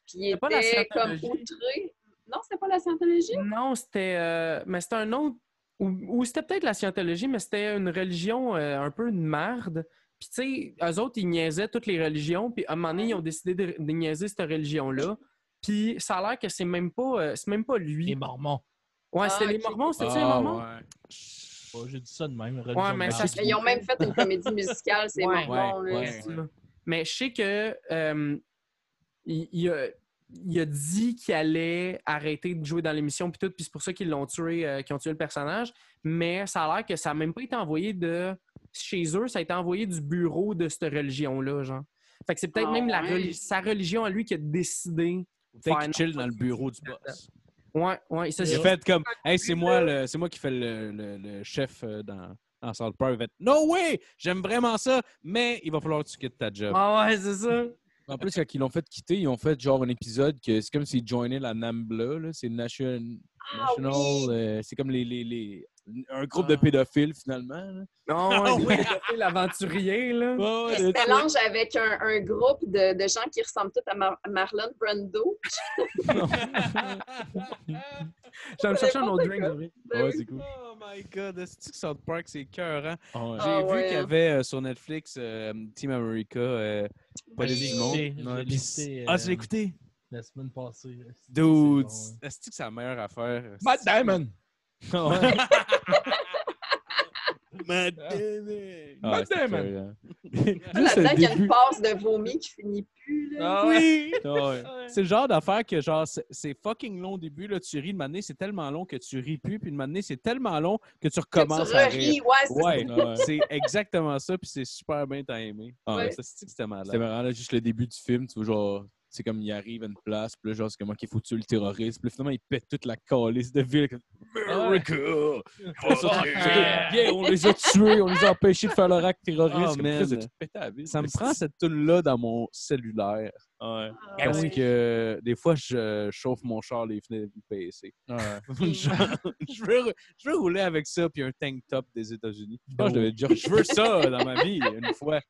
Puis il C'est pas la était comme Scientologie? outré. Non, c'était pas la Scientologie? Non, c'était. euh, mais c'était un autre. Ou, ou c'était peut-être la scientologie, mais c'était une religion euh, un peu de merde. Puis, tu sais, eux autres, ils niaisaient toutes les religions. Puis, à un moment donné, ils ont décidé de, de niaiser cette religion-là. Puis, ça a l'air que c'est même pas, euh, c'est même pas lui. Les Mormons. Ouais, c'était Ah, les ok. Mormons, c'était les Ah, Mormons? ouais. Oh, J'ai dit ça de même. Ouais, mais ça ils ont même fait une comédie musicale, c'est Ouais, marrant. ouais, là. ouais. C'est ça. Mais je sais que euh, il, il a, il a dit qu'il allait arrêter de jouer dans l'émission puis tout, puis c'est pour ça qu'ils l'ont tué, euh, qu'ils ont tué le personnage. Mais ça a l'air que ça n'a même pas été envoyé de chez eux, ça a été envoyé du bureau de cette religion-là, genre. Fait que c'est peut-être Ah, même la sa religion à lui qui a décidé. Peut-être qu'il chill dans le bureau du boss. Ouais, ouais, ça, c'est fait comme, hey, c'est moi, le- c'est moi qui fais le, le- le chef euh, dans, dans South Park. Il fait, no way, j'aime vraiment ça, mais il va falloir que tu quittes ta job. Ah ouais, c'est ça. En plus, quand ils l'ont fait quitter, ils ont fait genre un épisode que c'est comme s'ils joignaient la NAMBLA. là. C'est Nation, Ah National. oui. euh, c'est comme les, les, les- un groupe de Ah. pédophiles finalement. là. Non, Ah ouais, ouais. il a fait l'aventurier, là. Ils se mélangent avec un, un groupe de, de gens qui ressemblent tous à Mar- Marlon Brando? Je vais me chercher un autre drink. Ouais, c'est cool. Oh my god, est-ce que South Park, c'est écœurant. Ah ouais. J'ai Ah vu ouais, qu'il y hein. avait euh, sur Netflix euh, Team America, euh, pas l'ai puis- écouté, Ah, tu euh, l'as écouté? La semaine passée. Dude, hein. est-ce que c'est la meilleure affaire? Matt Damon! Matt Ah. Damon! Ah, Là-dedans, il y a une passe de vomi qui finit plus. Là. Ah ouais. Oui! Ouais. C'est le genre d'affaire que genre c'est- fucking long au début là, tu ris de maner, c'est tellement long que tu ris plus, puis de maner c'est tellement long que tu Que recommences tu à reris, rire. ouais, c'est Ouais, ouais. c'est exactement ça, puis c'est super bien timé. Ah Ouais, ouais. ça c'est que c'était malade? C'était marrant, là, juste le début du film, tu vois, genre, c'est comme il arrive à une place, puis là, genre, c'est comme, OK, faut tuer le terroriste, puis là, finalement, il pète toute la calice de ville. comme, America! Ça, Yeah, on les a tués, on les a empêchés de faire leur acte terroriste. Comme, pété ville? Ça me prend cette tune là dans mon cellulaire Ouais. Ah, parce que des fois je chauffe mon char les fenêtres du PC. Ouais. Genre, je, veux, je veux rouler avec ça puis un tank top des États-Unis. Je pense que je devais dire, Je veux ça dans ma vie une fois.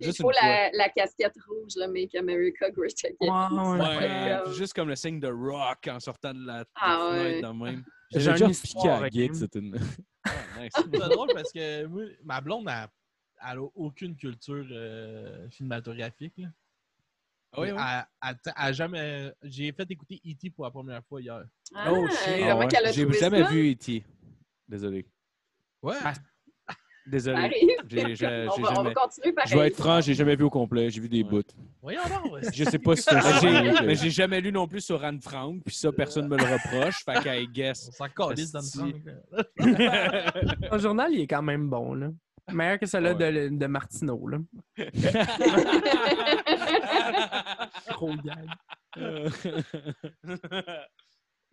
Il Juste faut une fois. la, la casquette rouge, là, Make America Great Again. Ouais, ouais. Juste comme le signe de rock en sortant de la Ah fenêtre ouais. de même. J'ai déjà piqué à him. c'était une... Ah, nice. C'est drôle parce que moi, ma blonde, elle, elle a aucune culture euh, cinématographique. Là. Ah oui, oui. A jamais... J'ai fait écouter E.T. pour la première fois hier. Ah, Oh, shit. Ah ouais. J'ai jamais ça? vu E.T. Désolé. Ouais. Ah, Désolé. arrive. J'ai- j'ai- on, va, on va jamais- continuer pareil. Je vais être franc, j'ai jamais vu au complet, j'ai vu des Ouais. bouts. Voyons donc. Je sais pas si c'est un Mais j'ai- que- mais j'ai jamais lu non plus sur Anne Frank, puis ça, personne me le reproche. Fait qu'à guess. On s'en calisse sang. là. Son journal, il est quand même bon, là. Meilleur que celui-là Ouais. de, de Martineau, là. Gros gag.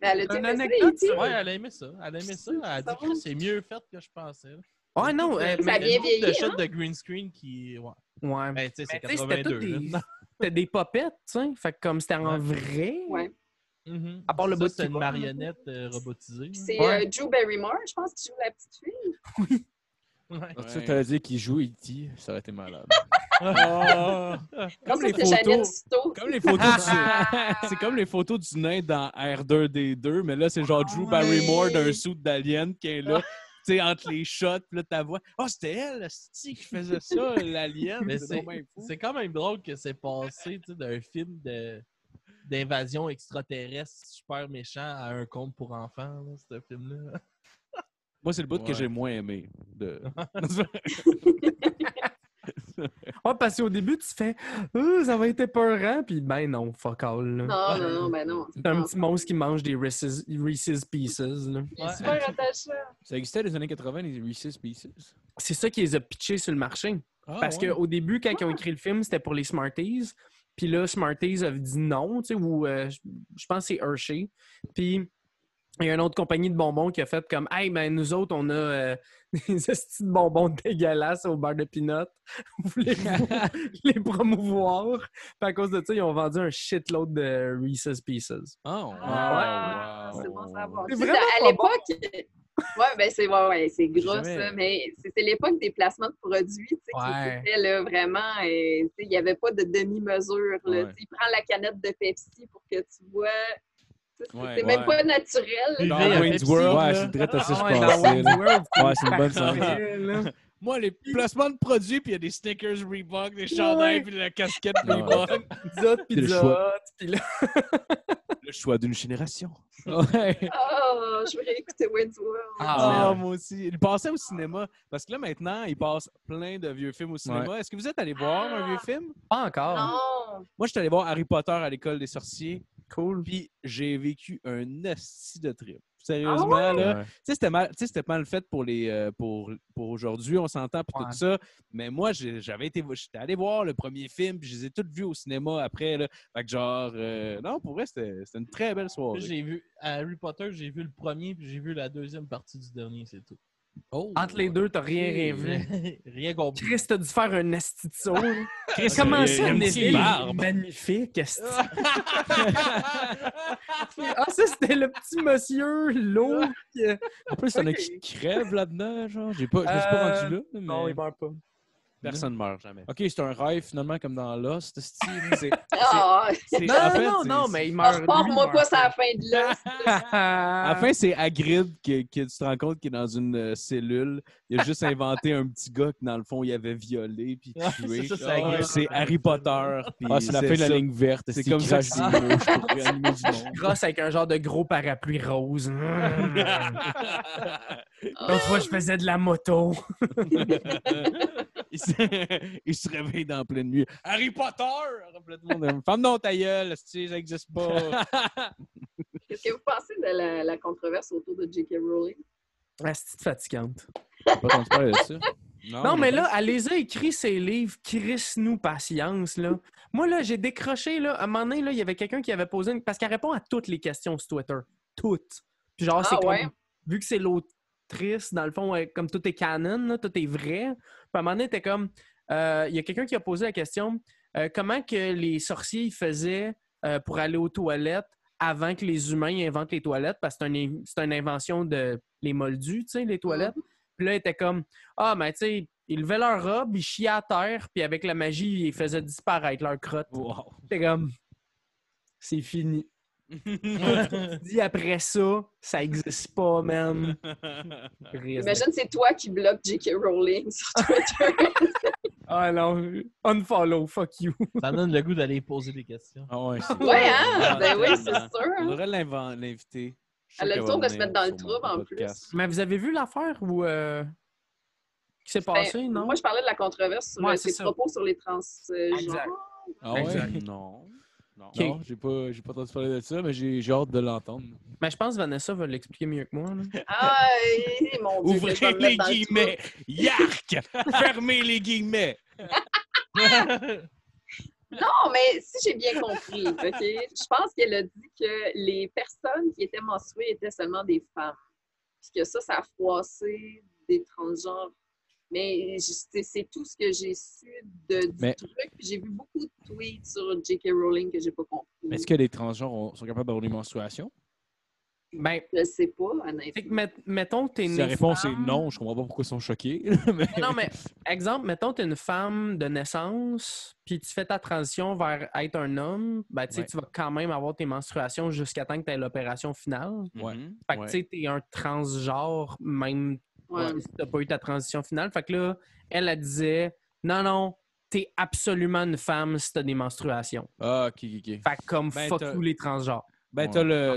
Mais elle a aimé ça. Elle a aimé ça. Elle a dit que c'est mieux fait que je pensais. Ouais, non, euh, a mais, bien beaucoup vieilli, de shots hein? de green screen qui. Ouais. ouais. Ben, tu sais, Mais c'est tu sais, c'était 82. toutes là. des, c'était des popettes, tu sais. Fait que comme c'était en Ouais. vrai. Ouais. Mhm. À part le bout c'est une marionnette euh, robotisée. C'est Ouais. euh, Drew Barrymore, je pense, qui joue la petite fille. Ouais. Ah, Tu sais, t'allais dire qu'il joue E.T., ça aurait été malade. Ah! comme les photos. Comme les photos du... C'est comme les photos du nain dans R2D2, mais là, c'est genre Drew Ah Barrymore ouais. d'un suit d'alien qui est là. Tu sais, entre les shots, puis là, ta voix. Oh, c'était elle, asti, qui faisait ça, l'alien. Mais C'est quand même drôle que c'est passé tu sais, d'un film de d'invasion extraterrestre super méchant à un conte pour enfants, là, ce film-là. Moi, c'est le bout que j'ai moins aimé. De... Ouais, parce qu'au début, tu fais Euh, ça va être épeurant, puis ben non, fuck all. là. Non, non, non, ben non. C'est un petit monstre qui mange des Reese's, Reese's Pieces. là. Super attachant. Ça existait les années 80, les Reese's Pieces? C'est ça qui les a pitchés sur le marché. Ah, Parce ouais. qu'au début, quand ils ont écrit le film, c'était pour les Smarties. Puis là, Smarties avait dit non, tu sais, ou euh, je je pense que c'est Hershey. Puis il y a une autre compagnie de bonbons qui a fait comme Hey, ben nous autres, on a euh, des estis de bonbons dégueulasses au beurre de pinot. Voulez-vous les promouvoir? Puis à cause de ça, ils ont vendu un shitload de Reese's Pieces. Oh, Ah, wow, c'est bon à savoir. C'est vraiment À l'époque, Ouais, ben c'est ouais, ouais, c'est gros, Jamais. ça. Mais c'est l'époque des placements de produits, tu sais, Ouais. qui étaient là, vraiment. euh, tu sais, Il n'y avait pas de demi-mesure. Ouais. Tu sais, Il prend la canette de Pepsi pour que tu vois. C'est Ouais, c'est même ouais. pas naturel. Dans à Wayne's World, ouais, c'est direct à ça, je Ah pensais. World, Ouais, c'est une bonne. Moi, les placements de produits, puis il y a des stickers Reebok, des chandails, puis la casquette. Reebok. Pizza, puis là, Le choix d'une génération. Ouais. Oh, je voudrais écouter Wayne's World. Ah, Ah, moi aussi. Il passait au cinéma. Parce que là, maintenant, il passe plein de vieux films au cinéma. Est-ce que vous êtes allé voir un vieux film? pas encore. Non! Moi, je suis allé voir Harry Potter à l'école des sorciers. Cool. Puis j'ai vécu un esti de trip. Sérieusement, Ah là. Ouais. Tu sais, c'était mal, tu sais, c'était mal fait pour, les, euh, pour, pour aujourd'hui, on s'entend, Ouais. tout ça. Mais moi, j'ai- j'avais été, j'étais allé voir le premier film, puis je les ai tous vus au cinéma après. Là. Fait que genre, euh, non, pour vrai, c'était c'était une très belle soirée. J'ai vu à Harry Potter, j'ai vu le premier puis j'ai vu la deuxième partie du dernier, c'est tout. Oh. Entre les deux, t'as rien rêvé. Rien compris. Chris, t'as dû faire un esti de saut. Chris, Comment ça, une. Magnifique, esti. Ah, ça, c'était le petit monsieur lourd. qui- En plus, il y en a qui crèvent là-dedans, genre. J'ai pas, je me suis pas Euh, rendu là. mais- Non, il meurt pas. Personne ne meurt jamais. Ok, c'est un rêve finalement comme dans Lost. C'est- c'est- Non, en fait, non, non, mais il meurt. lui, Repars-moi meurt pas la fin de là. À la fin, c'est Hagrid qui, qui- tu te rends compte qu'il est dans une euh, cellule. Il a juste inventé un petit gars que, dans le fond, il avait violé puis tué. c'est ça, c'est Ah, c'est Harry Potter. puis Ah, c'est la fin de la ligne verte. C'est comme qui ça. Grosse avec un genre de gros parapluie rose. Ah, L'autre fois, je faisais de la moto. Il, se... il se réveille dans la pleine nuit. Harry Potter! Femme non, ta gueule, ça n'existe pas? Qu'est-ce que vous pensez de la, la controverse autour de J.K. Rowling? Ah, c'est fatigante. Pas de ça. Non, mais là, elle les a écrit ses livres. Chris nous patience, là. Moi, là, j'ai décroché, là. À un moment donné, là, il y avait quelqu'un qui avait posé une... Parce qu'elle répond à toutes les questions sur Twitter. Toutes. Puis genre, Ah, c'est ouais? comme... Vu que c'est l'autrice, dans le fond, elle- comme tout est canon, là, tout est vrai. Puis à un moment donné, t'es comme... euh, Il y a quelqu'un qui a posé la question euh, comment que les sorciers ils faisaient euh, pour aller aux toilettes avant que les humains ils inventent les toilettes? Parce que c'est une, c'est une invention de les moldus, tu sais, les toilettes. Puis là, il était comme Ah, mais tu sais, ils levaient leur robe, ils chiaient à terre, puis avec la magie, ils faisaient disparaître leur crotte. Wow. C'était comme C'est fini. Dis après ça, ça existe pas, man. Imagine, c'est toi qui bloques J.K. Rowling sur Twitter. Ah non, unfollow, fuck you. Ça donne le goût d'aller poser des questions. Ah ouais, hein? Ah, Ben oui, c'est sûr. On hein. devrait l'invent- l'inviter. Elle a le tour de se mettre dans le trouble, en plus. Mais vous avez vu l'affaire ou euh, qui s'est Ben, passé, non? Moi, je parlais de la controverse sur Ouais, euh, c'est ses propos sur les transgenres. Exact. Ah ouais? Non. Non. Ok. Non, j'ai pas, j'ai pas entendu parler de ça, mais j'ai j'ai hâte de l'entendre. Mais je pense que Vanessa va l'expliquer mieux que moi. là. Ah, mon Dieu, je Ouvrez les guillemets. Yark! Fermez les guillemets. Non, mais si j'ai bien compris, OK? Je pense qu'elle a dit que les personnes qui étaient menstruées étaient seulement des femmes. Puis que ça, ça a froissé des transgenres. Mais c'est tout ce que j'ai su de, du Mais- truc. J'ai vu beaucoup de tweets sur J.K. Rowling que j'ai pas compris. Mais Est-ce que les transgenres ont- sont capables d'avoir des menstruations? Ben, Je sais pas, fait que honnêtement. met- mettons que t'es Si une la réponse est non, je comprends pas pourquoi ils sont choqués. mais... Non, mais exemple, mettons, tu es une femme de naissance, puis tu fais ta transition vers être un homme, ben, tu sais, Ouais. tu vas quand même avoir tes menstruations jusqu'à temps que tu aies l'opération finale. Ouais. Fait que, Ouais. tu sais, tu es un transgenre, même Ouais. si tu pas eu ta transition finale. Fait que là, elle, elle disait non, non, tu es absolument une femme si tu as des menstruations. Ah, ok, ok. Fait que comme Ben, fuck t'as- tous les transgenres. Ben, Ouais. t'as le,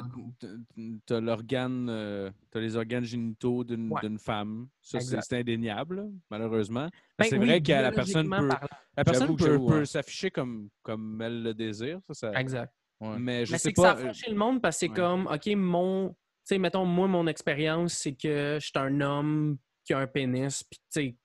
t'as l'organe, euh, t'as les organes génitaux d'une Ouais. d'une femme. Ça, c'est indéniable, malheureusement. Ben c'est oui, vrai que la personne peut, parlant. la personne peut, ouais. s'afficher comme, comme elle le désire. Ça, ça- Exact. Ouais. Mais je Mais sais c'est que ça a pas. euh, le monde parce que c'est ouais. comme, OK, mon. Tu sais, mettons, moi, mon expérience, c'est que je suis un homme qui a un pénis, puis tu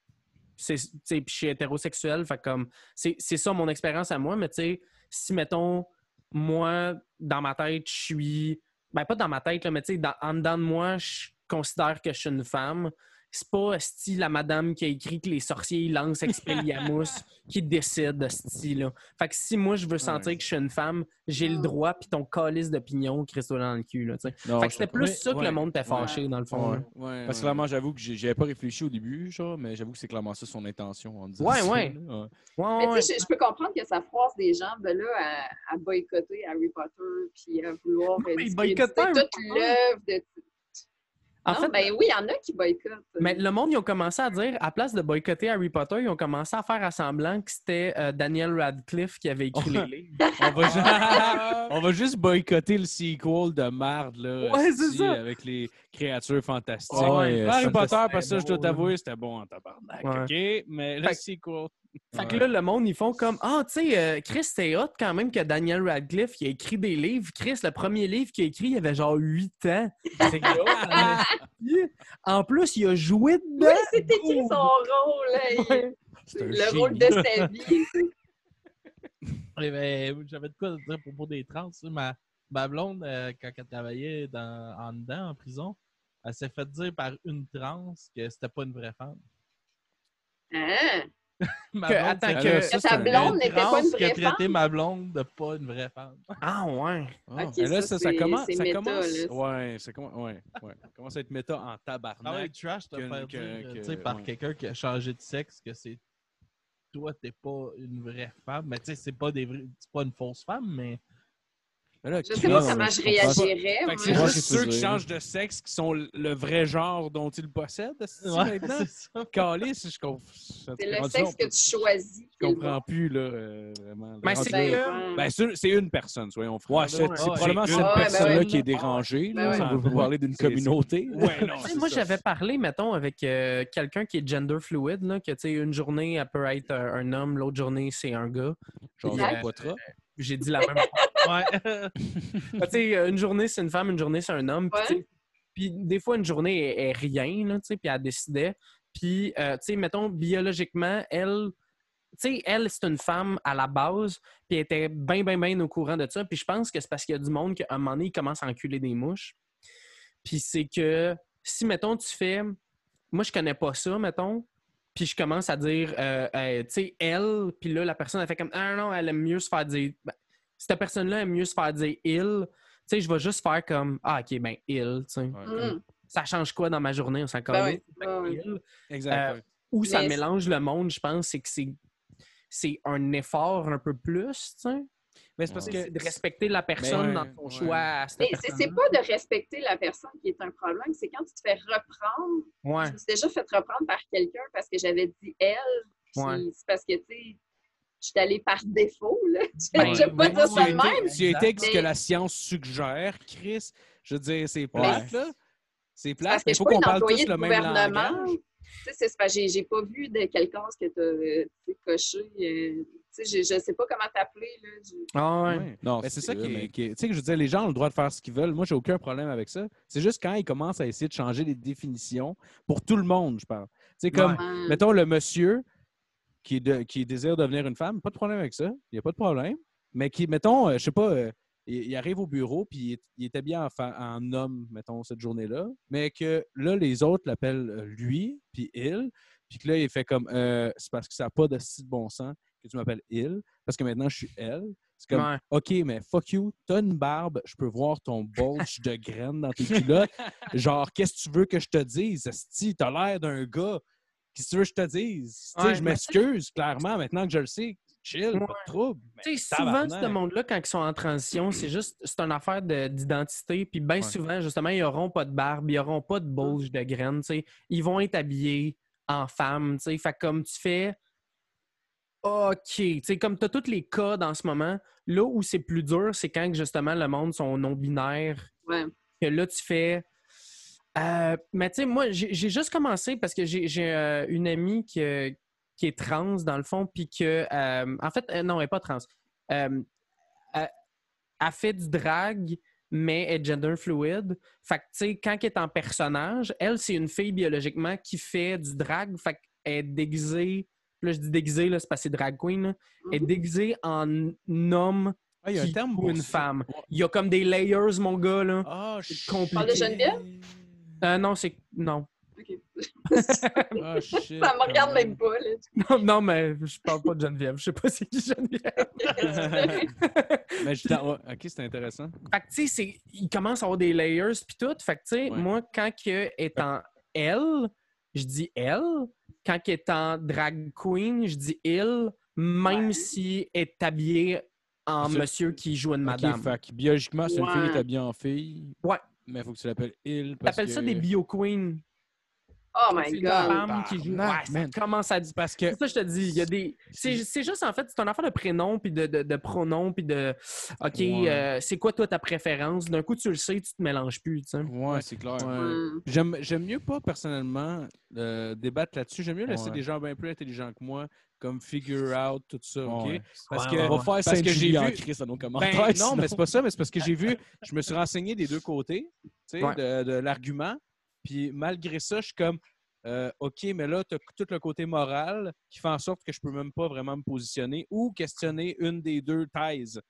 sais, je suis hétérosexuel. Fait comme, c'est ça mon expérience à moi, mais tu sais, si, mettons, moi, dans ma tête, je suis. Ben, pas dans ma tête, là, mais tu sais, en dedans de moi, je considère que je suis une femme. C'est pas esti la madame qui a écrit que les sorciers ils lancent Expelliarmus qui décide esti là. Fait que si moi je veux sentir Ouais. que je suis une femme, j'ai le droit puis ton calice d'opinion Christo dans le cul là. Non, Fait que c'était plus ça que ouais. le monde était fâché dans le fond. Ouais. là. Ouais, Parce que clairement, j'avoue que j'ai- j'avais pas réfléchi au début, genre, mais j'avoue que c'est clairement ça son intention en disant Ouais, ça, ouais. là. Ouais. Ouais, Mais ouais. tu sais, je, je peux comprendre que ça froisse des gens de là à, à boycotter Harry Potter puis à vouloir Non, mais toute Potter. l'œuvre de. En non, fait, ben oui, il y en a qui boycottent. Mais le monde, ils ont commencé à dire, à place de boycotter Harry Potter, ils ont commencé à faire à semblant que c'était euh, Daniel Radcliffe qui avait écrit les livres. On va, juste... on va juste boycotter le sequel de marde, là. Ouais, c'est ça. Avec les créatures fantastiques. Ouais, Harry Potter, parce que ça, je dois t'avouer, c'était bon en tabarnak, OK? Mais le Fait- sequel... Fait que là, le monde, ils font comme Ah, tu sais, euh, Chris, c'est hot quand même que Daniel Radcliffe il a écrit des livres. Chris, le premier livre qu'il a écrit, il avait genre 8 ans. C'est hot, hein? En plus, il a joué Oui, dedans. c'était qui son rôle? là? Il- Ouais. C'est un Le rôle de sa vie. Eh ben, J'avais de quoi dire à propos des trans. tu sais, Ma, ma blonde, euh, quand elle travaillait dans, en dedans, en prison, elle s'est fait dire par une trans que c'était pas une vraie femme. Hein? Ma Que- blonde, attends, que- que- ça, Que ta blonde une n'était pas une qui a vraie traité femme? ma blonde de pas une vraie femme. Ah, ouais. Ah, Ok, et là, ça, ça, commence, ça méta, commence, là. ouais, ça commence, ouais, ouais, ça commence à être méta en tabarnak. être trash de que- faire que- dire, que- tu sais, par ouais. quelqu'un qui a changé de sexe que c'est toi, t'es pas une vraie femme. Mais tu sais, c'est pas des vrais- c'est pas une fausse femme, Mais là, Je sais pas comment je réagirais. C'est juste ceux qui changent de sexe qui sont le vrai genre dont ils possèdent, Ouais, maintenant? c'est ça. Calice, je comprends. C'est le sexe que tu choisis. Je comprends plus, là, euh, vraiment. Mais c'est Ben, Ben, c'est c'est une personne, soyons francs. Ouais, c'est- probablement une- cette Ouais, ben personne-là ouais. qui est dérangée. Ben. On peut parler d'une communauté. moi, j'avais parlé, mettons, avec euh, quelqu'un qui est gender fluid, que, tu sais, une journée, elle peut être un, homme, l'autre journée, c'est un gars. Genre, Poitras. J'ai dit la même Ouais. Ah, tu sais, une journée, c'est une femme, une journée, c'est un homme. Puis, des fois, une journée est, est rien, là, tu sais, puis elle décidait. Puis, euh, tu sais, mettons, biologiquement, elle, tu sais, elle, c'est une femme à la base, puis elle était bien, bien, bien au courant de ça. Puis je pense que c'est parce qu'il y a du monde qu'à un moment donné, il commence à enculer des mouches. Puis c'est que si, mettons, tu fais... Moi, je connais pas ça, mettons. Puis je commence à dire, euh, euh, tu sais, elle, puis là, la personne, elle fait comme, ah non, elle aime mieux se faire dire. Ben, cette personne-là aime mieux se faire dire il. Tu sais, je vais juste faire comme, ah, ok, ben, il, tu sais. Ouais, comme- Hum. Ça change quoi dans ma journée, on s'en Ben. Il. Exact. Euh. Où ça Mais- mélange le monde, je pense, c'est que c'est c'est un effort un peu plus, tu sais. Mais c'est parce que. de respecter la personne ouais, dans son ouais. choix à cette Mais c'est- pas de respecter la personne qui est un problème, c'est quand tu te fais reprendre. Ouais. Je me suis déjà fait reprendre par quelqu'un parce que j'avais dit elle. C'est parce que, tu sais, je suis allée par défaut, là. Ben, Je vais pas dire ça de même. Tu étais ce que la science suggère, Chris. Je veux dire, c'est plate, là. C'est plate, il faut qu'on parle tous le même gouvernement. langage. Tu sais, c'est parce que j'ai- j'ai pas vu de case que tu as coché. euh, tu sais, je, je sais pas comment t'appeler. là. Je- Ah ouais. Ouais. Non, Mais c'est ça qui est. Tu sais, que je veux dire, les gens ont le droit de faire ce qu'ils veulent. Moi, j'ai aucun problème avec ça. C'est juste quand ils commencent à essayer de changer les définitions pour tout le monde, je parle. Tu sais, comme, Ouais. mettons, le monsieur qui, de- qui désire devenir une femme, pas de problème avec ça. Il n'y a pas de problème. Mais qui, mettons, euh, je sais pas, euh, il, il arrive au bureau puis il est, il est habillé en, homme, mettons, cette journée-là. Mais que là, les autres l'appellent euh, lui puis il. Puis que là, il fait comme, euh, c'est parce que ça n'a pas de si bon sens que tu m'appelles il, parce que maintenant, je suis elle. C'est comme, Ouais. OK, mais fuck you, t'as une barbe, je peux voir ton bulge de graines dans tes culottes. Genre, qu'est-ce que tu veux que je te dise? Si t'as l'air d'un gars, qu'est-ce que tu veux que je te dise? Tu sais, Ouais, je m'excuse, clairement, maintenant que je le sais. Chill, pas Ouais. de trouble. Mais Tu sais, souvent, ce monde-là, quand ils sont en transition, c'est juste, c'est une affaire de- d'identité. Puis bien Ouais. souvent, justement, ils n'auront pas de barbe, ils n'auront pas de bulge de graines, tu sais. Ils vont être habillés en femme, tu sais. Fait que comme tu fais, OK, tu sais, comme tu as tous les codes en ce moment, là où c'est plus dur, c'est quand, justement, le monde sont non-binaires Ouais. que là, tu fais. Euh, mais tu sais, moi, j'ai juste commencé parce que j'ai j'ai, euh, une amie qui, euh, qui est trans, dans le fond, puis que. euh, en fait, euh, non, elle n'est pas trans. Euh, elle, elle fait du drag, mais elle est gender fluid. Fait que, tu sais, quand elle est en personnage, elle, c'est une fille biologiquement qui fait du drag. Fait qu'elle est déguisée. Là, je dis déguisée, là, c'est parce que c'est drag queen. là. Elle est Mhm. déguisée en homme Ah, il y a un qui terme joue pour une ça. femme. Il y a comme des layers, mon gars, là. Ah, C'est je compliqué. De Geneviève? Euh, non, c'est. Non. OK. Ah, shit. Ça me regarde même pas. Là. Non, non, mais je parle pas de Geneviève. Je sais pas c'est qui Geneviève. Mais je t'en- ouais, ok, c'est intéressant. Fait que, tu sais, c'est- il commence à avoir des layers puis tout. Fait que, tu sais, Ouais. moi, quand que est en elle, je dis elle. Quand elle est en drag queen, je dis il, même Ouais. si elle est habillée en monsieur qui joue une Ok, madame. fait que biologiquement, c'est une fille Ouais. est habillée en fille. Ouais. Mais il faut que tu l'appelles il. T'appelles ça que- des bio queens. Oh C'est my God. femme qui joue. Ouais, ça commence à dire. Parce que. C'est ça, que je te dis. Il y a des. C'est juste, en fait, c'est un affaire de prénom, puis de, de, de pronom, puis de. OK, Ouais. euh, c'est quoi, toi, ta préférence? D'un coup, tu le sais, tu te mélanges plus, tu sais. Ouais, c'est clair. Ouais. Mm. J'aime j'aime mieux pas personnellement euh, débattre là-dessus. J'aime mieux laisser Ouais. des gens bien plus intelligents que moi, comme figure out, tout ça, OK? Ouais. Parce Ouais, que ouais, On va ouais. faire Parce que j'ai vu- crise à nos Ben, commentaires. non, sinon. mais c'est pas ça, mais c'est parce que j'ai vu, je me suis renseigné des deux côtés, tu sais, Ouais. de, de l'argument. Puis malgré ça, je suis comme, euh, OK, mais là, tu as tout le côté moral qui fait en sorte que je peux même pas vraiment me positionner ou questionner une des deux thèses.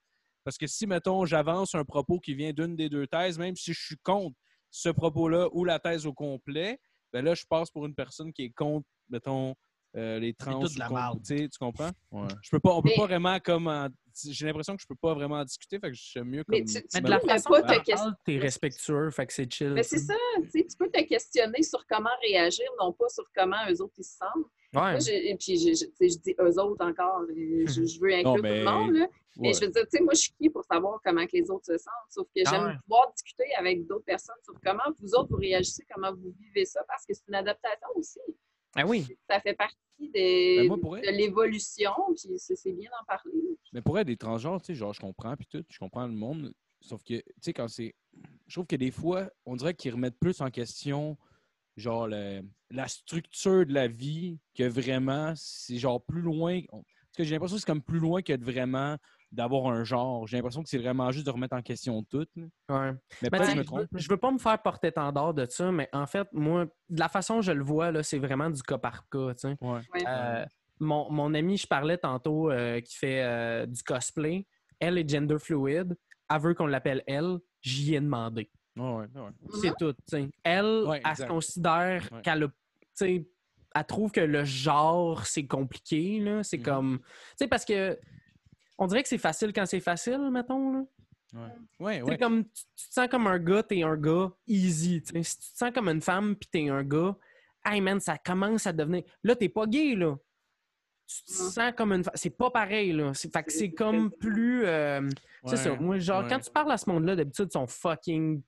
Parce que si, mettons, j'avance un propos qui vient d'une des deux thèses, même si je suis contre ce propos-là ou la thèse au complet, ben là, je passe pour une personne qui est contre, mettons, euh, les trans. la marde. tu comprends? Ouais. Je peux pas, on peut Mais- pas vraiment comme. en- J'ai l'impression que je peux pas vraiment en discuter, fait que j'aime mieux comme. Mais tu- tu Mais de la façon pas dont te tu questionner. t'es respectueux, fait que c'est chill. Mais c'est ça, tu sais, tu peux te questionner sur comment réagir, non pas sur comment eux autres ils se sentent. Ouais. Moi, j'ai- et puis, j'ai- je, je dis eux autres encore, je, je veux inclure Non, mais- tout le monde, là. mais Ouais. je veux dire, tu sais, moi, je suis qui pour savoir comment que les autres se sentent, sauf que Ah j'aime ouais. pouvoir discuter avec d'autres personnes sur comment vous autres, vous réagissez, comment vous vivez ça, parce que c'est une adaptation aussi. Ah oui. Ça fait partie des- Ben, moi, de l'évolution, puis c'est bien d'en parler. Mais pour être des transgenres, tu sais, genre, je comprends, puis tout, je comprends le monde. Sauf que, tu sais, quand c'est. Je trouve que des fois, on dirait qu'ils remettent plus en question, genre, le- la structure de la vie que vraiment, c'est genre plus loin. Parce que j'ai l'impression que c'est comme plus loin que de vraiment d'avoir un genre. J'ai l'impression que c'est vraiment juste de remettre en question tout. Ouais. Mais Mais peut-être que je me trompe. je veux pas me faire porter étendard de ça, mais en fait, moi, de la façon dont je le vois, là, c'est vraiment du cas par cas. tu sais. Ouais. Ouais. Euh, mon, mon amie, je parlais tantôt, euh, qui fait euh, du cosplay, elle est gender fluid. Elle veut qu'on l'appelle elle. J'y ai demandé. Ouais, ouais, ouais. C'est tout. tu sais. Elle, Ouais, elle se considère Ouais. qu'elle a. tu sais, Elle trouve que le genre, c'est compliqué. là. C'est Mhm. comme. Tu sais, parce que. On dirait que c'est facile quand c'est facile, mettons. Là. Ouais, Tu sais, ouais. comme, tu, tu te sens comme un gars, t'es un gars easy. Si tu te sens comme une femme puis t'es un gars, hey man, ça commence à devenir. Là, t'es pas gay, là. Tu te Ouais. sens comme une femme. C'est pas pareil, là. C'est, fait que c'est comme plus. euh, C'est ça. Ouais, Moi, genre, ouais. quand tu parles à ce monde-là, d'habitude, ils sont fucking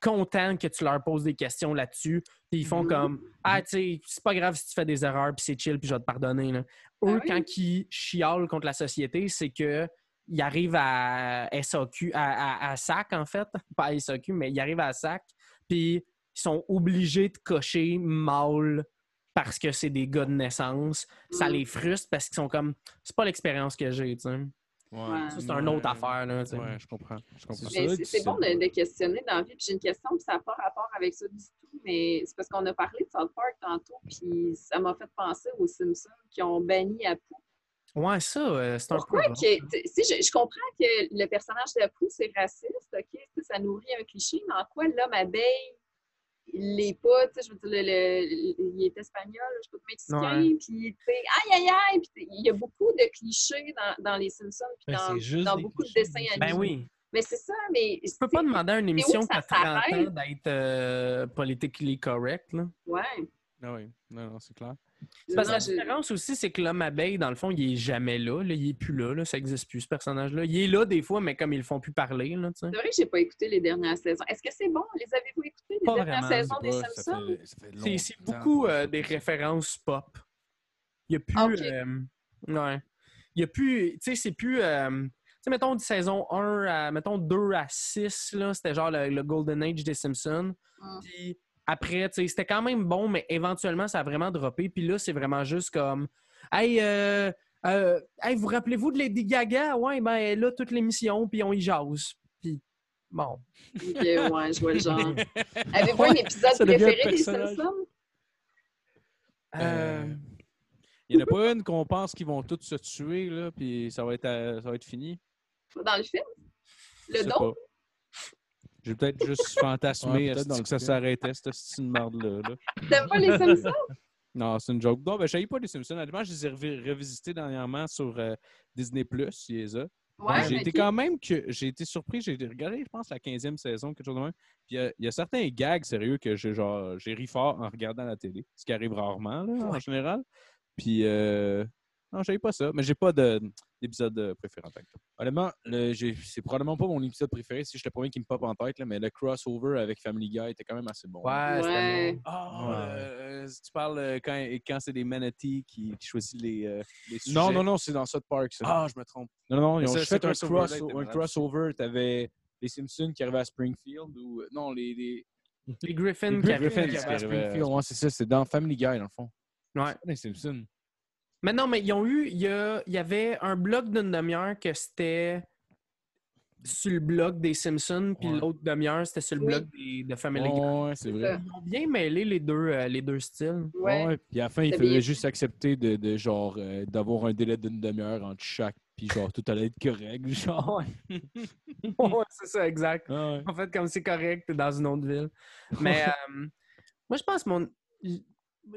contents que tu leur poses des questions là-dessus. Puis ils font Mhm. comme Ah, tu sais, c'est pas grave si tu fais des erreurs, puis c'est chill, puis je vais te pardonner. Là. Eux, Ah oui. quand ils chialent contre la société, c'est que ils arrivent à SAQ, à, à, à SAC, en fait. Pas à SAQ, mais ils arrivent à SAC, puis ils sont obligés de cocher mâle parce que c'est des gars de naissance. Ça Mhm. les frustre parce qu'ils sont comme c'est pas l'expérience que j'ai, tu sais. Ouais. Ça, c'est une autre affaire, là. Ouais, je comprends. Je comprends. C'est c'est- bon de, de questionner dans la vie. Puis j'ai une question, puis ça n'a pas rapport avec ça du tout, mais c'est parce qu'on a parlé de South Park tantôt, puis ça m'a fait penser aux Simpsons qui ont banni Apu. Ouais, ça, euh, c'est un Pourquoi peu. que. Si je, je comprends que le personnage d'Apu, c'est raciste, OK? Ça nourrit un cliché, mais en quoi l'homme abeille, il l'est pas, tu sais, je veux dire, le, le- il est espagnol, je pas, mexicain, Ouais. puis tu sais, aïe, aïe, aïe, puis il y a beaucoup de clichés dans, dans les Simpsons, puis Ben, dans, dans beaucoup de dessins des animés. Ben oui. Mais c'est ça, mais. Tu peux pas demander à une émission qui ça a 30 ans s'arrête? d'être euh, politically correct. Là. Ouais. Ah oui, non, non, c'est clair. C'est Parce que la différence aussi, c'est que l'homme abeille, dans le fond, il est jamais là. là. Il est plus là, là. Ça n'existe plus, ce personnage-là. Il est là des fois, mais comme ils le font plus parler. C'est vrai que j'ai pas écouté les dernières saisons. Est-ce que c'est bon? Les avez-vous écoutées, les Pas dernières vraiment, saisons des pas, Simpsons? C'est beaucoup euh, des références pop. Il n'y a plus. Euh, ouais. Il y a plus. Tu sais, c'est plus. euh, tu sais, mettons, de saison 1 à. Mettons 2 à 6, là, c'était genre le, le Golden Age des Simpsons. Mm. Puis après, tu sais, c'était quand même bon, mais éventuellement, ça a vraiment droppé. Puis là, c'est vraiment juste comme. Hey, euh, euh, hey, vous rappelez-vous de Lady Gaga? Ouais, ben, là toute l'émission, puis on y jase. Puis, bon. Ok, ouais, je vois le genre. Avez-vous un épisode devient un préféré des. Simpsons? Euh, Il n'y en a pas une qu'on pense qu'ils vont tous se tuer, là, puis ça va être, euh, ça va être fini? Dans le film? Le don? J'ai peut-être juste fantasmé Ouais, que ça s'arrêtait, cette petite merde-là. là? T'aimes pas les Simpsons? Non, c'est une joke. Non, ben, je pas les Simpsons. Honnêtement, je les ai revi- revisités dernièrement sur euh, Disney+, il les a. Ouais, j'ai été quand même que j'ai été surpris. J'ai regardé, je pense, la 15e saison, quelque chose de même. Puis il y a- il y, a certains gags sérieux que j'ai genre j'ai ri fort en regardant la télé, ce qui arrive rarement là, en général. Puis euh, non, j'avais pas ça, mais j'ai pas de- d'épisode euh, préféré en tant que tel. Honnêtement, j'ai- c'est probablement pas mon épisode préféré, si je te promets qu'il me pop en tête, là, mais le crossover avec Family Guy était quand même assez bon. Ouais, c'était Ouais. bon. Ah, Ouais. euh, tu parles euh, quand, quand c'est des manatees qui, qui choisissent les, euh, les sujets. Non, non, non, c'est dans South Park, ça. Ah, je me trompe. Non, non, ils ont fait un, crossover-là cross- était un crossover. T'avais les Simpsons qui arrivaient à Springfield ou. Non, les, les, Les Griffins les qui Griffins arrivaient. qui qui arrivaient à Springfield. Ouais, c'est ça, c'est dans Family Guy, dans le fond. Ouais. C'est pas les Simpsons. Mais non, mais ils ont eu. Il y, a- il y avait un bloc d'une demi-heure que c'était sur le bloc des Simpsons, puis Ouais. l'autre demi-heure, c'était sur le Oui. bloc des, de Family Guy. Ouais, c'est vrai. Ils ont bien mêlé les deux, euh, les deux styles. Ouais. Ouais, puis à la fin, il fallait juste accepter de, de genre euh, d'avoir un délai d'une demi-heure entre chaque, puis genre tout allait être correct, genre. ouais, c'est ça, exact. Ah ouais. En fait, comme c'est correct, t'es dans une autre ville. Mais euh, moi, je pense mon.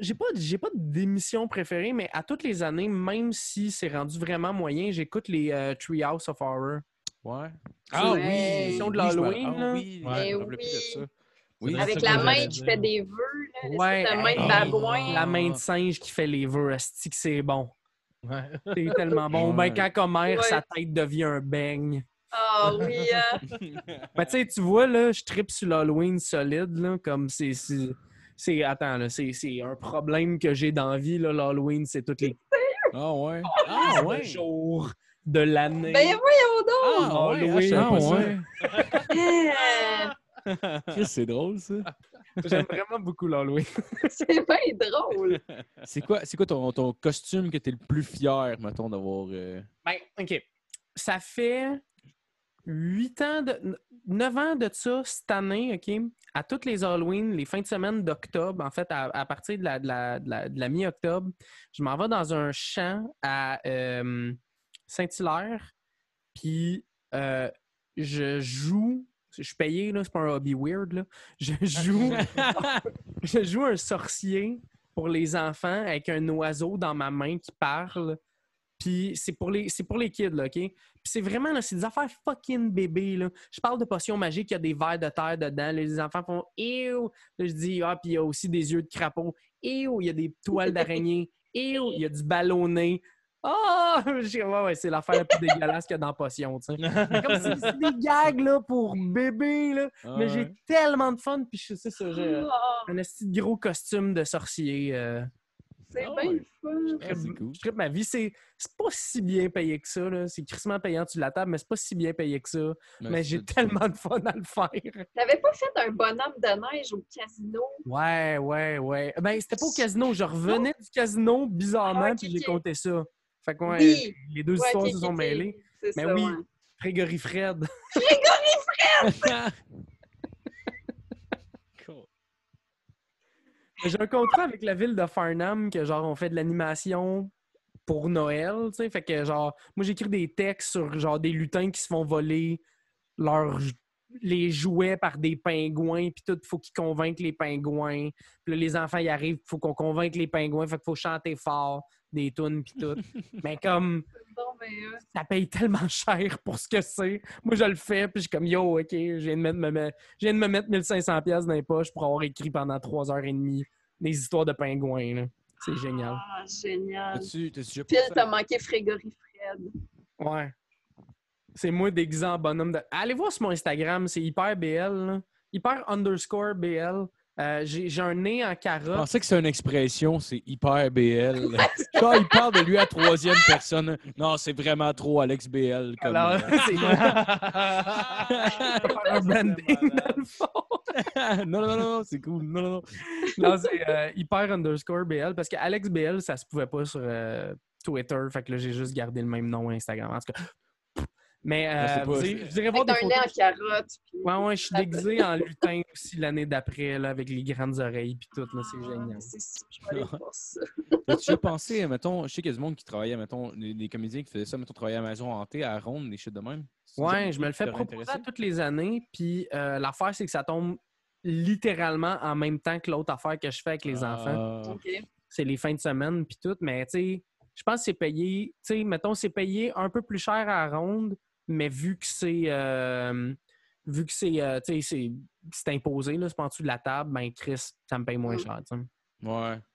J'ai pas, j'ai pas d'émission préférée, mais à toutes les années, même si c'est rendu vraiment moyen, j'écoute les euh, Treehouse of Horror. Ouais. Ah oui! L'émission de l'Halloween, ah là. oui, Ouais. plus de Oui. ça. Oui, Avec la main qui fait des vœux, là. Ouais, La main de babouin. La main de singe qui fait les vœux, asti que c'est bon. Ouais. C'est tellement bon. Ben, quand Comer, Ouais. sa tête devient un beigne. Ah oui, hein. Ben, tu sais, tu vois, là, je tripe sur l'Halloween solide, là, comme c'est... c'est- attends, là, c'est, c'est un problème que j'ai dans la vie, là, l'Halloween, c'est toutes les Ah ouais. Ah ouais. jours de l'année. Ben voyons donc! Ah Halloween. ah, Ah ouais. Ah, Chris, c'est drôle, ça. J'aime vraiment beaucoup l'Halloween. C'est bien drôle! C'est quoi, c'est quoi ton, ton costume que t'es le plus fier, mettons, d'avoir. euh, Ben, OK. Ça fait 8 ans, de, 9 ans de ça cette année, OK? À toutes les Halloween, les fins de semaine d'octobre, en fait, à, partir de la, de la- de la- mi-octobre, je m'en vais dans un champ à euh, Saint-Hilaire, puis euh, je joue. Je suis payé, c'est pas un hobby weird, là. Je joue, je joue un sorcier pour les enfants avec un oiseau dans ma main qui parle. Puis c'est pour les c'est pour les kids, là, OK? Puis c'est vraiment, là, c'est des affaires fucking bébés, là. Je parle de potions magiques, il y a des vers de terre dedans. là, les enfants font « Ew! » Là, je dis « Ah, puis il y a aussi des yeux de crapaud. Ew! » Il y a des toiles d'araignée. Ew! Il y a du ballonné. Ah! Je dis, Ouais, ouais, c'est l'affaire la plus dégueulasse qu'il y a dans Potion, tu sais. C'est Comme si c'est des gags, là, pour bébés, là. Ah Mais j'ai ouais. tellement de fun, puis je sais ça, j'ai Ah, un de gros costume de sorcier. euh, c'est Ah bien ouais. fun! Cool. je trippe ma vie. C'est c'est pas si bien payé que ça. là. C'est crissement payant sur la table, mais c'est pas si bien payé que ça. Mais j'ai tellement de fun à le faire. T'avais pas fait un bonhomme de neige au casino? Ouais, ouais, ouais. Ben, c'était pas au casino. Je revenais du casino, bizarrement, Ah, puis j'ai compté ça. Fait que, ouais, Oui. les deux Ouais, histoires se sont mêlées. Mais ça, oui. ouais. Frégory Fred. J'ai un contrat avec la ville de Farnham que genre on fait de l'animation pour Noël, tu sais, fait que genre moi j'écris des textes sur genre des lutins qui se font voler leurs les jouets par des pingouins puis tout, faut qu'ils convainquent les pingouins. Puis là, les enfants y arrivent, faut qu'on convainque les pingouins, fait qu'il faut chanter fort des tunes puis tout. Mais comme mais, euh, ça paye tellement cher pour ce que c'est. Moi, je le fais, puis je suis comme, yo, OK, je viens de, mettre, me, je viens de me mettre 1500$ piastres dans les poches pour avoir écrit pendant 3h30 des histoires de pingouins. là. C'est génial. Ah, génial. T'as-tu t'as-tu déjà Phil, pensé t'as manqué Frégory Fred. Ouais. C'est moi déguisé en bonhomme de. Allez voir sur mon Instagram, c'est hyper BL. là. Hyper underscore BL. Euh, J'ai un nez en Je carotte. pensais que c'est une expression, c'est hyper BL. Genre, il parle de lui à troisième personne. Non, c'est vraiment trop Alex BL. Comme, Alors, euh, c'est un branding dans le fond. non, non, non, c'est cool. Non, non, non. Non, c'est euh, hyper underscore BL parce qu'Alex BL, ça se pouvait pas sur euh, Twitter. Fait que là, j'ai juste gardé le même nom Instagram. En tout cas. Mais c'est euh, pas- vous irez- vous irez voir Avec des un nez photos. en carotte. puis- Ouais, ouais, je suis déguisé en lutin aussi l'année d'après, là, avec les grandes oreilles puis tout, là, c'est Ah, génial. C'est ça, je vais ça. As-tu pensé, mettons, je sais qu'il y a du monde qui travaillait, mettons, des, comédiens qui faisaient ça, mettons, travailler à maison hantée, à Ronde, des shit de même? C'est Ouais, je me le fais proposer à toutes les années, puis euh, l'affaire, c'est que ça tombe littéralement en même temps que l'autre affaire que je fais avec les enfants. Ah. OK. C'est les fins de semaine puis tout, mais tu sais, je pense que c'est payé, tu sais, mettons, c'est payé un peu plus cher à la ronde, mais vu que c'est... euh, vu que c'est, euh, tu sais, c'est- c'est imposé, là, c'est pas en dessous de la table, ben Chris, ça me paye moins Mm. cher, tu sais. Ouais,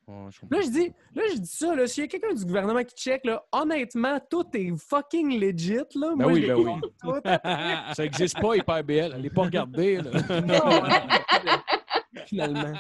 ouais, je comprends. Là, je dis, là, je dis ça, là, s'il y a quelqu'un du gouvernement qui check, là, honnêtement, tout est fucking legit, là. Ben Moi, oui, ben oui. Ça existe pas, HyperBL. Allez pas regarder, là. Finalement.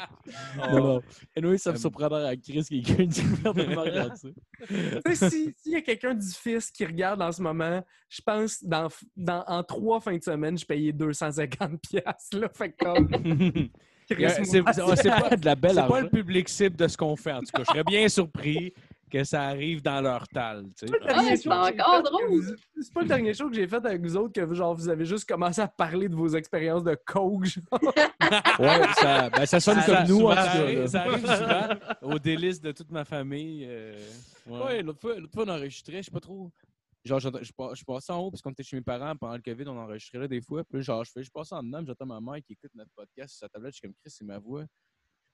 Non, non. Anyway, ça me surprendrait à Chris quelqu'un du gouvernement regarde ça. Tu sais, si- s'il y a quelqu'un du fils qui regarde en ce moment, je pense dans, dans en trois fins de semaine, je payais 250 pièces là, fait comme Euh, C'est pas, de la belle c'est pas le public cible de ce qu'on fait. En tout cas, je serais bien surpris que ça arrive dans leur tal. tu sais. Ah, c'est vous- C'est pas le dernier show que j'ai fait avec vous autres que genre vous avez juste commencé à parler de vos expériences de coke. genre. Ouais, ça, ben, ça sonne Ça- comme nous, en tout ça, cas. arrive, ça arrive souvent aux délices de toute ma famille. euh, ouais. Ouais, l'autre fois, l'autre fois, on enregistrait, je sais pas trop. Genre, je, pa- je passais en haut parce qu'on était chez mes parents pendant le COVID, on enregistrait là des fois. Puis genre, je fais, je passe en dedans, puis j'entends ma mère qui écoute notre podcast sur sa tablette. Je suis comme Chris, c'est ma voix.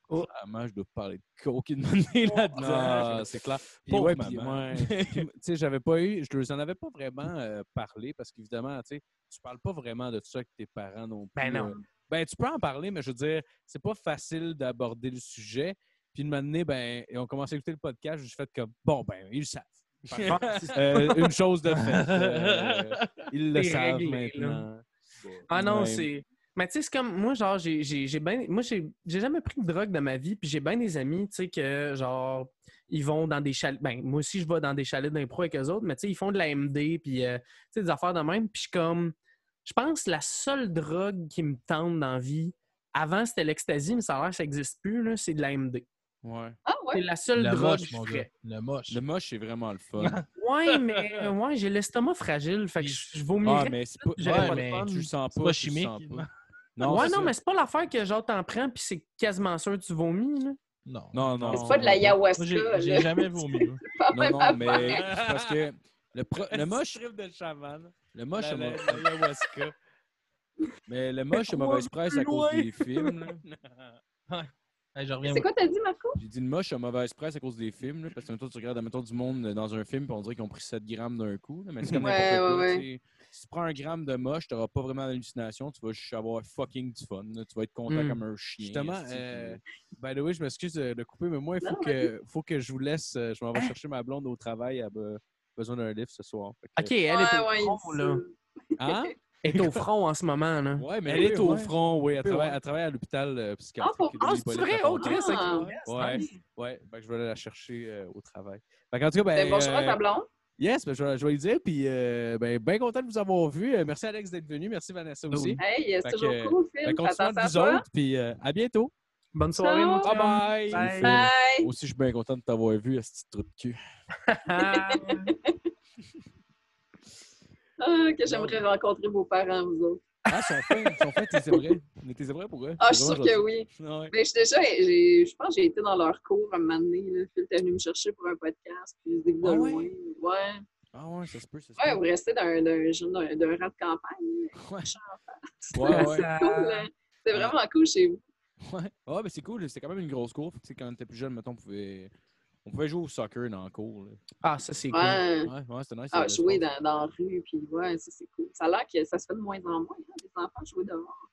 Oh. Je dois parler de coke monnaie là-dedans. Non, c'est clair. Pauvre ouais, maman. puis, ouais. Puis, tu sais, j'avais pas eu, je leur en avais pas vraiment euh, parlé parce qu'évidemment, tu sais, tu parles pas vraiment de ça avec tes parents non plus. Ben non. euh. Ben, tu peux en parler, mais je veux dire, c'est pas facile d'aborder le sujet. Puis de donné, ben, et on commence à écouter le podcast, j'ai fait comme, bon, ben, ils le savent. Euh, une chose de faite. euh, ils le savent réglé, là. maintenant. Ah non, Ouais. c'est. Mais tu sais, c'est comme. Moi, genre, j'ai j'ai- j'ai ben. Moi, j'ai j'ai jamais pris de drogue dans ma vie, puis j'ai bien des amis, tu sais, que, genre, ils vont dans des chalets. Ben, moi aussi, je vais dans des chalets d'impro avec eux autres, mais tu sais, ils font de la MD, puis, euh, tu sais, des affaires de même. Puis je suis comme. Je pense que la seule drogue qui me tente dans la vie, avant, c'était l'ecstasy, mais ça a l'air que ça n'existe plus, là, c'est de la MD. Ouais. Ah C'est ouais? la seule Le drogue moche, je mon gars. Le moche. Le moche, c'est vraiment le fun. Ouais, mais ouais, j'ai l'estomac fragile, fait que je, je vomirais. Ah, mais c'est pas. Ouais, mais tu le sens C'est pas. pas tu le chimique. Non, ouais, non, ça. mais c'est pas l'affaire que genre t'en prends puis c'est quasiment sûr que tu vomis, là. non. Non, non. C'est pas de l'ayahuasca, Moi, j'ai jamais vomi. Non, même non, mais c'est parce que le, pro- le moche, de chaman. le moche, La- la- mais le moche crois mauvaise presse à cause des films. là. Hey, je reviens. C'est quoi t'as dit, Marco? J'ai dit le moche a mauvaise presse à cause des films. là, parce que mettons, tu regardes mettons, du monde dans un film et on dirait qu'ils ont pris 7 grammes d'un coup. là, mais c'est comme Ouais, n'importe quoi. ouais. Si tu prends un gramme de moche, tu n'auras pas vraiment d'hallucination. Tu vas juste avoir fucking du fun. là. Tu vas être content Mm. comme un chien. Justement, euh, puis- by the way, je m'excuse de, couper, mais moi, il faut Non, que, faut que je vous laisse. euh, Je m'en vais chercher ma blonde au travail. Elle a besoin d'un livre ce soir. Que- Ok, elle est au ouais, front, là. Hein? Elle est au front en ce moment, là. Ouais, mais Elle oui, est au ouais. front, oui. Elle Oui, travaille, elle travaille à l'hôpital euh, Ah, psychiatrique. pour- de Ah, c'est vrai? Oh. Chris, Ah. ok. Que je vais aller la chercher euh, au travail. Fait qu'en tout cas, ben, bonjour à euh, ta blonde? Yes, ben, je, vais, je vais lui dire. Puis, euh, ben, bien content de vous avoir vu. Euh, merci, Alex, d'être venu. Merci, Vanessa Ben aussi. oui. Hey, c'est toujours que, cool, Ben, Phil. continuez Attention à vous toi. autres. Puis, euh, à bientôt. Bonne soirée, Ciao. mon Bye chum. bye. Bye. Bye. Moi aussi, je suis bien content de t'avoir vu, à ce petit trou de cul. Ah, que j'aimerais rencontrer vos parents, vous autres. Ah, ils sont faits, ils sont faits, tes zébrés. Mais tes zébrés pour eux. Ah, je C'est suis sûre que oui. gentil. Ouais. Mais je suis déjà, je pense que j'ai été dans leur cours un moment donné. Là. Phil était venu me chercher pour un podcast, puis je de Ah ouais? loin. Ouais. Ah ouais, ça se peut, ça se Ouais, peut. vous restez d'un rat de campagne. Ouais. Chant. Ouais, ouais. Cool, hein? C'est vraiment cool chez vous. Ouais, ouais mais c'est cool. C'était quand même une grosse cour. Tu sais, quand on était plus jeune, mettons, on pouvait, on pouvait jouer au soccer dans la cour. là. Ah, ça, c'est cool. Ouais. Ouais, ouais, c'était nice. Ah, le jouer dans, dans la rue, puis ouais, ça c'est cool. Ça a l'air que ça se fait de moins en moins, hein, les enfants jouer dehors.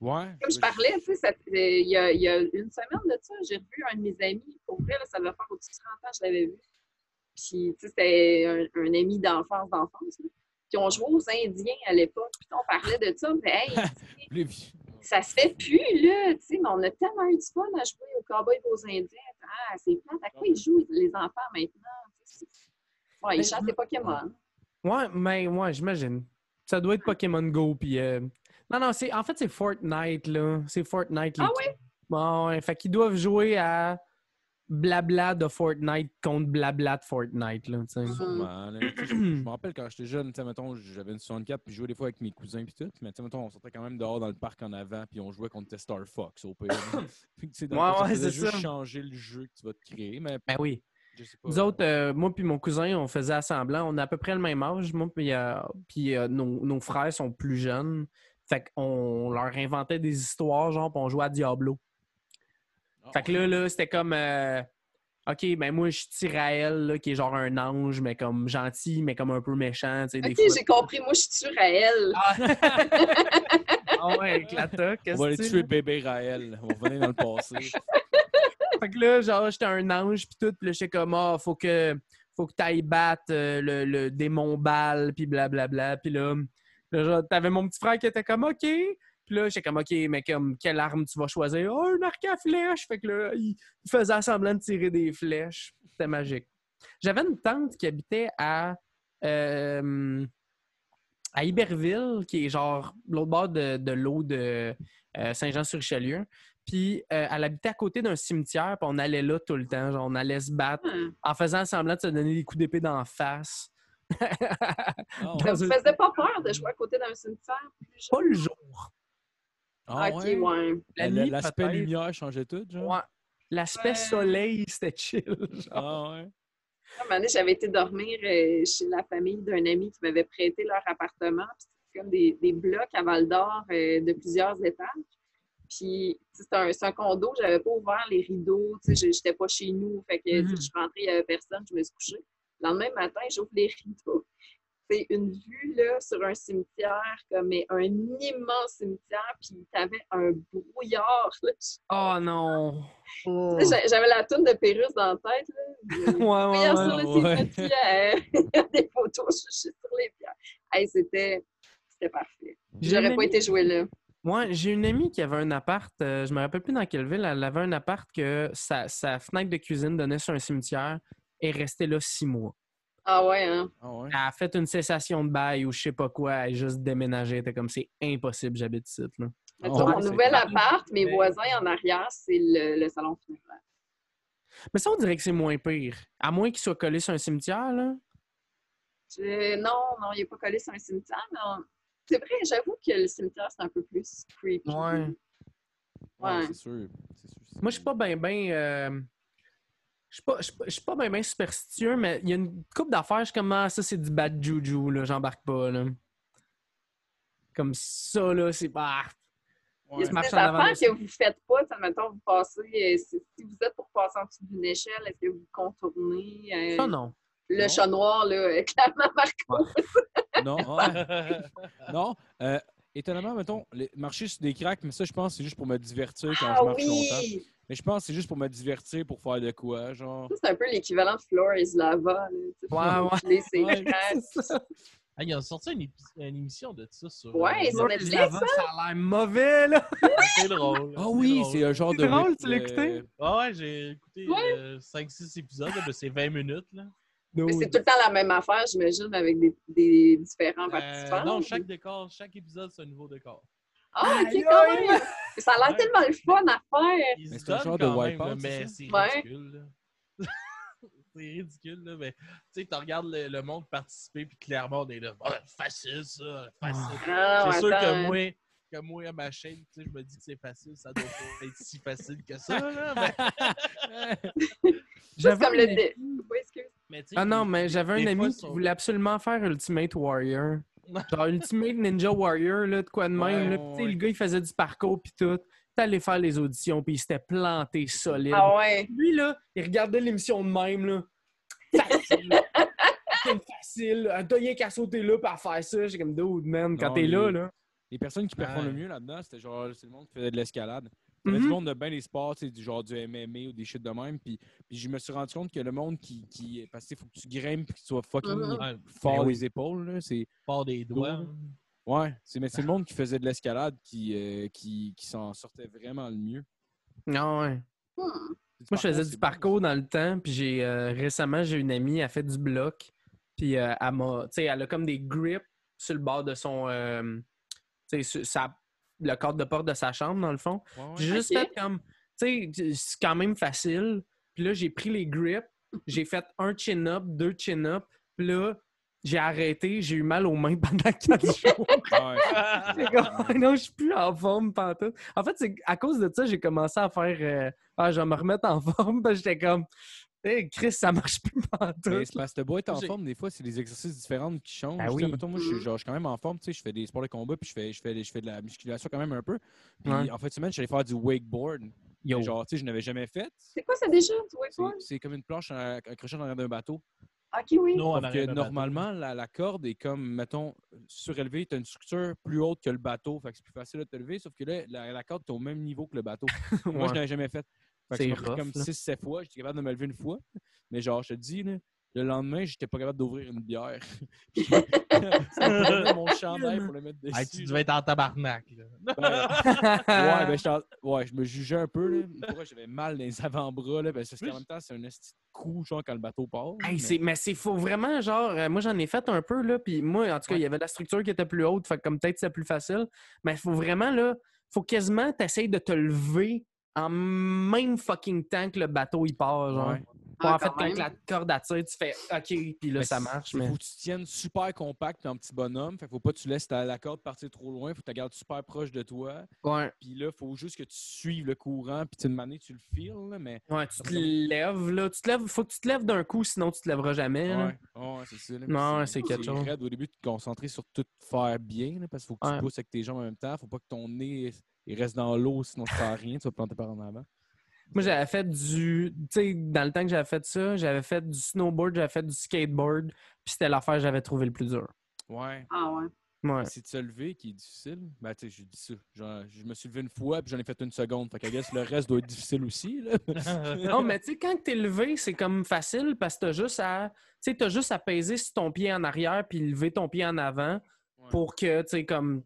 Ouais. Comme je parlais, tu sais, euh, il y, a, il y a une semaine de ça, j'ai revu un de mes amis. Pour vrai, là, ça devait faire au-dessus de 30 ans, je l'avais vu. Puis, tu sais, c'était un, un ami d'enfance, d'enfance. Puis, on jouait aux Indiens à l'époque. Puis, on parlait de ça. Mais, hey, ça se fait plus, là. Tu sais, mais on a tellement eu du fun à jouer aux cowboys et aux Indiens. Ah, c'est plate. À quoi ils jouent, les enfants, maintenant? Ouais, ils Mais- chantent des Pokémon. Ouais, mais ouais, j'imagine. Ça doit être Pokémon Go, puis... euh, Non, non, c'est... en fait, c'est Fortnite, là. C'est Fortnite. les Ah ouais? Bon, fait qu'ils doivent jouer à blabla de Fortnite contre blabla de Fortnite. Là, tu sais. Sûrement, là. Je me rappelle quand j'étais jeune, tu sais, mettons, j'avais une 64 puis je jouais des fois avec mes cousins puis tout. Mais tu sais, mettons, on sortait quand même dehors dans le parc en avant puis on jouait contre Star Fox au pire. Puis, Ouais, ouais, faisait c'est juste ça. changer le jeu que tu vas te créer. Mais Ben oui. je sais pas. Nous autres, euh, moi puis mon cousin, on faisait assemblant. On a à peu près le même âge. Moi puis, euh, puis, euh, nos, nos frères sont plus jeunes. Fait qu'on leur inventait des histoires, genre, puis on jouait à Diablo. Ah, Fait que là, là c'était comme... euh, OK, ben moi, je suis Tyrael, là, qui est genre un ange, mais comme gentil, mais comme un peu méchant, tu sais, des Ok, fois. j'ai compris. Moi, je suis à elle. Ah ouais, toque, on qu'est-ce va aller tuer bébé Raël. On va revenir dans le passé. Fait que là, genre, j'étais un ange, puis tout, puis là, j'étais comme, ah, faut que, faut que t'ailles battre euh, le, le démon bal, puis blablabla. Puis là, là, genre, t'avais mon petit frère qui était comme, OK. Puis là, j'étais comme, OK, mais comme, quelle arme tu vas choisir? Oh, un arc à flèche! Fait que là, il, faisait semblant de tirer des flèches. C'était magique. J'avais une tante qui habitait à, euh, à Iberville, qui est genre l'autre bord de, de l'eau de euh, Saint-Jean-sur-Richelieu. Puis euh, elle habitait à côté d'un cimetière, puis on allait là tout le temps. Genre, on allait se battre Hmm. en faisant semblant de se donner des coups d'épée d'en face. Ah, Ça faisait pas peur de jouer à côté d'un cimetière? plus Pas le jour. Ah, ok, ouais? La- L'aspect lumière changeait tout, genre? Ouais. L'aspect Ouais. soleil, c'était chill. genre. Ah ouais. À un moment donné, j'avais été dormir euh, chez la famille d'un ami qui m'avait prêté leur appartement. Puis C'était comme des, des blocs à Val d'Or euh, de plusieurs étages. Puis c'est un, un condo, j'avais pas ouvert les rideaux, tu sais, je- j'étais pas chez nous. Fait que Mhm. je suis rentrée, il n'y avait personne, je me suis couchée. Le lendemain matin, j'ouvre les rideaux. C'est une vue là, sur un cimetière, comme mais un immense cimetière, puis t'avais un brouillard. là. Oh non. Oh. J'avais la toune de Pérus dans la tête. Là. Ouais, ouais, Regarde ouais. sur le ouais. cimetière, euh, des photos, je suis sur les pierres. Hey, c'était, c'était parfait. J'aurais pas été jouer là. Moi, j'ai une amie qui avait un appart, euh, je me rappelle plus dans quelle ville, elle avait un appart que sa, sa fenêtre de cuisine donnait sur un cimetière et restait là six mois. Ah ouais, hein? Ah ouais. Elle a fait une cessation de bail ou je sais pas quoi, elle a juste déménagé. Elle était comme c'est impossible, j'habite ici. Là. Ah mon c'est nouvel clair. appart, mes voisins en arrière, c'est le, le salon funéraire. Mais ça, on dirait que c'est moins pire. À moins qu'il soit collé sur un cimetière, là. Je- Non, non, il n'est pas collé sur un cimetière, mais on- c'est vrai, j'avoue que le cimetière, c'est un peu plus creepy. Ouais. Ouais, Ouais. c'est sûr. c'est sûr, Moi, je suis pas bien, bien. Je suis pas, je suis pas- suis pas bien superstitieux, mais il y a une couple d'affaires, je comme, ah, ça, c'est du bad juju, là, j'embarque pas, là. Comme ça, là, c'est. Ah, Il y a des affaires que vous ne faites pas, mettons, vous passez, euh, si, vous êtes pour passer en dessous d'une échelle, est-ce que vous contournez euh, Ça, non. le Non. chat noir, là, clairement Marco? Non, Ouais. non. Euh, étonnamment, mettons, les- marcher sur des cracks, mais ça, je pense que c'est juste pour me divertir quand Ah je marche longtemps. Mais je pense que c'est juste pour me divertir, pour faire de quoi, genre. Ça, c'est un peu l'équivalent de Floor is Lava. Là, Ouais, ouais. Ouais. C'est ça. Ah, ils ont sorti une, une émission de ça sur. Ouais, euh, sur Netflix, Netflix, ça a l'air mauvais, là. C'est drôle. Ah oui, drôle. c'est un genre C'est de. drôle, whip, tu l'as euh, écouté? Ah ouais, j'ai écouté Ouais. 5-6 épisodes, là, ben, c'est 20 minutes. Là. Mais c'est tout le temps la même affaire, j'imagine, avec des, des différents Euh, participants. non, chaque décor, chaque épisode, c'est un nouveau décor. Ah, ok, quand même! Ça a l'air tellement le fun à faire! C'est un genre de Wipeout, mais c'est Ouais. ridicule. là. c'est ridicule, là, mais tu sais, tu regardes le, le monde participer, puis clairement, on est là. Ah, facile, ça, facile. Ah, c'est sûr que moi, que moi, à ma chaîne, tu sais, je me dis que c'est facile, ça doit pas être si facile que ça, là, mais, Juste comme le dé. Oui, excuse. mais tu sais, Ah non, mais j'avais un ami qui sont- voulait absolument faire Ultimate Warrior. Genre Ultimate Ninja Warrior, là, de quoi de même. Ouais, là. Le gars, il faisait du parcours, puis tout. Allé faire les auditions, puis il s'était planté solide. Ah ouais. Lui, là, il regardait l'émission de même, là. Facile. C'est facile. T'as rien qu'à sauter là, à faire ça. J'ai comme, dude, man, quand t'es les- là, là. Les personnes qui performent Ouais. le mieux là-dedans, c'était genre, c'est le monde qui faisait de l'escalade. Il y avait Mhm. du monde de bien des sports, du genre du MMA ou des shit de même. Puis, puis je me suis rendu compte que le monde qui. qui parce qu'il faut que tu grimpes et que tu sois fucking. Ouais, fort Ben oui. les épaules. Là, c'est, part des doigts. ouais, c'est, mais c'est le monde qui faisait de l'escalade qui, euh, qui, qui s'en sortait vraiment le mieux. Non, ouais. Hmm. Moi, je faisais du parcours dans le temps, puis j'ai euh, récemment, j'ai une amie, elle a fait du bloc, puis euh, elle m'a, tu sais, elle a comme des grips sur le bord de son, euh, tu sais, sur sa- le cadre de porte de sa chambre, dans le fond. ça. Ouais, ouais. J'ai juste fait comme, tu sais, c'est quand même facile. Puis là, j'ai pris les grips, j'ai fait un chin-up, deux chin-up. Puis là, j'ai arrêté, j'ai eu mal aux mains pendant quatre jours. Ouais. Comme, non, je suis plus en forme pantoute. En fait, c'est à cause de ça, j'ai commencé à faire euh, Ah, je vais me remettre en forme. Parce que j'étais comme Hey, Chris, ça marche plus Mais pantoute. c'est parce que beau être en J'ai- forme, des fois, c'est des exercices différents qui changent. Ah oui. mettons, moi, je suis, genre, je suis quand même en forme, tu sais, je fais des sports de combat, puis je fais, je fais, je fais de la musculation quand même un peu. Puis Ouais. en fait, semaine, je suis allé faire du wakeboard. Yo. Genre, tu sais, je n'avais jamais fait. C'est quoi ça déjà, du C'est wakeboard? c'est comme une planche à- accrochée en arrière d'un bateau. Ok, oui. Non, en arrière que normalement, la, la corde est comme, mettons, surélevée. Tu as une structure plus haute que le bateau. Fait que c'est plus facile de te lever. Sauf que là, la, la corde est au même niveau que le bateau. Moi, Ouais. je l'avais jamais fait. Que C'est comme là. 6-7 fois. J'étais capable de me lever une fois. Mais genre, je te dis, là, le lendemain, j'étais pas capable d'ouvrir une bière. mon chandail pour le mettre dessus. Hey, tu devais être en tabarnak. là. Ouais, ben, en- ouais, je me jugeais un peu. Là. Pourquoi j'avais mal dans les avant-bras. Là, ben, c'est parce qu'en même temps, c'est un coup genre, quand le bateau part. Hey, mais- c'est- mais c'est faut vraiment, genre, euh, moi j'en ai fait un peu, là, puis moi, en tout cas, il y avait la structure qui était plus haute, fait que comme peut-être c'est plus facile, mais il faut vraiment, là, faut quasiment t'essayer de te lever en même fucking temps que le bateau il part, genre. Ouais. En Ah, fait, quand la corde attire, tu fais OK, puis là, Mais ça marche, c'est- mais... Faut que tu tiennes super compact en petit bonhomme. Fait que faut pas que tu laisses ta, la corde partir trop loin. Faut que tu la gardes super proche de toi. Ouais, Puis là, faut juste que tu suives le courant. Puis tu une manière, tu le files. Là, mais ouais, tu te lèves, là, tu te lèves, faut que tu te lèves d'un coup, sinon tu te lèveras jamais, là. ouais, c'est ça. là. Non, c'est quelque chose. raide au début de te concentrer sur tout faire bien. là, parce qu'il faut que tu Ouais. pousses avec tes jambes en même temps. Faut pas que ton nez il reste dans l'eau, sinon tu fais rien. Tu vas te planter par en avant. Moi, j'avais fait du. Tu sais, dans le temps que j'avais fait ça, j'avais fait du snowboard, j'avais fait du skateboard, puis c'était l'affaire que j'avais trouvé le plus dur. Ouais. Ah ouais. Ouais. C'est de se lever qui est difficile. Ben, tu sais, j'ai dit ça. Genre, je me suis levé une fois, puis j'en ai fait une seconde. Fait que, guess, le reste doit être difficile aussi. Là. Non, mais tu sais, quand t'es levé, c'est comme facile parce que t'as juste à. Tu sais, t'as juste à peser sur ton pied en arrière puis lever ton pied en avant Ouais. pour que, tu sais, comme.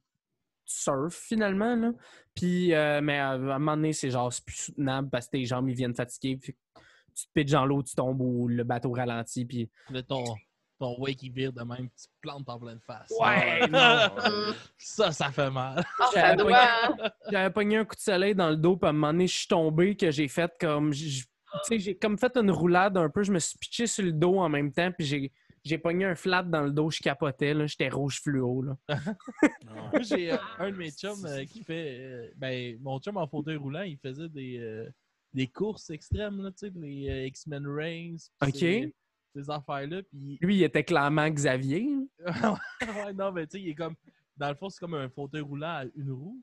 Tu surfes finalement, là. Puis, euh, mais à, à un moment donné, c'est genre, c'est plus soutenable parce que tes jambes, ils viennent fatiguer. Puis tu te pitches dans l'eau, tu tombes ou le bateau ralentit. Puis. Là, ton, ton wake, il vire de même, tu te plantes en pleine face. Ouais, Hum. Ça, ça fait mal. Ah, J'avais pas- hein. Pogné un coup de soleil dans le dos, puis à un moment donné, je suis tombé, que j'ai fait comme. j'ai comme fait une roulade un peu, je me suis pitché sur le dos en même temps, puis j'ai. J'ai pogné un flat dans le dos, je capotais, là. J'étais rouge fluo, là. Moi, j'ai euh, un de mes chums euh, qui fait. euh, ben, mon chum en fauteuil roulant, il faisait des, euh, des courses extrêmes, là, tu sais, euh, X-Men Race. pis Ok. Ces, ces affaires-là. Puis. Lui, il était clairement Xavier. ouais, non, mais tu sais, il est comme. Dans le fond, c'est comme un fauteuil roulant à une roue.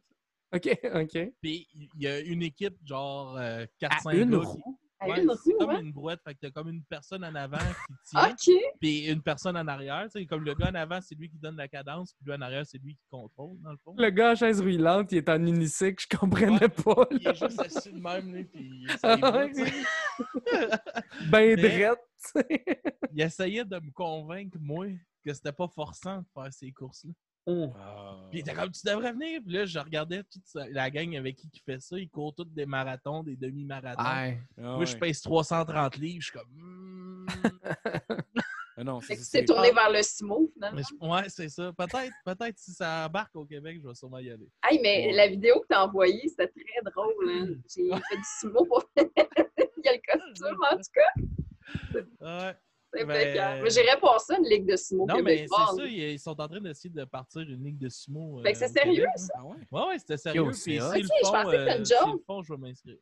OK, OK. Puis il y a une équipe, genre euh, À 4-5 une gars qui- Ouais, une c'est comme hein? une brouette. Fait que t'as comme une personne en avant qui tient, OK. puis une personne en arrière. Tu sais, comme le gars en avant, c'est lui qui donne la cadence, puis lui en arrière, c'est lui qui contrôle, dans le fond. Le gars à chaise roulante, il est en unicycle, je comprenais pas. Il est juste assis de même, là, puis ça. Ben Mais- drette, tu sais. Il essayait de me convaincre, moi, que c'était pas forçant de faire ces courses-là. Ah. Puis il était comme, tu devrais venir. Puis là, je regardais toute sa- la gang avec qui qui fait ça. Ils courent tous des marathons, des demi-marathons. Ah Moi, je pèse 330 livres. Je suis comme, Hmm. Ah non, Fait c'est que tu c'est- t'es tourné vers le sumo, finalement. Ouais, c'est ça. Peut-être, peut-être si ça embarque au Québec, je vais sûrement y aller. Hey, mais Ouais. la vidéo que t'as envoyée, c'était très drôle. Hein? J'ai fait du sumo pour. Il y a le costume, en tout cas. Ouais. Ben. Mais J'irais pour ça, une ligue de sumo Non, mais c'est ça. Ils sont en train d'essayer de partir une ligue de sumo. Fait que c'est sérieux, Québec, ça? Ah ouais? Ouais, ouais, c'était sérieux. Yo, Puis le Ok, je pensais que c'était euh, le font, je vais m'inscrire.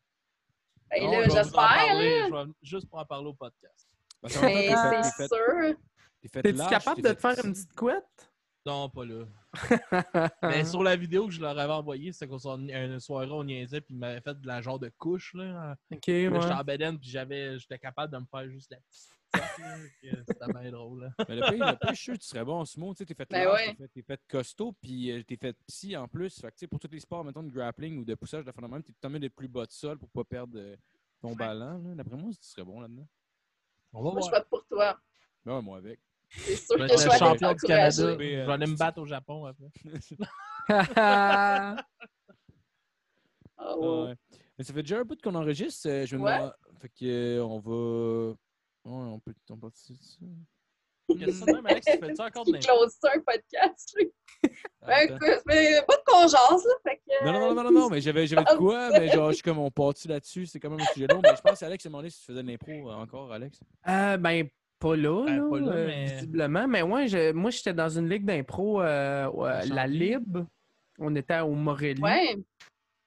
Ben Non, là, j'espère. Je vais juste pour en parler au podcast. Ben, c'est sûr. T'es-tu capable de te faire une petite couette? Non, pas là. Mais sur la vidéo que je leur avais envoyée, c'était qu'on s'en- une soirée, on niaisait, puis ils m'avaient fait de la genre de couche. Là. OK, là, ouais. J'étais en bedaine, puis j'avais, j'étais capable de me faire juste la petite C'était bien drôle. là. Mais le pire, le pire, je suis sûr que tu serais bon en sumo. Tu sais, t'es fait Ben ouais. t'es fait, t'es fait costaud, puis euh, t'es fait psy en plus. Fait que, tu sais, pour tous les sports, mettons, de grappling ou de poussage de phénomène, t'es tout mieux d'être plus bas de sol pour pas perdre euh, ton ballon. là. D'après moi, tu serais bon là-dedans. On va Moi, je voir. vote pour toi. Ben ouais, moi avec. C'est sûr Je que je vais champion du Canada. Je vais aller me battre au Japon après. Ouais. Ouais. Mais ça fait déjà un bout qu'on enregistre. euh, Je me Ouais. Fait que, on va. Ouais, on peut. On peut... Qu'est-ce que même, Alex, tu fais-tu encore de close ça, un podcast, lui? Ben, Attends. écoute, mais pas de jase, là. Fait que, Non, non, non, non, non, non, mais j'avais, de quoi, mais genre, je suis comme on part là-dessus, c'est quand même un sujet long. Mais je pense, Alex, à un moment donné, si tu faisais de l'impro euh, encore, Alex? Euh, ben, pas là, Ben, là, pas là, euh, mais- visiblement. Mais ouais, je- moi, j'étais dans une ligue d'impro, euh, la. Lib. On était au Morelli. Ouais.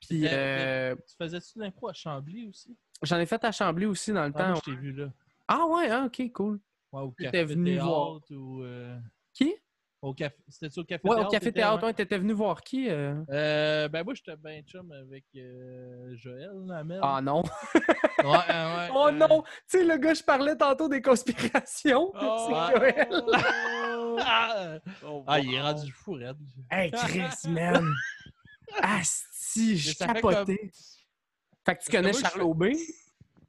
Puis euh, Tu faisais-tu de l'impro à Chambly aussi? j'en ai fait à Chambly aussi dans le Ah, moi, temps. je t'ai vu là. Ah ouais, ah, ok, cool. Ouais, au T'étais café venu théâtre voir. ou... euh, Qui? Au café... C'était-tu au café Ouais, théâtre? au Café Théâtre, ouais? t'étais venu voir qui? euh? Euh, ben moi, j'étais bien chum avec euh, Joël, la mère. Ah non. Ouais, Oh euh, non! Tu sais, le gars, je parlais tantôt des conspirations. Oh! C'est Joël. Ah, Oh, ah, il est rendu fou, Red. Hey, Chris, man! Asti, je ça fait capotais. Fait que tu connais Charles Aubé?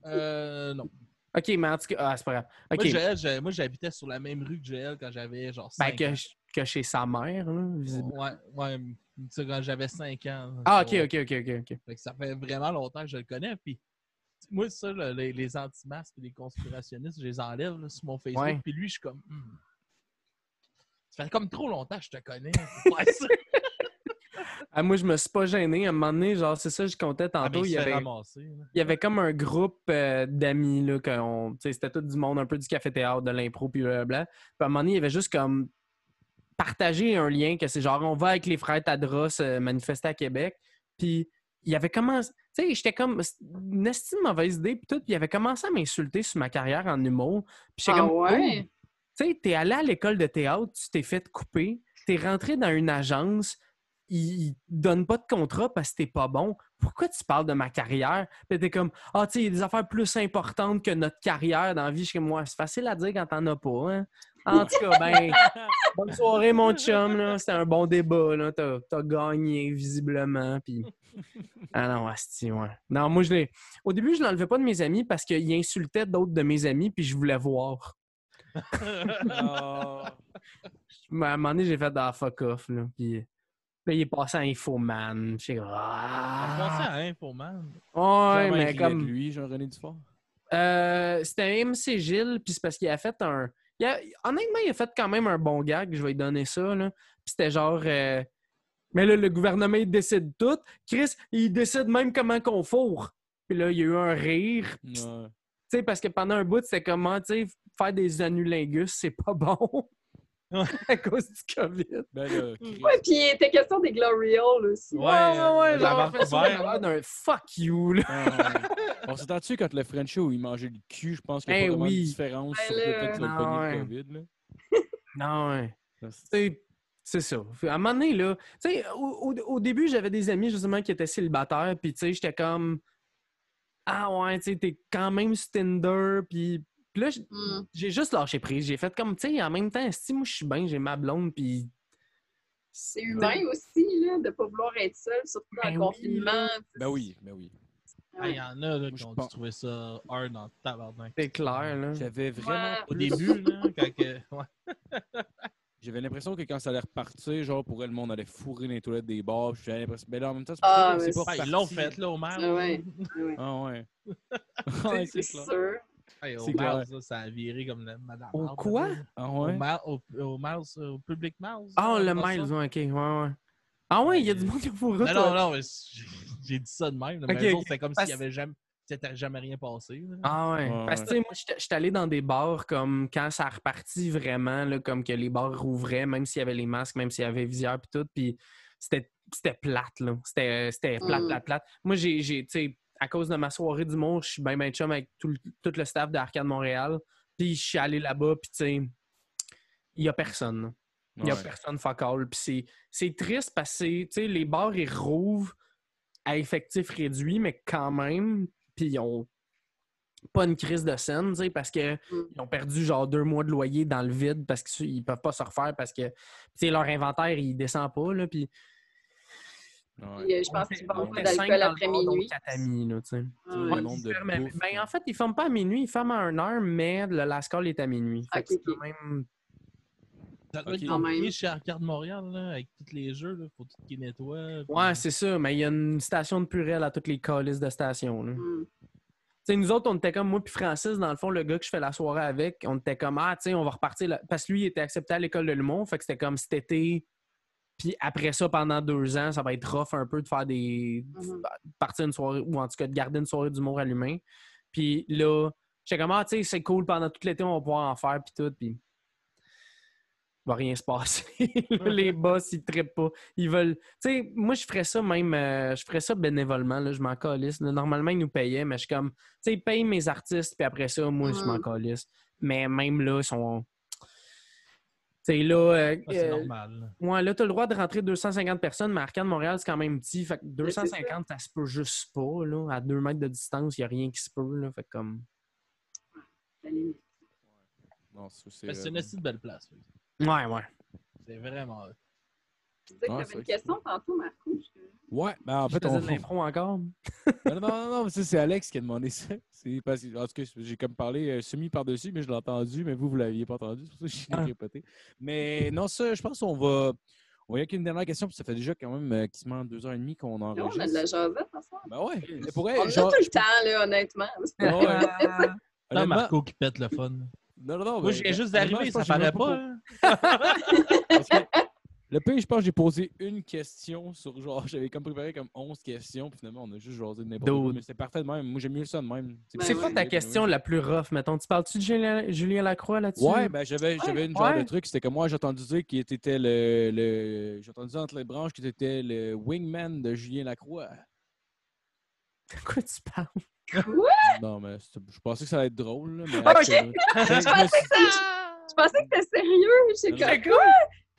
Euh, non. Ok, mais en tout cas, ah, c'est pas grave. Moi, Joël, moi, j'habitais sur la même rue que Joël quand j'avais genre 5 ben, ans. que, chez sa mère, là, visiblement. Ouais, ouais, tu sais, quand j'avais 5 ans. Ah, ok, ok, ok, ok. ok. Fait que ça fait vraiment longtemps que je le connais. Puis, moi, ça, là, les, les anti-masques et les conspirationnistes, je les enlève là, sur mon Facebook. Ouais. Puis lui, je suis comme. Hmm. Ça fait comme trop longtemps que je te connais. pour faire ça. Ah, moi, je me suis pas gêné. À un moment donné, genre, c'est ça, je comptais Ah, tantôt. il il, y avait, ramasser. il y avait comme un groupe euh, d'amis, là, qu'on- tu sais, c'était tout du monde, un peu du café-théâtre, de l'impro, puis blablabla. Puis à un moment donné, il y avait juste comme partagé un lien que c'est genre, on va avec les frères Tadros euh, manifester à Québec. Puis il avait commencé, tu sais, j'étais comme, une estime mauvaise idée, puis tout, puis il avait commencé à m'insulter sur ma carrière en humour. Puis j'étais Ah comme, ouais? Oh, tu sais, t'es allé à l'école de théâtre, tu t'es fait couper, t'es rentré dans une agence, te donnent pas de contrat parce que t'es pas bon. Pourquoi tu parles de ma carrière? Puis t'es comme, ah, tu sais, il y a des affaires plus importantes que notre carrière dans la vie. Comme, moi, c'est facile à dire quand t'en as pas, hein? En tout cas, ben, bonne soirée, mon chum, là. C'était un bon débat, là. T'as t'as gagné, visiblement, puis... Ah non, asti, ouais. Non, moi, je l'ai... Au début, je l'enlevais pas de mes amis parce qu'il insultait d'autres de mes amis, puis je voulais voir. Oh. À un moment donné, j'ai fait dans fuck off, là. Puis là, il est passé à Infoman. Je suis comme, On pensait ah! à Infoman. Ouais, il mais comme. lui, Jean-René Dufort. Euh, c'était MC Gilles, puis c'est parce qu'il a fait un. il a- Honnêtement, il a fait quand même un bon gag, je vais lui donner ça, là. Puis c'était genre. euh, Mais là, le gouvernement, il décide tout. Chris, il décide même comment qu'on fourre. Puis là, il y a eu un rire. Ouais. Tu sais, parce que pendant un bout, c'était comment, tu sais, faire des anulingus, c'est pas bon. À cause du COVID. Ben. Ouais, puis il était question des Glory Hall aussi. Ouais, ouais, ouais, genre, l'air d'un fuck you, là. Ah, ouais. On s'est dessus quand le French show, il mangeait le cul, je pense qu'il n'y a Eh pas vraiment oui. de différence Ben sur le fait le COVID. Là. Non, ouais. Ça, c'est- C'est- ça. À un moment donné, là, tu sais, au, au- au début, j'avais des amis justement qui étaient célibataires, puis tu sais, j'étais comme, ah ouais, tu sais, t'es quand même Tinder, puis puis là, Hmm. j'ai juste lâché prise. J'ai fait comme, tu sais, en même temps, si moi je suis bien, j'ai ma blonde, puis C'est humain aussi, là, de ne pas vouloir être seul, surtout dans Ben le oui, confinement. Ben oui, ben oui. Ah, Il y en a là, qui ont trouver ça hard dans le tabarnak. c'est clair, là. J'avais vraiment. Ouais. Au début, là, quand que... ouais. J'avais l'impression que quand ça allait repartir, genre pour elle, le monde allait fourrer dans les toilettes des bars. J'avais l'impression. Mais là, en même temps, c'est Ah, pas, mais c'est pas Ah, ils l'ont fait, là, au maire. Ah ouais. Ouais. Ah ouais. C'est ouais, c'est c'est clair. sûr. Hey, au clair. là, ça a viré comme le madame. Au quoi? Ah Au, ouais? Au, au Mars, au public Mars. Ah, le Miles, ouais, ok, ouais, ouais. Ah ouais, il y a du monde qui a fourré, Non, non, non, mais j'ai dit ça de même. là, Mais Ok, eux ok. autres, c'était comme Parce- s'il y avait jamais, c'était jamais rien passé. là. Ah ouais. Ouais, Parce que, ouais. tu sais, moi, j'étais j'étais allé dans des bars comme quand ça a reparti vraiment, là, comme que les bars rouvraient, même s'il y avait les masques, même s'il y avait visière puis tout. Puis c'était plate, là. C'était plate, Mm. plate, plate. Moi, j'ai, j'ai, tu sais, à cause de ma soirée d'humour, je suis bien, bien chum avec tout le, tout le staff d'Arcade Montréal. Puis je suis allé là-bas, puis tu sais, il y a personne. Il n'y a Ouais. personne fuck all. Puis c'est- c'est triste parce que c'est- tu sais, les bars, ils rouvrent à effectif réduit, mais quand même, puis ils ont pas une crise de scène, tu sais, parce que Mm. ils ont perdu genre deux mois de loyer dans le vide parce qu'ils peuvent pas se refaire parce que tu sais, leur inventaire, il descend pas, là, puis. Puis, euh, je pense qu'ils vendent pas d'alcool après minuit. là, tu sais. En fait, ils ferment pas à minuit, ils ferment à une heure, mais le last call est à minuit. Fait Ok, que c'est quand même... Ça doit Ok. être Quand compliqué même. chez Arcade Montréal, là, avec tous les jeux. Il faut tout qu'ils nettoient. puis- Ouais, c'est ça, mais il y a une station de purée à toutes les calices de stations. Là. Tu sais, nous autres, on était comme moi puis Francis, dans le fond, le gars que je fais la soirée avec, on était comme Ah, tu sais, on va repartir. là. Parce que lui, il était accepté à l'école de l'humour, fait que c'était comme cet été, puis après ça, pendant deux ans, ça va être rough un peu de faire des. Mhm. partir une soirée, ou en tout cas de garder une soirée d'humour allumée. Puis là, j'étais comme, ah, tu sais, c'est cool, pendant tout l'été, on va pouvoir en faire, puis tout. Puis il va rien se passer. les boss, ils trippent pas. Ils veulent. Tu sais, moi, je ferais ça même. euh, je ferais ça bénévolement. Là, je m'en calisse. Normalement, ils nous payaient, mais je suis comme. Tu sais, ils payent mes artistes, puis après ça, moi, je m'en Mm. calisse. Mais même là, ils sont. Tu sais, là. euh, Ah, c'est euh, normal. Ouais, là, t'as le droit de rentrer 250 personnes, mais Arcade Montréal, c'est quand même petit. Fait que c'est ça. 250, ça se peut juste pas, là. À deux mètres de distance, il n'y a rien qui se peut, là. Fait que comme. Non, c'est. Mais C'est une euh, assez belle place. oui. Ouais, ouais. C'est vraiment. Tu disais que tu avais une question tantôt, Marco. Je- Ouais, ben en Je fait, faisais on. de l'impro encore? non, non, non, non, ça, c'est Alex qui a demandé ça. C'est parce que, en tout cas, j'ai comme parlé euh, semi par-dessus, mais je l'ai entendu, mais vous, vous l'aviez pas entendu. C'est pour ça que j'ai Ah. répété. Mais non, ça, je pense qu'on va. On va y une dernière question, puis ça fait déjà quand même euh, quasiment deux heures et demie qu'on Non, on a de enregistre. la jasette ce soir. Ben ouais, mais pour vrai, On a genre, tout le je temps, là, honnêtement. Ah ouais. Non, Honnêtement- Marco qui pète le fun. Non, non, non. Moi, mais- je viens juste d'arriver, je ça paraît pas. pour- hein. Parce que le pire, je pense que j'ai posé une question sur genre, j'avais comme préparé comme 11 questions, puis finalement, on a juste jasé de n'importe quoi. Mais c'est parfait de même. Moi, j'aime mieux ça de même. C'est ouais. quoi ta question la plus rough, mettons? Tu parles-tu de Julien, Julien Lacroix là-dessus? Ouais, ben j'avais j'avais une genre ouais. de truc, c'était comme moi j'ai entendu dire qu'il était le, le j'ai entendu entre les branches qu'il était le wingman de Julien Lacroix. De quoi tu parles? Non mais je pensais que ça allait être drôle là, mais ok. je me suis- Je pensais que c'était sérieux. Comme, C'est quoi?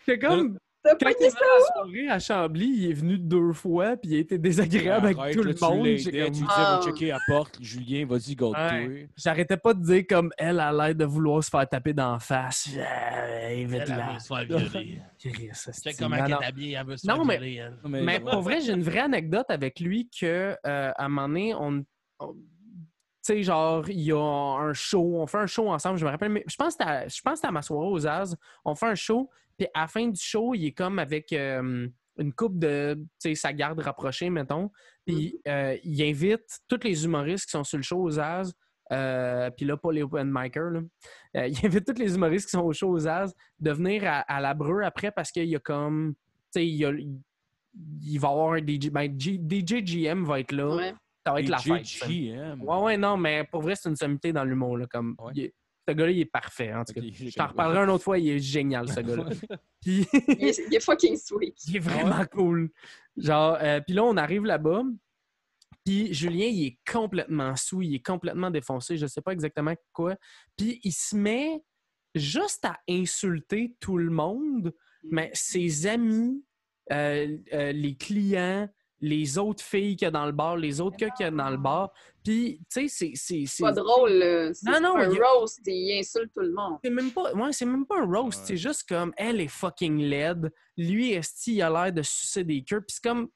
C'est comme quand pas il est venu à la soirée à Chambly, il est venu deux fois puis il a été désagréable avec Arrête, tout là, le monde. Tu disais Ah. va checker à la porte, Julien, vas-y, garde-toi. Ouais. J'arrêtais pas de dire comme elle a l'air de vouloir se faire taper d'en face. Euh, Elle, veut se faire violer. C'est- comment elle est habillée, elle veut se Non, faire mais- violer, elle. Non, mais, Mais pour vrai, j'ai une vraie anecdote avec lui que euh, à un moment donné, on. on- tu sais, genre, il y a un show, on fait un show ensemble, je me rappelle, mais je pense que c'était à- je pense que c'était à ma soirée aux As. On fait un show, puis à la fin du show, il est comme avec euh, une coupe de, tu sais, sa garde rapprochée, mettons. Puis euh, il invite tous les humoristes qui sont sur le show aux As. euh, puis là, pas les open micers. là. Euh, il invite tous les humoristes qui sont au show aux As de venir à, à la Breu après parce qu'il y a comme. Tu sais, il y a, il va y avoir un DJ. Ben, G- DJ GM va être là. Ouais. Ça va être la fête. GM. Ouais, ouais, non, mais pour vrai, c'est une sommité dans l'humour. Comme, Ouais. il ce gars-là, il est parfait. En tout cas. Je t'en reparlerai une autre fois, il est génial, ce gars-là. Puis, Il est, il est fucking sweet. il est vraiment cool. Genre, euh, puis là, on arrive là-bas. Puis Julien, il est complètement sous, il est complètement défoncé, je sais pas exactement quoi. Puis il se met juste à insulter tout le monde, mais ses amis, euh, euh, les clients, les autres filles qu'il y a dans le bar, les autres gars qu'il y a dans le bar. Puis, tu sais, c'est- c'est... C'est pas drôle, là. C'est Non, non, un a- roast, il insulte tout le monde. c'est même pas, ouais, c'est même pas un roast. Ouais. C'est juste comme elle est fucking laide. Lui, esti, il a l'air de sucer des queues. Puis c'est comme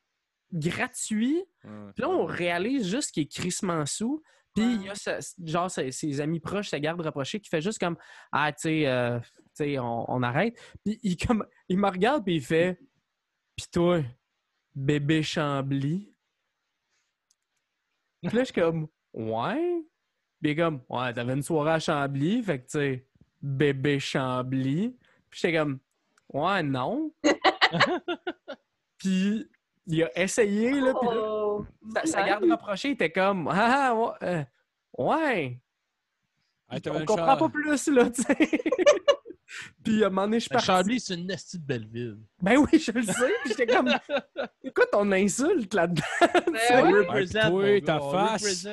gratuit. Ouais. Puis là, on réalise juste qu'il est crissement sous. Puis Ouais. il y a sa- genre ses, ses amis proches, sa garde rapprochée, qui fait juste comme Ah, tu sais, euh, tu sais, on, on arrête. Puis il, comme, il me regarde, puis il fait Puis toi, bébé Chambly. Puis là, je suis comme Ouais. Puis comme Ouais, t'avais une soirée à Chambly, fait que tu sais, bébé Chambly. Puis j'étais comme Ouais, non. puis il a essayé, là, puis là, Oh, sa, sa garde rapprochée était comme Ah, ouais. euh, ouais. Hey, On comprend pas plus, là, tu sais. Puis à un moment donné, je suis Mais parti. Chambly, c'est une nasty de belle ville. Ben oui, je le sais. Puis j'étais comme Écoute, on insulte là-dedans. Ben gars, ta on face.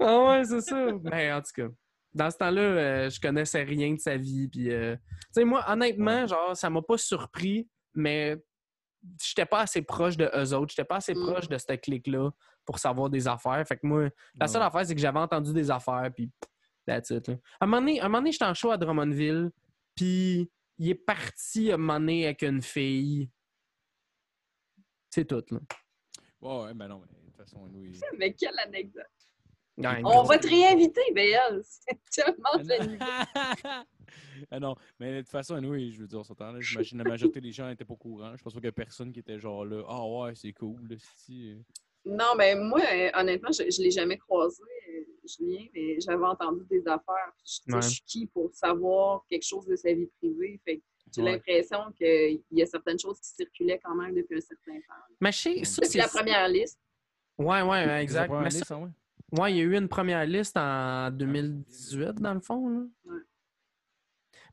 ah ouais, c'est ça. Ben en tout cas. Dans ce temps-là, euh, je connaissais rien de sa vie. Puis, euh, tu sais, moi, honnêtement, genre, ça m'a pas surpris, mais j'étais pas assez proche de eux autres. J'étais pas assez Mm. proche de cette clique-là pour savoir des affaires. Fait que moi, La seule Ouais. affaire, c'est que j'avais entendu des affaires, puis that's it. là. À un moment donné, à un moment donné, j'étais en show à Drummondville, puis il est parti à un moment donné avec une fille. C'est tout, là. Ouais, ouais, ben non, mais de toute façon, nous. il- Mais quelle anecdote. On va te réinviter, BL. C'est tellement génial. ah non, mais de toute façon, nous, je veux dire, on s'entend, là, J'imagine la majorité des gens n'étaient pas au courant. Je pense pas qu'il y a personne qui était genre là. Ah ouais, c'est cool. Non, mais moi, euh, honnêtement, je ne l'ai jamais croisé, euh, Julien, mais j'avais entendu des affaires. puis Je, Ouais. suis qui pour savoir quelque chose de sa vie privée? Fait que j'ai Ouais. l'impression qu'il y a certaines choses qui circulaient quand même depuis un certain temps. Mais je sais, ça, Depuis c'est... la première liste. Ouais, ouais, ouais, exact. Mais liste, ça- ah ouais. Ouais, il y a eu une première liste en 2018, dans le fond. Là. Ouais.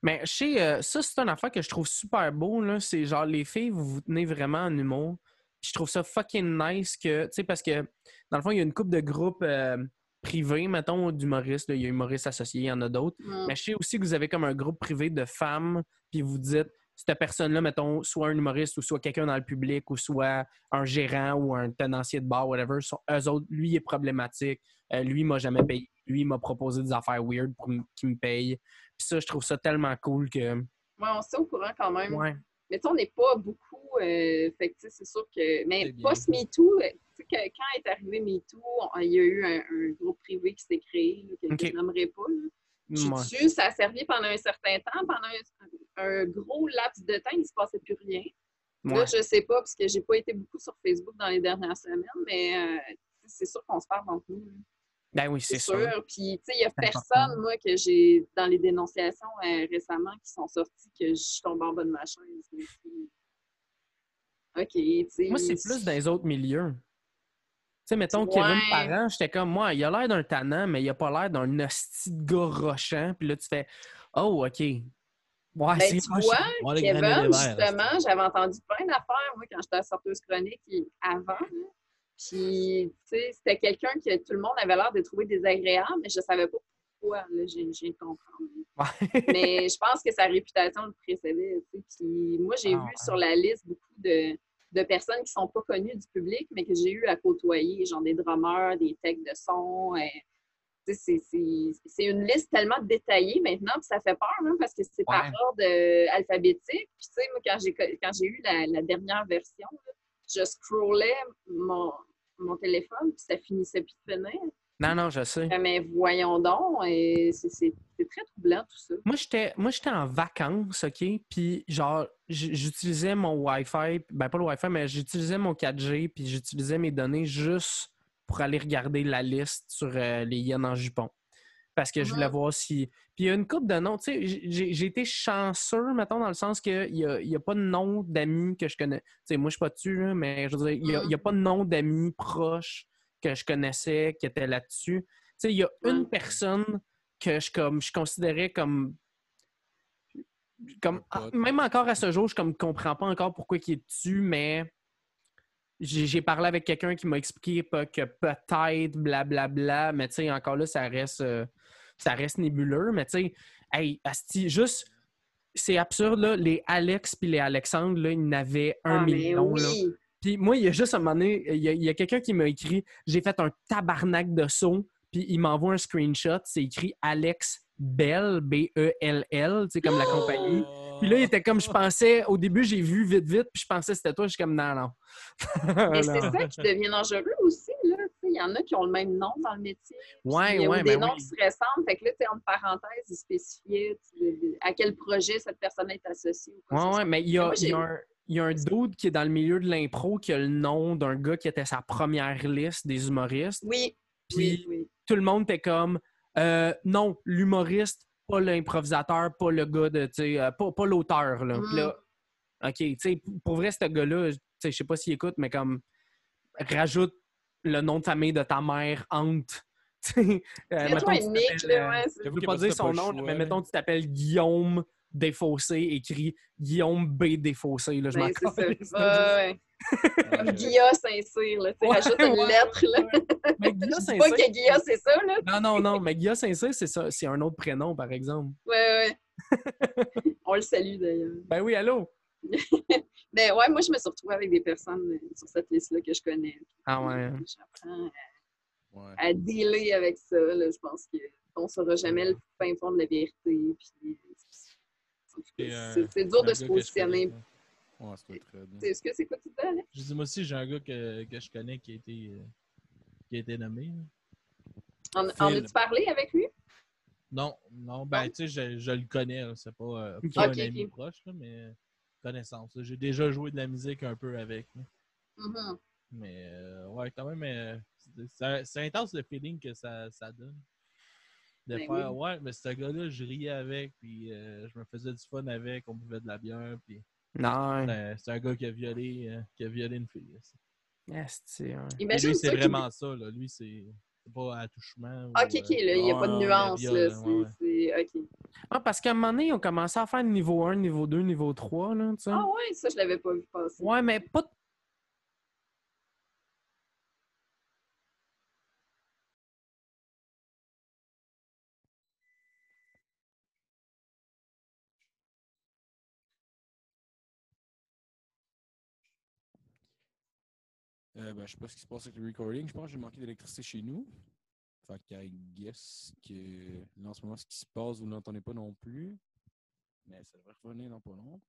Mais je sais, euh, ça, c'est une affaire que je trouve super beau. là. C'est genre, les filles, vous vous tenez vraiment en humour. Puis je trouve ça fucking nice que, tu sais, parce que, dans le fond, il y a une couple de groupes euh, privés, mettons, d'humoristes. Il y a humoristes associés, il y en a d'autres. Mm. Mais je sais aussi que vous avez comme un groupe privé de femmes, puis vous dites, cette personne-là, mettons, soit un humoriste ou soit quelqu'un dans le public ou soit un gérant ou un tenancier de bar, whatever, sont, eux autres, lui il est problématique. Euh, lui, il m'a jamais payé. Lui, il m'a proposé des affaires weird pour qu'il me paye. Puis ça, je trouve ça tellement cool que. Ouais, on s'est au courant quand même. Ouais. Mais tu sais, on n'est pas beaucoup. euh, fait que c'est sûr que. Mais post-MeToo, euh, tu sais, que quand est arrivé MeToo, il y a eu un, un groupe privé qui s'est créé, là, que, je n'aimerais pas. là. Ouais. ça a servi pendant un certain temps. Pendant un, un gros laps de temps, il ne se passait plus rien. Là, Ouais. je sais pas, parce que j'ai pas été beaucoup sur Facebook dans les dernières semaines, mais euh, c'est sûr qu'on se parle entre nous. Ben oui, C'est sûr. sûr. Puis, tu sais, il n'y a personne, moi, que j'ai, dans les dénonciations euh, récemment, qui sont sorties, que je tombe en bas de ma chaise. OK, tu sais. Moi, c'est plus dans les autres milieux. Tu sais, mettons, Ouais. Kevin Parent, j'étais comme, moi, il a l'air d'un tannant, mais il a pas l'air d'un hostie de gars rochant. Puis là, tu fais, oh, OK. Ouais, Ben, c'est tu vois, les Kevin, justement, j'avais entendu plein d'affaires, moi, quand j'étais à Sorteuse Chronique avant. Puis, tu sais, c'était quelqu'un que tout le monde avait l'air de trouver désagréable, mais je savais pas pourquoi. Là, j'ai. Ouais. mais je pense que sa réputation le précédait. tu sais. Puis moi, j'ai Ah, vu ouais. sur la liste beaucoup de, de personnes qui sont pas connues du public, mais que j'ai eu à côtoyer, genre des drummers, des techs de son. euh, tu sais, c'est, une liste tellement détaillée maintenant, puis ça fait peur, hein, parce que c'est par ordre euh, alphabétique. Puis tu sais, moi, quand j'ai, quand j'ai eu la, la dernière version, là, je scrollais mon, mon téléphone, puis ça finissait plus de finir. Non, non, je sais. Mais voyons donc, et c'est, très troublant tout ça. Moi, j'étais, moi, j'étais en vacances, OK? Puis, genre, j'utilisais mon Wi-Fi, ben pas le Wi-Fi, mais j'utilisais mon 4G, puis j'utilisais mes données juste pour aller regarder la liste sur euh, les hyènes en jupon. Parce que je voulais voir si. Puis, il y a une coupe de noms. Tu sais, j'ai été chanceux, mettons, dans le sens qu'il n'y a, il y a pas de nom d'amis que je connais. Tu sais, moi, je suis pas dessus, là, mais je veux dire, il n'y a, a pas de nom d'amis proches que je connaissais qui étaient là-dessus. Tu sais, il y a une Ouais. personne que je, comme, je considérais comme. comme pote. même encore à ce jour, je ne comprends pas encore pourquoi il est dessus, mais j'ai parlé avec quelqu'un qui m'a expliqué pas que peut-être, blablabla, mais tu sais, encore là, ça reste, euh, ça reste nébuleux, mais tu sais, hey, asti, juste, c'est absurde, là, les Alex puis les Alexandre, là, ils n'avaient un Ah, million, là. oui. Puis moi, il y a juste un moment donné, il y a, quelqu'un qui m'a écrit J'ai fait un tabarnak de saut, puis il m'envoie un screenshot, c'est écrit Alex Bell, B-E-L-L, tu sais, comme la compagnie. Puis là, il était comme je pensais, au début, j'ai vu vite, vite, puis je pensais que c'était toi, je suis comme non, non. Mais c'est ça qui devient dangereux aussi, là. Il y en a qui ont le même nom dans le métier. Ouais, Puis, ouais, ou des ben noms oui. qui se ressemblent. Fait que là, tu sais, entre parenthèses, ils spécifiaient à quel projet cette personne est associée. ou quoi que Ouais, mais il y a, Moi, il y a j'ai- un, il y a un dude qui est dans le milieu de l'impro qui a le nom d'un gars qui était sa première liste des humoristes. Oui, Puis oui, oui. tout le monde était comme euh, non, l'humoriste, pas l'improvisateur, pas le gars de, euh, pas, pas l'auteur. Là. Puis là, OK, tu sais, pour vrai, ce gars-là, tu sais, je sais pas s'il écoute, mais comme rajoute le nom de famille de ta mère, Hante. Euh, mettons, un tu nick, là, euh, ouais. je J'avoue veux pas dire son pas nom, choix, mais mettons, tu t'appelles Guillaume Défaussé, écrit Guillaume B. Défaussé. Là, je m'en Ben, c'est ça. calisse, Ouais. Comme Guilla Saint-Cyr, là. Tu Ouais, rajoute une ouais, lettre, là. Mais Guilla Saint-Cyr- pas que Guilla, c'est ça, là. Non, non, non, mais Guilla Saint-Cyr, c'est ça, c'est un autre prénom, par exemple. Ouais, ouais. On le salue, d'ailleurs. Ben oui, allô? Ben ouais, moi, je me suis retrouvée avec des personnes euh, sur cette liste-là que je connais. Ah ouais. J'apprends Ouais. à dealer avec ça. Là. Je pense qu'on ne saura jamais le fin fond de la vérité. Puis, tout c'est- dur de se positionner. Ouais, très bien. C'est- Est-ce que c'est quoi tu dis, Alex? Je dis, moi aussi, j'ai un gars que, que je connais qui a été, euh, qui a été nommé. là. En, as-tu parlé avec lui? Non, non, ben, tu sais, je, je le connais, c'est pas, euh, pas un ami proche, là, mais connaissance. J'ai déjà joué de la musique un peu avec. Mhm. Mais, euh, ouais, quand même, euh, c'est- intense le feeling que ça, ça donne. De Ben faire, ouais, mais ce gars-là, je riais avec, puis euh, je me faisais du fun avec, on buvait de la bière, puis Non. c'est un- gars qui a violé, euh, qui a violé une fille. ouais. Imagine lui, c'est vraiment ça, là. Lui, c'est pas attouchement. Ah, Ok, ok, là, il n'y a pas de ouais, nuance, viol, là. ouais, ouais. c'est- c'est- Ok. Ah, parce qu'à un moment donné, ils ont commencé à faire niveau 1, niveau 2, niveau 3, là. Ah ouais, ça, je l'avais pas vu passer. Ouais, mais pas Euh, ben, je sais pas ce qui se passe avec le recording. Je pense que j'ai manqué d'électricité chez nous. Fait que, I guess que là, en ce moment, ce qui se passe, vous ne l'entendez pas non plus. Mais ça devrait revenir dans pas long.